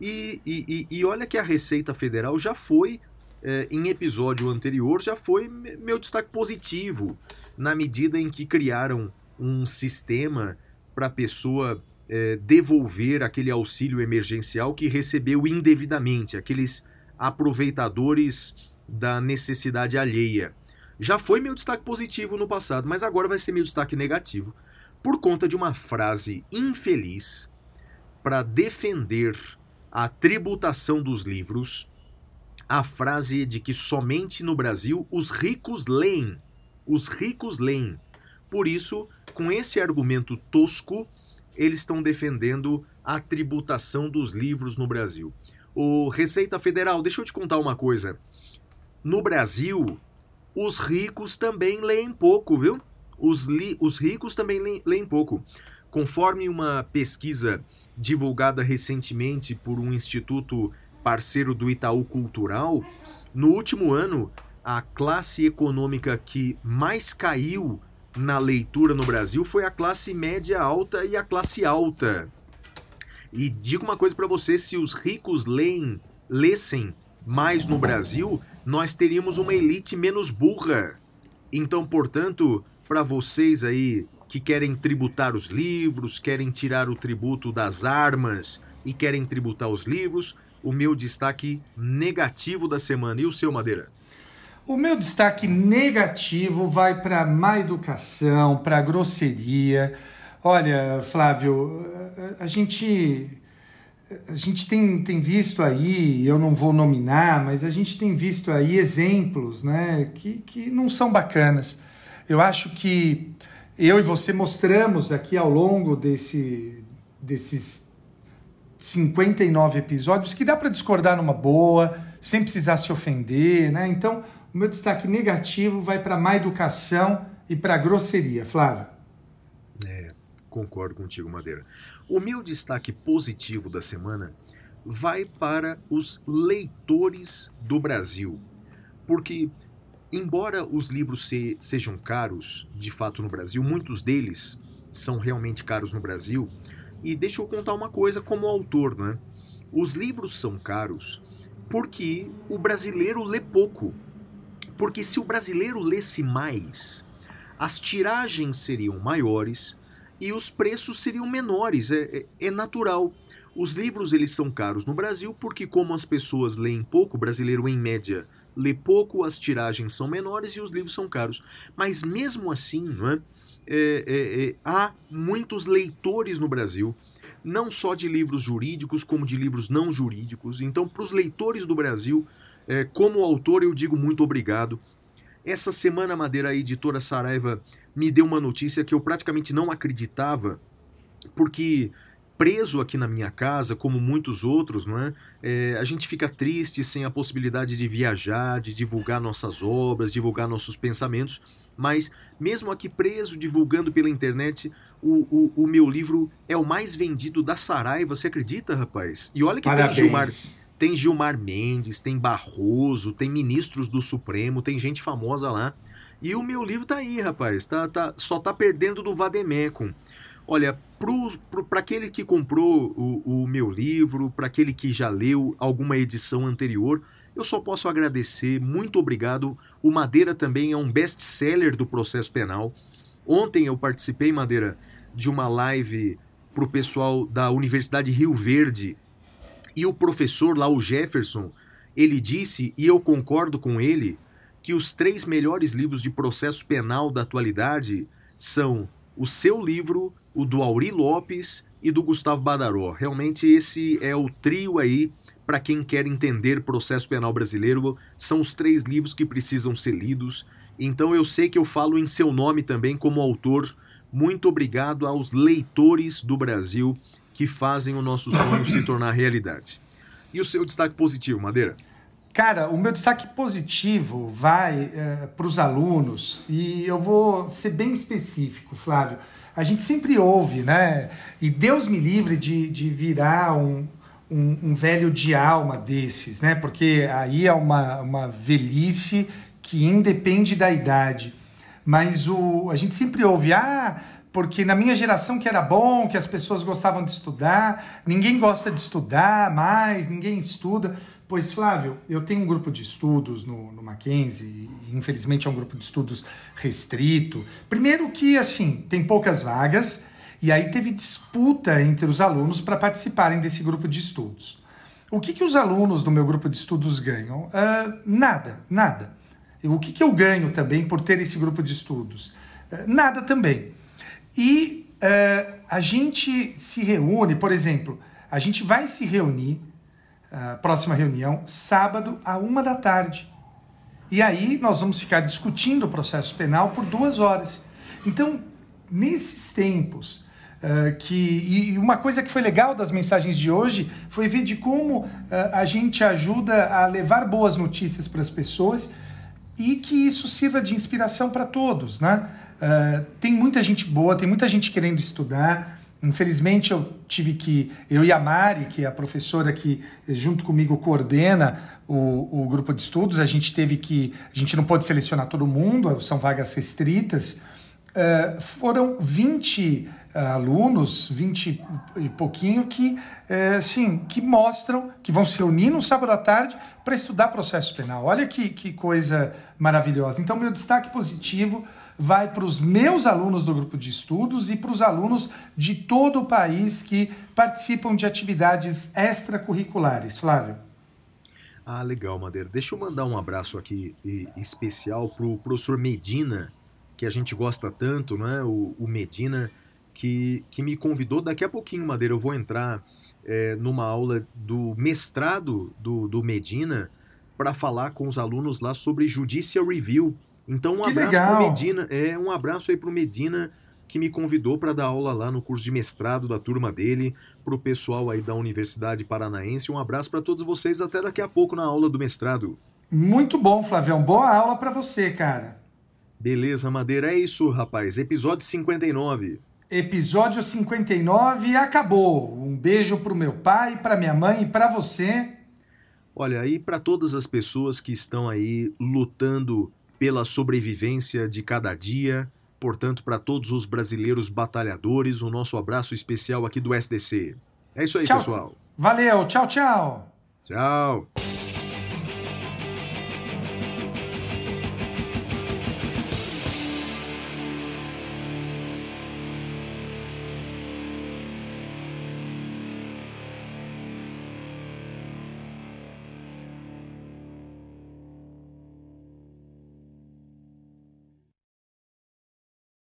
E, e, e- e olha que a Receita Federal já foi, é, em episódio anterior, já foi me- meu destaque positivo, na medida em que criaram um sistema para a pessoa é, devolver aquele auxílio emergencial que recebeu indevidamente, aqueles aproveitadores da necessidade alheia. Já foi meu destaque positivo no passado, mas agora vai ser meu destaque negativo, por conta de uma frase infeliz para defender a tributação dos livros, a frase de que somente no Brasil os ricos leem. Os ricos leem. Por isso, com esse argumento tosco, eles estão defendendo a tributação dos livros no Brasil. O Receita Federal, deixa eu te contar uma coisa. No Brasil, os ricos também leem pouco, viu? Os, li- os ricos também leem, leem pouco. Conforme uma pesquisa divulgada recentemente por um instituto parceiro do Itaú Cultural, no último ano, a classe econômica que mais caiu na leitura no Brasil foi a classe média alta e a classe alta. E digo uma coisa para você, se os ricos leem, lessem mais no Brasil, nós teríamos uma elite menos burra. Então, portanto, para vocês aí que querem tributar os livros, querem tirar o tributo das armas e querem tributar os livros, o meu destaque negativo da semana. E o seu, Madeira? O meu destaque negativo vai para má educação, para grosseria. Olha, Flávio, a gente a gente tem, tem visto aí, eu não vou nominar, mas a gente tem visto aí exemplos né, que, que não são bacanas. Eu acho que eu e você mostramos aqui ao longo desse, desses 59 episódios que dá para discordar numa boa, sem precisar se ofender, né? Então, o meu destaque negativo vai para má educação e para grosseria, Flávio. É, concordo contigo, Madeira. O meu destaque positivo da semana vai para os leitores do Brasil. Porque, embora os livros se- sejam caros, de fato, no Brasil, muitos deles são realmente caros no Brasil. E deixa eu contar uma coisa como autor, né? Os livros são caros porque o brasileiro lê pouco. Porque se o brasileiro lesse mais, as tiragens seriam maiores e os preços seriam menores. É, é- é natural. Os livros eles são caros no Brasil porque como as pessoas leem pouco, o brasileiro em média lê pouco, as tiragens são menores e os livros são caros. Mas mesmo assim, não é? É, é, é, há muitos leitores no Brasil, não só de livros jurídicos, como de livros não jurídicos. Então, para os leitores do Brasil, é, como autor, eu digo muito obrigado. Essa semana, Madeira, a editora Saraiva me deu uma notícia que eu praticamente não acreditava, porque preso aqui na minha casa, como muitos outros, não é? É, a gente fica triste sem a possibilidade de viajar, de divulgar nossas obras, divulgar nossos pensamentos, mas mesmo aqui preso, divulgando pela internet, o, o, o meu livro é o mais vendido da Saraiva, você acredita, rapaz? E olha que tem Gilmar, Parabéns. Tem Gilmar Mendes, tem Barroso, tem ministros do Supremo, tem gente famosa lá. E o meu livro tá aí, rapaz. Tá, tá, só tá perdendo do Vademecum. Olha, para aquele que comprou o, o meu livro, para aquele que já leu alguma edição anterior, eu só posso agradecer. Muito obrigado. O Madeira também é um best-seller do processo penal. Ontem eu participei, Madeira, de uma live pro pessoal da Universidade Rio Verde e o professor lá, o Jefferson, ele disse, e eu concordo com ele, que os três melhores livros de processo penal da atualidade são o seu livro, o do Auri Lopes e do Gustavo Badaró. Realmente esse é o trio aí para quem quer entender processo penal brasileiro. São os três livros que precisam ser lidos. Então eu sei que eu falo em seu nome também como autor. Muito obrigado aos leitores do Brasil que fazem o nosso sonho se tornar realidade. E o seu destaque positivo, Madeira? Cara, o meu destaque positivo vai para os alunos e eu vou ser bem específico, Flávio. A gente sempre ouve, né? E Deus me livre de, de virar um, um, um velho de alma desses, né? Porque aí é uma, uma velhice que independe da idade. Mas o, a gente sempre ouve, ah, porque na minha geração que era bom, que as pessoas gostavam de estudar, ninguém gosta de estudar mais, ninguém estuda. Pois, Flávio, eu tenho um grupo de estudos no, no Mackenzie, e infelizmente é um grupo de estudos restrito. Primeiro que, assim, tem poucas vagas, e aí teve disputa entre os alunos para participarem desse grupo de estudos. O que, que os alunos do meu grupo de estudos ganham? Uh, nada, nada. O que, que eu ganho também por ter esse grupo de estudos? Uh, nada também. E uh, a gente se reúne, por exemplo, a gente vai se reunir a próxima reunião, sábado, a uma da tarde. E aí nós vamos ficar discutindo o processo penal por duas horas. Então, nesses tempos, uh, que. E uma coisa que foi legal das mensagens de hoje foi ver de como uh, a gente ajuda a levar boas notícias para as pessoas e que isso sirva de inspiração para todos, né? Uh, tem muita gente boa, tem muita gente querendo estudar. Infelizmente eu tive que, eu e a Mari, que é a professora que junto comigo coordena o, o grupo de estudos, a gente teve que, a gente não pôde selecionar todo mundo, são vagas restritas, uh, foram 20 uh, alunos, 20 e pouquinho, que, uh, sim, que mostram, que vão se reunir no sábado à tarde para estudar processo penal. Olha que, que coisa maravilhosa. Então, meu destaque positivo vai para os meus alunos do grupo de estudos e para os alunos de todo o país que participam de atividades extracurriculares. Flávio. Ah, legal, Madeira. Deixa eu mandar um abraço aqui especial pro professor Medina, que a gente gosta tanto, né? O, o Medina, que, que me convidou. Daqui a pouquinho, Madeira, eu vou entrar é, numa aula do mestrado do, do Medina para falar com os alunos lá sobre Judicial Review. Então, um Que abraço legal. pro Medina. É, um abraço aí pro Medina que me convidou para dar aula lá no curso de mestrado da turma dele, pro pessoal aí da Universidade Paranaense. Um abraço para todos vocês até daqui a pouco na aula do mestrado. Muito bom, Flavião. Boa aula para você, cara. Beleza, Madeira, é isso, rapaz. Episódio 59. Episódio 59 acabou. Um beijo pro meu pai, pra minha mãe e pra você. Olha, aí para todas as pessoas que estão aí lutando pela sobrevivência de cada dia, portanto, para todos os brasileiros batalhadores, o nosso abraço especial aqui do SDC. É isso aí, Tchau. pessoal. Valeu, tchau, tchau. Tchau.